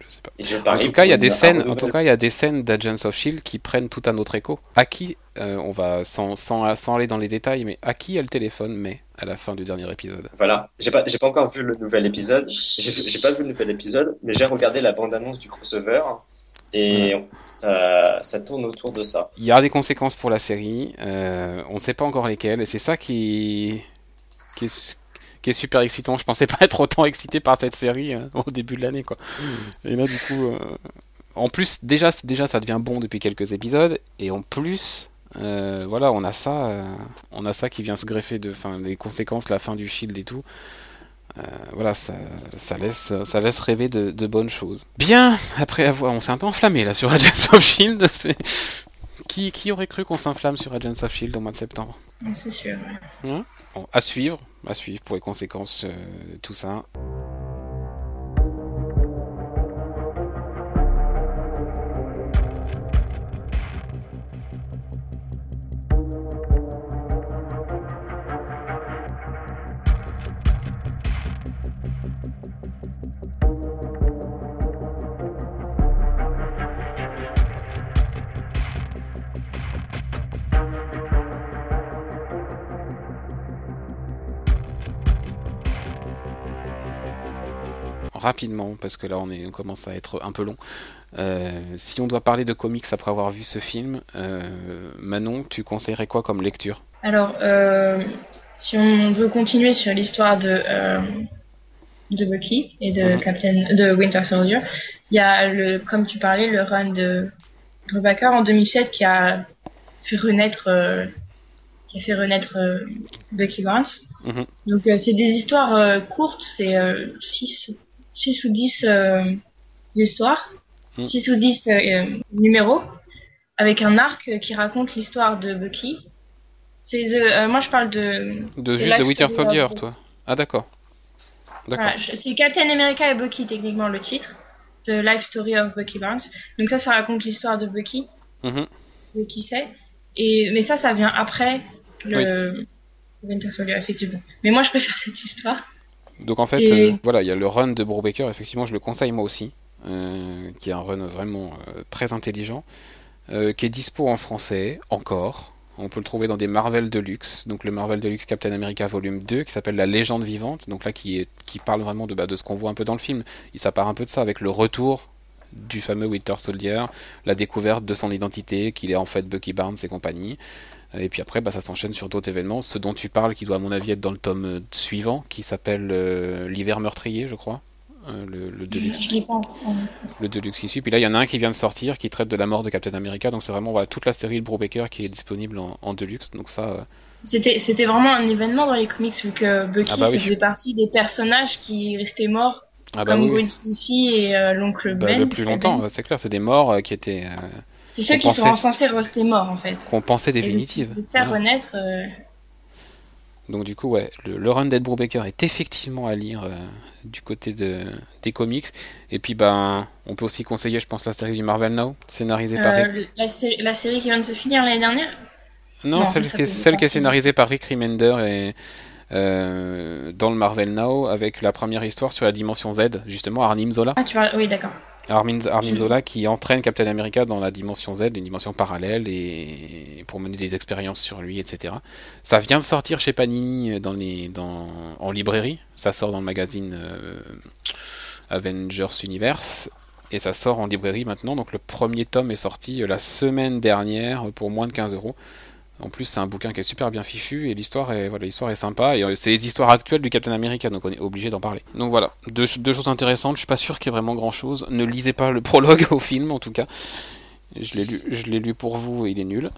Je sais pas. Je En tout cas, il y a des scènes. En tout cas, il y a des scènes d'Agents of Shield qui prennent tout un autre écho. À qui euh, on va sans, sans, sans aller dans les détails, mais à qui elle téléphone Mais à la fin du dernier épisode? Voilà. J'ai pas, j'ai pas encore vu le nouvel épisode. J'ai, pas vu le nouvel épisode, mais j'ai regardé la bande-annonce du crossover. Et ça, ça tourne autour de ça. Il y a des conséquences pour la série. euh, on ne sait pas encore lesquelles, et c'est ça qui, qui est, qui est super excitant. Je pensais pas être autant excité par cette série euh, au début de l'année, quoi. Et là, du coup, euh, en plus, déjà, déjà, ça devient bon depuis quelques épisodes, et en plus, euh, voilà, on a ça, euh, on a ça qui vient se greffer de, enfin, les conséquences, la fin du Shield et tout. Euh, voilà, ça, ça laisse, ça laisse rêver de, de bonnes choses. Bien, après avoir, on s'est un peu enflammé là sur Agents of Shield. Qui, qui aurait cru qu'on s'inflamme sur Agents of Shield au mois de septembre C'est sûr. ouais. Bon, À suivre, à suivre pour les conséquences, euh, tout ça. Rapidement, parce que là on, est, on commence à être un peu long. Euh, si on doit parler de comics après avoir vu ce film, euh, Manon, tu conseillerais quoi comme lecture? Alors, euh, si on veut continuer sur l'histoire de, de Bucky et de Mhm. Captain de Winter Soldier, il y a le, comme tu parlais, le run de Rebecca en 2007 qui a fait renaître, qui a fait renaître euh, Bucky Barnes. Mhm. Donc euh, c'est des histoires euh, courtes, c'est 6 six ou 10 euh, histoires, Mhm. 6 ou 10 euh, numéros avec un arc qui raconte l'histoire de Bucky. C'est the- euh, moi je parle de De The juste de Winter Soldier, toi Ah d'accord. Voilà, c'est Captain America et Bucky techniquement le titre de Life Story of Bucky Barnes. Donc ça, ça raconte l'histoire de Bucky, Mhm. de qui c'est. Et mais ça, ça vient après le Winter Soldier effectivement. Mais moi, je préfère cette histoire. Donc en fait, Et- euh, voilà, il y a le run de Brubaker, effectivement, je le conseille moi aussi, euh, qui est un run vraiment euh, très intelligent, qui est dispo en français, encore. On peut le trouver dans des Marvel Deluxe, donc le Marvel Deluxe Captain America volume 2, qui s'appelle La Légende Vivante, donc là qui, est, qui parle vraiment de, bah, de ce qu'on voit un peu dans le film. Il ça part un peu de ça avec le retour du fameux Winter Soldier, la découverte de son identité, qu'il est en fait Bucky Barnes et compagnie. Et puis après, bah, ça s'enchaîne sur d'autres événements. Ce dont tu parles, qui doit à mon avis être dans le tome euh, suivant, qui s'appelle euh, L'hiver meurtrier, je crois. Euh, le, le Deluxe, Je l'ai pas en- en- le Deluxe qui suit. Puis là, il y en a un qui vient de sortir, qui traite de la mort de Captain America. Donc c'est vraiment voilà, toute la série de Brubaker qui est disponible en, en Deluxe. Donc ça, euh, C'était c'était vraiment un événement dans les comics vu que Bucky Ah bah oui. faisait partie des personnages qui restaient morts ah bah comme oui. Gwen Stacy et euh, l'oncle Bah, Ben. le plus longtemps, euh, c'est clair, c'est des morts qui étaient C'est ceux qui sont pensait- censés rester morts en fait. qu'on pensait Et de- définitives. De faire renaître. euh, Donc du coup, ouais, le, le run d'Ed Brubaker est effectivement à lire euh, du côté de, des comics. Et puis, ben, on peut aussi conseiller, je pense, la série du Marvel Now, scénarisée par Rick- euh, la, sé- la série qui vient de se finir l'année dernière? Non, non, celle, ça qui est, celle qui est scénarisée par Rick Remender et euh, dans le Marvel Now avec la première histoire sur la dimension Z, justement Arnim Zola. Ah tu parles. Oui d'accord. Armin, Armin Zola qui entraîne Captain America dans la dimension Z, une dimension parallèle, et pour mener des expériences sur lui, etc. Ça vient de sortir chez Panini dans les, dans, en librairie. Ça sort dans le magazine euh, Avengers Universe. Et ça sort en librairie maintenant. Donc le premier tome est sorti la semaine dernière pour moins de 15 euros. En plus, c'est un bouquin qui est super bien fichu et l'histoire est, voilà, l'histoire est sympa. Et euh, c'est les histoires actuelles du Captain America, donc on est obligé d'en parler. Donc voilà, deux, deux choses intéressantes. Je suis pas sûr qu'il y ait vraiment grand chose. Ne lisez pas le prologue au film, en tout cas. Je l'ai lu, je l'ai lu pour vous et il est nul.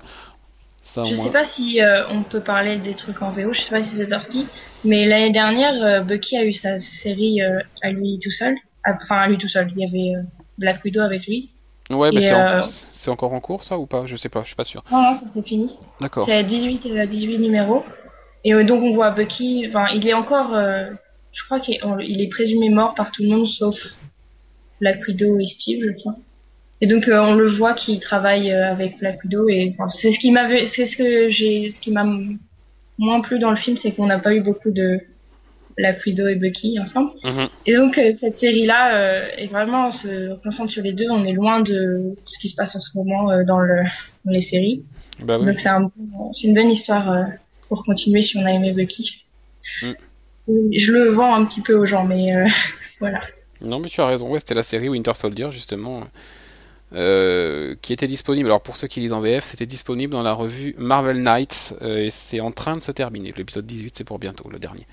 Ça, je sais pas si euh, on peut parler des trucs en VO. Je sais pas si c'est sorti, mais l'année dernière, euh, Bucky a eu sa série à lui tout seul. Enfin, à lui tout seul. Il y avait Black Widow avec lui. Ouais, mais euh, c'est, encore en cours ça ou pas? Je sais pas, je suis pas sûr. Non, non, ça c'est fini. D'accord. C'est 18, 18 euh, numéros. Et euh, donc on voit Bucky, enfin il est encore, je crois qu'il est, est, présumé mort par tout le monde sauf Black Widow et Steve, je crois. Et donc on le voit qu'il travaille avec Black Widow et c'est ce qui m'avait, c'est ce que j'ai, ce qui m'a moins plu dans le film, c'est qu'on n'a pas eu beaucoup de Black Widow et Bucky ensemble. Mhm. Et donc euh, cette série-là euh, est vraiment on se concentre sur les deux. On est loin de ce qui se passe en ce moment euh, dans, le, dans les séries. Bah donc c'est un, une bonne histoire pour continuer si on a aimé Bucky. Mm. Je le vends un petit peu aux gens, mais voilà. Non, mais tu as raison. Ouais, c'était la série Winter Soldier justement. qui était disponible. Alors pour ceux qui lisent en VF, c'était disponible dans la revue Marvel Knights et c'est en train de se terminer. L'épisode 18, c'est pour bientôt, le dernier.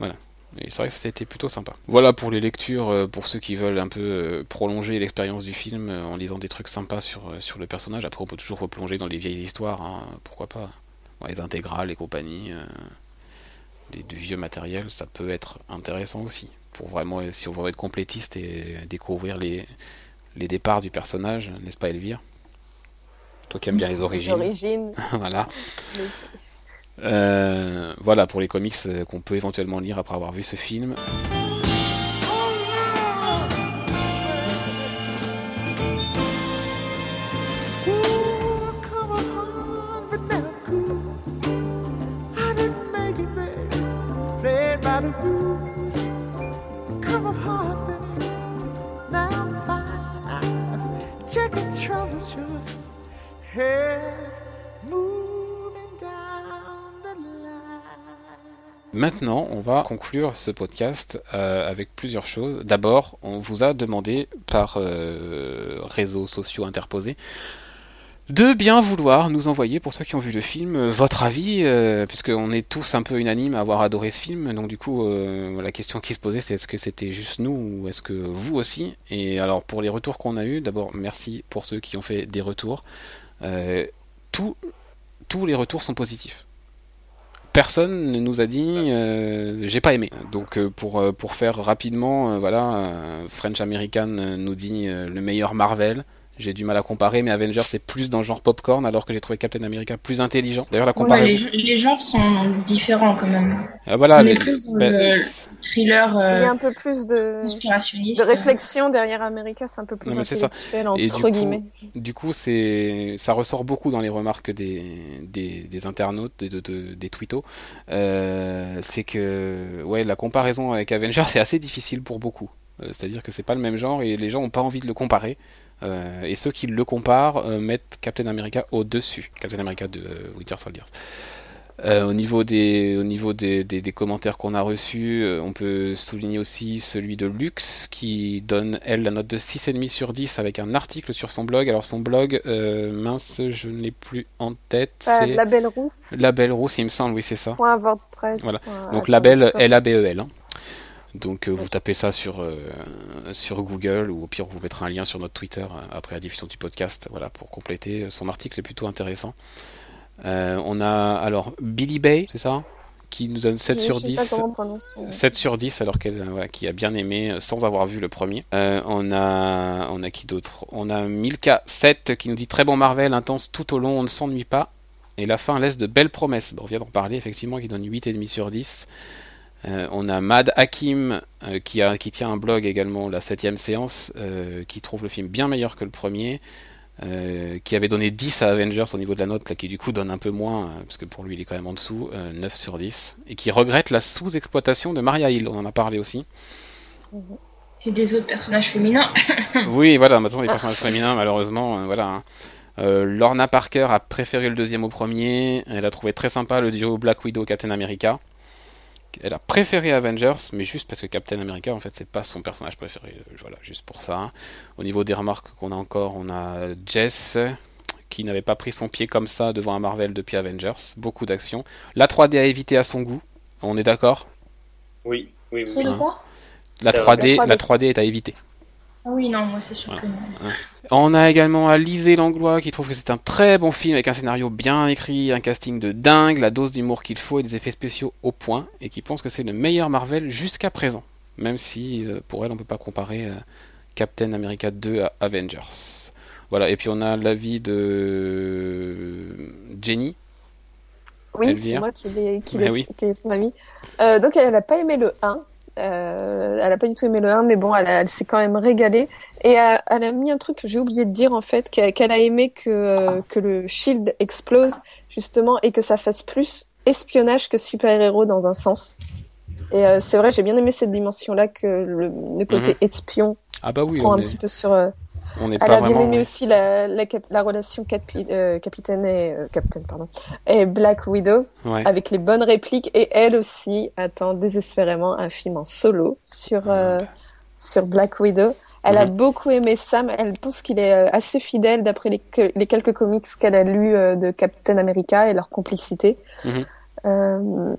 Voilà. Et c'est vrai que c'était plutôt sympa. Voilà pour les lectures, euh, pour ceux qui veulent un peu euh, prolonger l'expérience du film euh, en lisant des trucs sympas sur, sur le personnage. Après, on peut toujours replonger dans les vieilles histoires, hein, pourquoi pas? les intégrales et compagnie, les, du vieux matériel, ça peut être intéressant aussi. Pour vraiment, si on veut être complétiste et découvrir les, les départs du personnage, n'est-ce pas Elvire? Toi qui aimes bien les origines. Les origines. voilà. Euh, voilà pour les comics euh, qu'on peut éventuellement lire après avoir vu ce film. Maintenant, on va conclure ce podcast euh, avec plusieurs choses. D'abord, on vous a demandé par euh, réseaux sociaux interposés de bien vouloir nous envoyer, pour ceux qui ont vu le film, euh, votre avis, puisqu'on est tous un peu unanimes à avoir adoré ce film. Donc du coup, la question qui se posait, c'est est-ce que c'était juste nous ou est-ce que vous aussi? Et alors pour les retours qu'on a eu, d'abord merci pour ceux qui ont fait des retours. tous les retours sont positifs personne ne nous a dit euh, j'ai pas aimé. Donc euh, pour, euh, pour faire rapidement, voilà, French American nous dit le meilleur Marvel. J'ai du mal à comparer, mais Avengers c'est plus dans le genre popcorn, alors que j'ai trouvé Captain America plus intelligent. D'ailleurs, la comparaison. les, genres sont différents quand même. voilà, On est plus dans ben, le thriller. Il y a un peu plus de, de réflexion derrière America, c'est un peu plus intellectuel entre guillemets. du coup, c'est ça ressort beaucoup dans les remarques des, des, des internautes, des, des twittos. Euh, c'est que ouais, la comparaison avec Avengers c'est assez difficile pour beaucoup. Euh, c'est-à-dire que c'est pas le même genre et les gens n'ont pas envie de le comparer. Euh, et ceux qui le comparent euh, mettent Captain America au-dessus, Captain America de euh, Winter Soldier. au niveau des, au niveau des, des, commentaires qu'on a reçus, on peut souligner aussi celui de Lux qui donne, elle, la note de 6,5 sur 10 avec un article sur son blog. Alors, son blog, mince, je ne l'ai plus en tête. c'est La Belle Rousse. La Belle Rousse, il me semble, oui, c'est ça. Point WordPress. Voilà. Donc, la Belle, L-A-B-E-L. Hein. Donc euh, vous tapez ça sur, euh, sur Google ou au pire vous mettra un lien sur notre Twitter euh, après la diffusion du podcast voilà, pour compléter. Son article est plutôt intéressant. on a alors Billy Bay, c'est ça qui nous donne 7 sur 10. 7 sur 10 alors qu'elle voilà, qui a bien aimé sans avoir vu le premier. on a on a qui d'autre? On a Milka 7 qui nous dit très bon Marvel, intense tout au long, on ne s'ennuie pas. Et la fin laisse de belles promesses. on vient d'en parler effectivement qui donne 8,5 sur 10. Euh, on a Mad Hakim euh, qui, a, qui, tient un blog également, la septième séance, euh, qui trouve le film bien meilleur que le premier, qui avait donné 10 à Avengers au niveau de la note, là, qui du coup donne un peu moins, parce que pour lui il est quand même en dessous, 9 sur 10, et qui regrette la sous-exploitation de Maria Hill, on en a parlé aussi. Et des autres personnages féminins. Oui, voilà, maintenant les personnages féminins, malheureusement, voilà. hein. Euh, Lorna Parker a préféré le deuxième au premier. Elle a trouvé très sympa le duo Black Widow Captain America. Elle a préféré Avengers, mais juste parce que Captain America, en fait, c'est pas son personnage préféré. Euh, Voilà, juste pour ça. Au niveau des remarques qu'on a encore, on a Jess qui n'avait pas pris son pied comme ça devant un Marvel depuis Avengers. Beaucoup d'action. La 3D a évité à son goût. On est d'accord? Oui, oui, oui. Trop de quoi? La C'est 3D, vrai. la 3D est à éviter. Ah oui, non, moi c'est sûr que non. On a également Alizé Langlois qui trouve que c'est un très bon film avec un scénario bien écrit, un casting de dingue, la dose d'humour qu'il faut et des effets spéciaux au point, et qui pense que c'est le meilleur Marvel jusqu'à présent. Même si euh, pour elle on peut pas comparer euh, Captain America 2 à Avengers. Voilà, et puis on a l'avis de Jenny. Oui, c'est moi qui l'ai qui oui. est son amie. Euh, donc elle n'a pas aimé le 1. Euh, elle a pas du tout aimé le 1, mais bon, elle, s'est quand même régalée. Et euh, elle a mis un truc que j'ai oublié de dire en fait, qu'elle a aimé que, euh, que le Shield explose justement et que ça fasse plus espionnage que super-héros dans un sens. Et euh, c'est vrai, j'ai bien aimé cette dimension-là que le, le côté espion Ah bah oui, prend un est, petit peu sur. euh, on n'est elle a bien aimé aussi la, la, cap- la relation capi- euh, capitaine et euh, capitaine pardon et Black Widow Ouais. avec les bonnes répliques et elle aussi attend désespérément un film en solo sur euh, sur Black Widow. Elle a Mhm. beaucoup aimé Sam. Elle pense qu'il est euh, assez fidèle d'après les, que- les quelques comics qu'elle a lus de Captain America et leur complicité. Euh,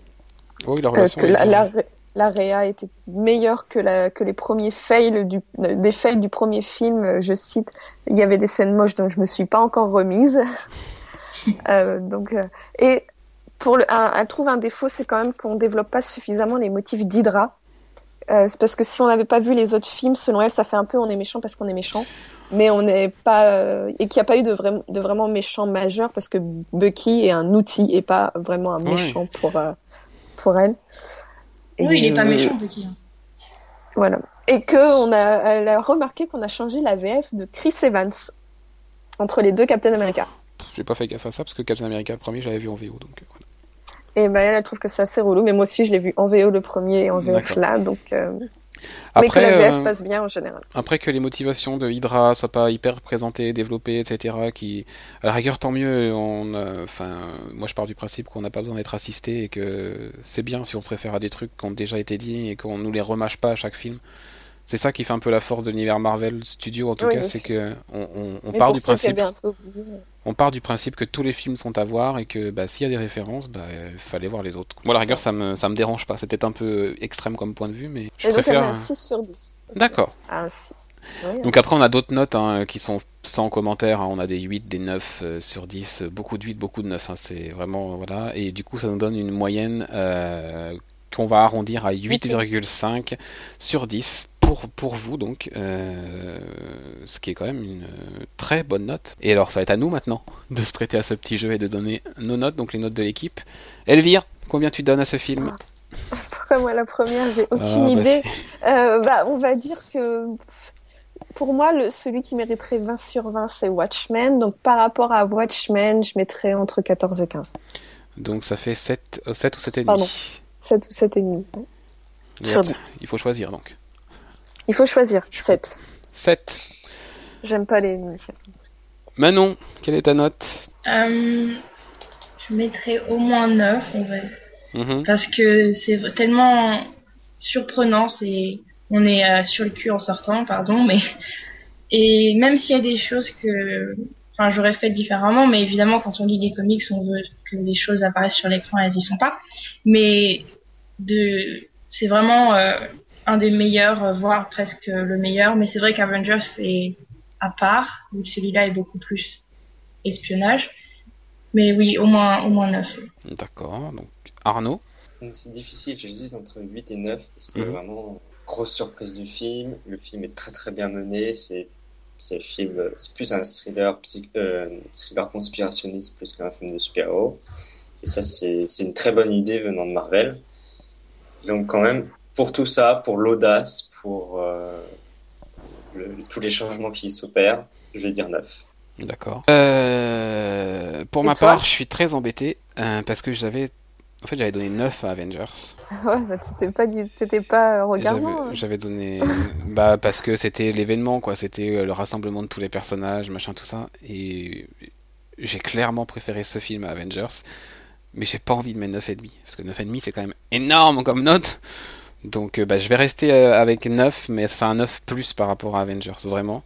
Oui, la relation que la. La, Réa était meilleure que, la, que les premiers fails du, des fails du premier film. Euh, Je cite, il y avait des scènes moches dont je me suis pas encore remise. euh, donc, euh, et pour le, un, elle trouve un défaut, c'est quand même qu'on développe pas suffisamment les motifs d'Hydra. Euh, c'est parce que si on n'avait pas vu les autres films, selon elle, ça fait un peu on est méchant parce qu'on est méchant, mais on n'est pas euh, et qu'il n'y a pas eu de, vrai, de vraiment méchant majeur parce que Bucky est un outil et pas vraiment un méchant pour pour elle. Et, Oui, il est pas euh, méchant, Bucky. hein. Voilà. Et que on a, elle a remarqué qu'on a changé la VF de Chris Evans entre les deux Captain America. J'ai pas fait gaffe à ça parce que Captain America le premier j'avais vu en VO donc. euh, voilà. Et ben elle, elle trouve que c'est assez relou, mais moi aussi je l'ai vu en VO le premier et en VF là, donc. euh, mais que Après, la VF euh, passe bien en général. Après que les motivations de Hydra soient pas hyper présentées, développées, etc., qui, à la rigueur, tant mieux. On, enfin, moi, je pars du principe qu'on n'a pas besoin d'être assisté et que c'est bien si on se réfère à des trucs qui ont déjà été dits et qu'on nous les remâche pas à chaque film. C'est ça qui fait un peu la force de l'univers Marvel Studio, en tout Oui, cas, oui. c'est que on, on- on Mais part du principe, peu on part du principe que tous les films sont à voir et que bah, s'il y a des références, bah, il fallait voir les autres. Moi, à la rigueur, ça me, ça me dérange pas. C'était un peu extrême comme point de vue, mais je Et préfère. met un 6 sur 10. D'accord. Ah, un 6. Oui, Donc après on a d'autres notes hein, qui sont sans commentaire, hein. on a des 8, des 9 euh, sur 10, euh, beaucoup de 8, beaucoup de 9, hein. c'est vraiment voilà, et du coup ça nous donne une moyenne euh, qu'on va arrondir à 8,5 sur 10 pour, pour vous donc, euh, ce qui est quand même une euh, très bonne note. Et alors ça va être à nous maintenant de se prêter à ce petit jeu et de donner nos notes, donc les notes de l'équipe. Elvire, combien tu donnes à ce film? Pourquoi moi la première, j'ai Ah, aucune bah, idée. Euh, bah, on va dire que pour moi, le, celui qui mériterait 20 sur 20, c'est Watchmen. Donc par rapport à Watchmen, je mettrais entre 14 et 15. Donc ça fait 7, euh, 7 ou 7,5 Pardon. 7 ou 7,5. Il sur y a- 10. Il faut choisir donc. Il faut choisir. 7. 7. J'aime pas les. Manon, quelle est ta note? Euh, je mettrais au moins 9, en vrai. Mhm. Parce que c'est tellement surprenant, c'est on est euh, sur le cul en sortant, pardon, mais et même s'il y a des choses que enfin j'aurais fait différemment, mais évidemment quand on lit les comics, on veut que les choses apparaissent sur l'écran, elles y sont pas. Mais de c'est vraiment euh, un des meilleurs, euh, voire presque le meilleur, mais c'est vrai qu'Avengers est à part, où celui-là est beaucoup plus espionnage. Mais oui, au moins au moins 9. D'accord, donc Arnaud? C'est difficile, j'hésite entre 8 et 9 parce que Mhm. vraiment, grosse surprise du film. Le film est très très bien mené. C'est c'est un film, c'est plus un thriller, psy- euh, thriller conspirationniste plus qu'un film de super-héros. Et ça, c'est une très bonne idée venant de Marvel. Donc quand même, pour tout ça, pour l'audace, pour euh, le- tous les changements qui s'opèrent, je vais dire 9. D'accord. Euh, pour Et ma part, je suis très embêté euh, parce que j'avais En fait, j'avais donné 9 à Avengers. Ouais, bah t'étais pas, du... t'étais pas regardant. J'avais- hein. Donné. bah, parce que c'était l'événement, quoi. C'était euh, le rassemblement de tous les personnages, machin, tout ça. Et j'ai clairement préféré ce film à Avengers. Mais j'ai pas envie de mettre 9,5. Parce que 9,5, c'est quand même énorme comme note. Donc, euh, bah, je vais rester euh, avec 9, mais c'est un 9 plus par rapport à Avengers, vraiment.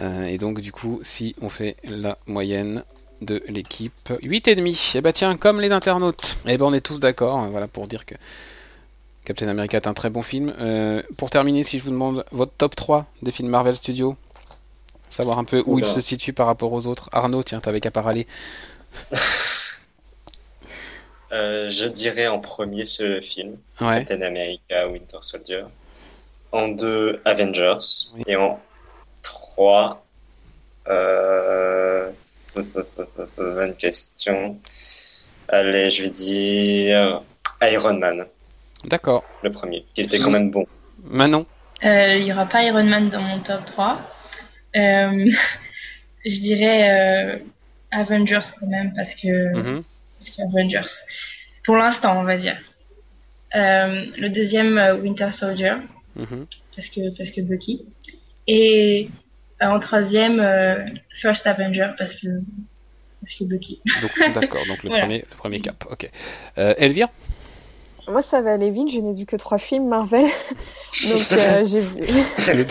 Euh, et donc, du coup, si on fait la moyenne de l'équipe, 8,5. Et bah, tiens, comme les internautes. Et ben, on est tous d'accord. hein, Voilà, pour dire que. Captain America est un très bon film. Euh, pour terminer, si je vous demande votre top 3 des films Marvel Studios, savoir un peu où Oula. il se situe par rapport aux autres. Arnaud, tiens, t'avais qu'à parler. Euh, je dirais en premier ce film, Ouais. Captain America Winter Soldier. En deux, Avengers. Oui. Et en trois, euh... bonne question. Allez, je vais dire Iron Man, D'accord. le premier, qui était quand même bon. Manon. Euh, Il y aura pas Iron Man dans mon top 3. Euh, je dirais euh, Avengers quand même parce que Mhm. parce que Avengers. Pour l'instant, on va dire. Euh, le deuxième Winter Soldier Mhm. parce que parce que Bucky et en troisième euh, First Avenger parce que parce que Bucky. Donc, d'accord. Donc le Voilà. premier, le premier cap. Ok. Euh, Elvire? Moi, ça va aller vite. Je n'ai vu que trois films Marvel. Donc, euh, j'ai vu...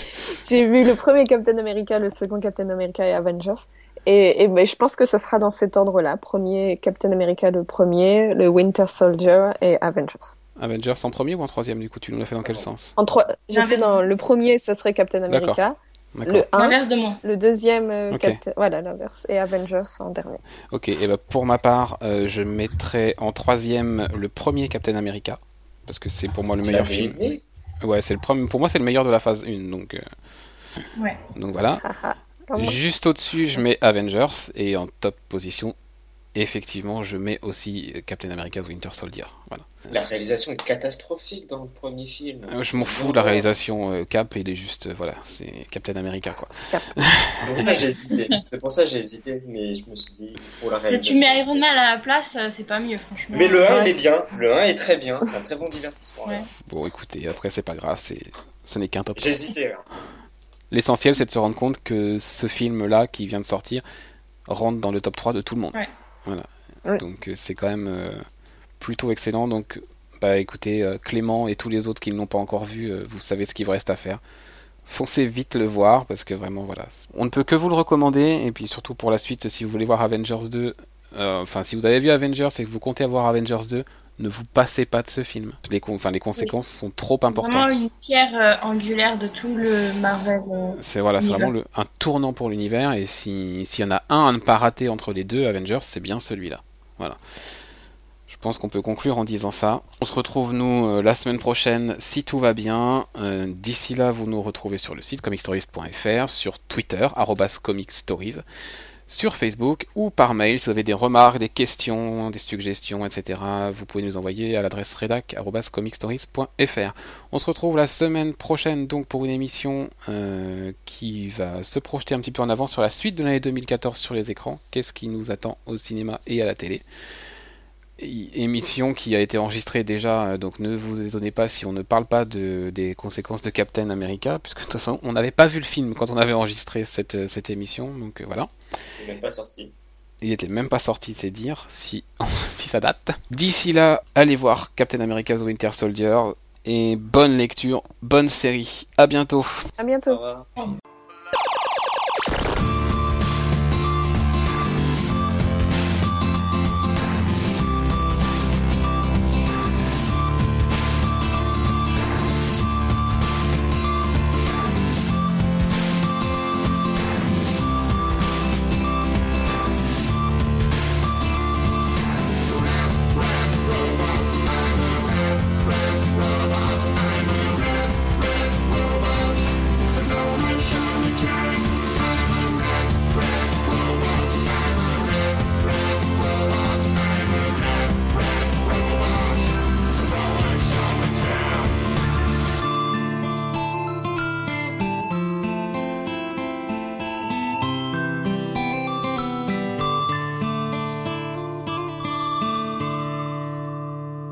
j'ai vu le premier Captain America, le second Captain America et Avengers. Et, et ben, je pense que ça sera dans cet ordre-là. Premier Captain America, le premier, le Winter Soldier et Avengers. Avengers en premier ou en troisième du coup Tu nous l'as fait dans quel sens? En trois, j'ai fait dans le premier, ça serait Captain America. D'accord. Le 1, L'inverse de moi. le deuxième, euh, Ok. Captain- voilà l'inverse, et Avengers en dernier. Ok. Et bah, pour ma part, euh, je mettrai en troisième le premier Captain America parce que c'est pour moi le Tu meilleur film. aimé Ouais, c'est le premier. Pour moi, c'est le meilleur de la phase 1. Donc, euh, Ouais. donc voilà. Haha. Comment- Juste au-dessus, je mets Avengers et en top position, effectivement, je mets aussi euh, Captain America's Winter Soldier. Voilà. La réalisation est catastrophique dans le premier film. Euh, Je m'en fous de la réalisation euh, Cap, il est juste, euh, voilà, c'est Captain America quoi. C'est Cap. C'est pour ça que j'ai hésité. C'est pour ça que j'ai hésité, mais je me suis dit pour la Si réalisation. tu mets Iron Man à la place, euh, c'est pas mieux franchement. Mais le 1 Ouais. il est bien, le 1 est très bien, c'est un très bon divertissement. Ouais. Bon, écoutez, après c'est pas grave, c'est, ce n'est qu'un top. J'ai hésité. hein. L'essentiel, c'est de se rendre compte que ce film-là, qui vient de sortir, rentre dans le top 3 de tout le monde. Ouais. Voilà. Ouais. Donc euh, c'est quand même euh, plutôt excellent. Donc, bah écoutez, euh, Clément et tous les autres qui ne l'ont pas encore vu, euh, vous savez ce qu'il vous reste à faire. Foncez vite le voir parce que vraiment, voilà, on ne peut que vous le recommander. Et puis surtout pour la suite, si vous voulez voir Avengers 2, euh, enfin si vous avez vu Avengers et que vous comptez avoir Avengers 2, ne vous passez pas de ce film. Les, con- enfin, les conséquences sont trop importantes. Vraiment une pierre euh, angulaire de tout le Marvel. euh, C'est voilà, c'est vraiment le- un tournant pour l'univers et si- s'il y en a un à ne pas rater entre les deux Avengers, c'est bien celui-là. Voilà. Je pense qu'on peut conclure en disant ça. On se retrouve nous euh, la semaine prochaine si tout va bien. D'ici là, vous nous retrouvez sur le site comicstories.fr, sur Twitter @comicstories, sur Facebook ou par mail si vous avez des remarques, des questions, des suggestions, etc. Vous pouvez nous envoyer à l'adresse rédac arobase comicstories.fr. On se retrouve la semaine prochaine donc pour une émission euh, qui va se projeter un petit peu en avant sur la suite de l'année 2014 sur les écrans. Qu'est-ce qui nous attend au cinéma et à la télé? Émission qui a été enregistrée déjà, euh, donc ne vous étonnez pas si on ne parle pas de, des conséquences de Captain America, puisque de toute façon on n'avait pas vu le film quand on avait enregistré cette, euh, cette émission, donc euh, voilà. Il est même pas sorti. Il était même pas sorti, c'est dire, si, si ça date. D'ici là, allez voir Captain America's Winter Soldier et bonne lecture, bonne série. À bientôt. À Au bientôt. revoir.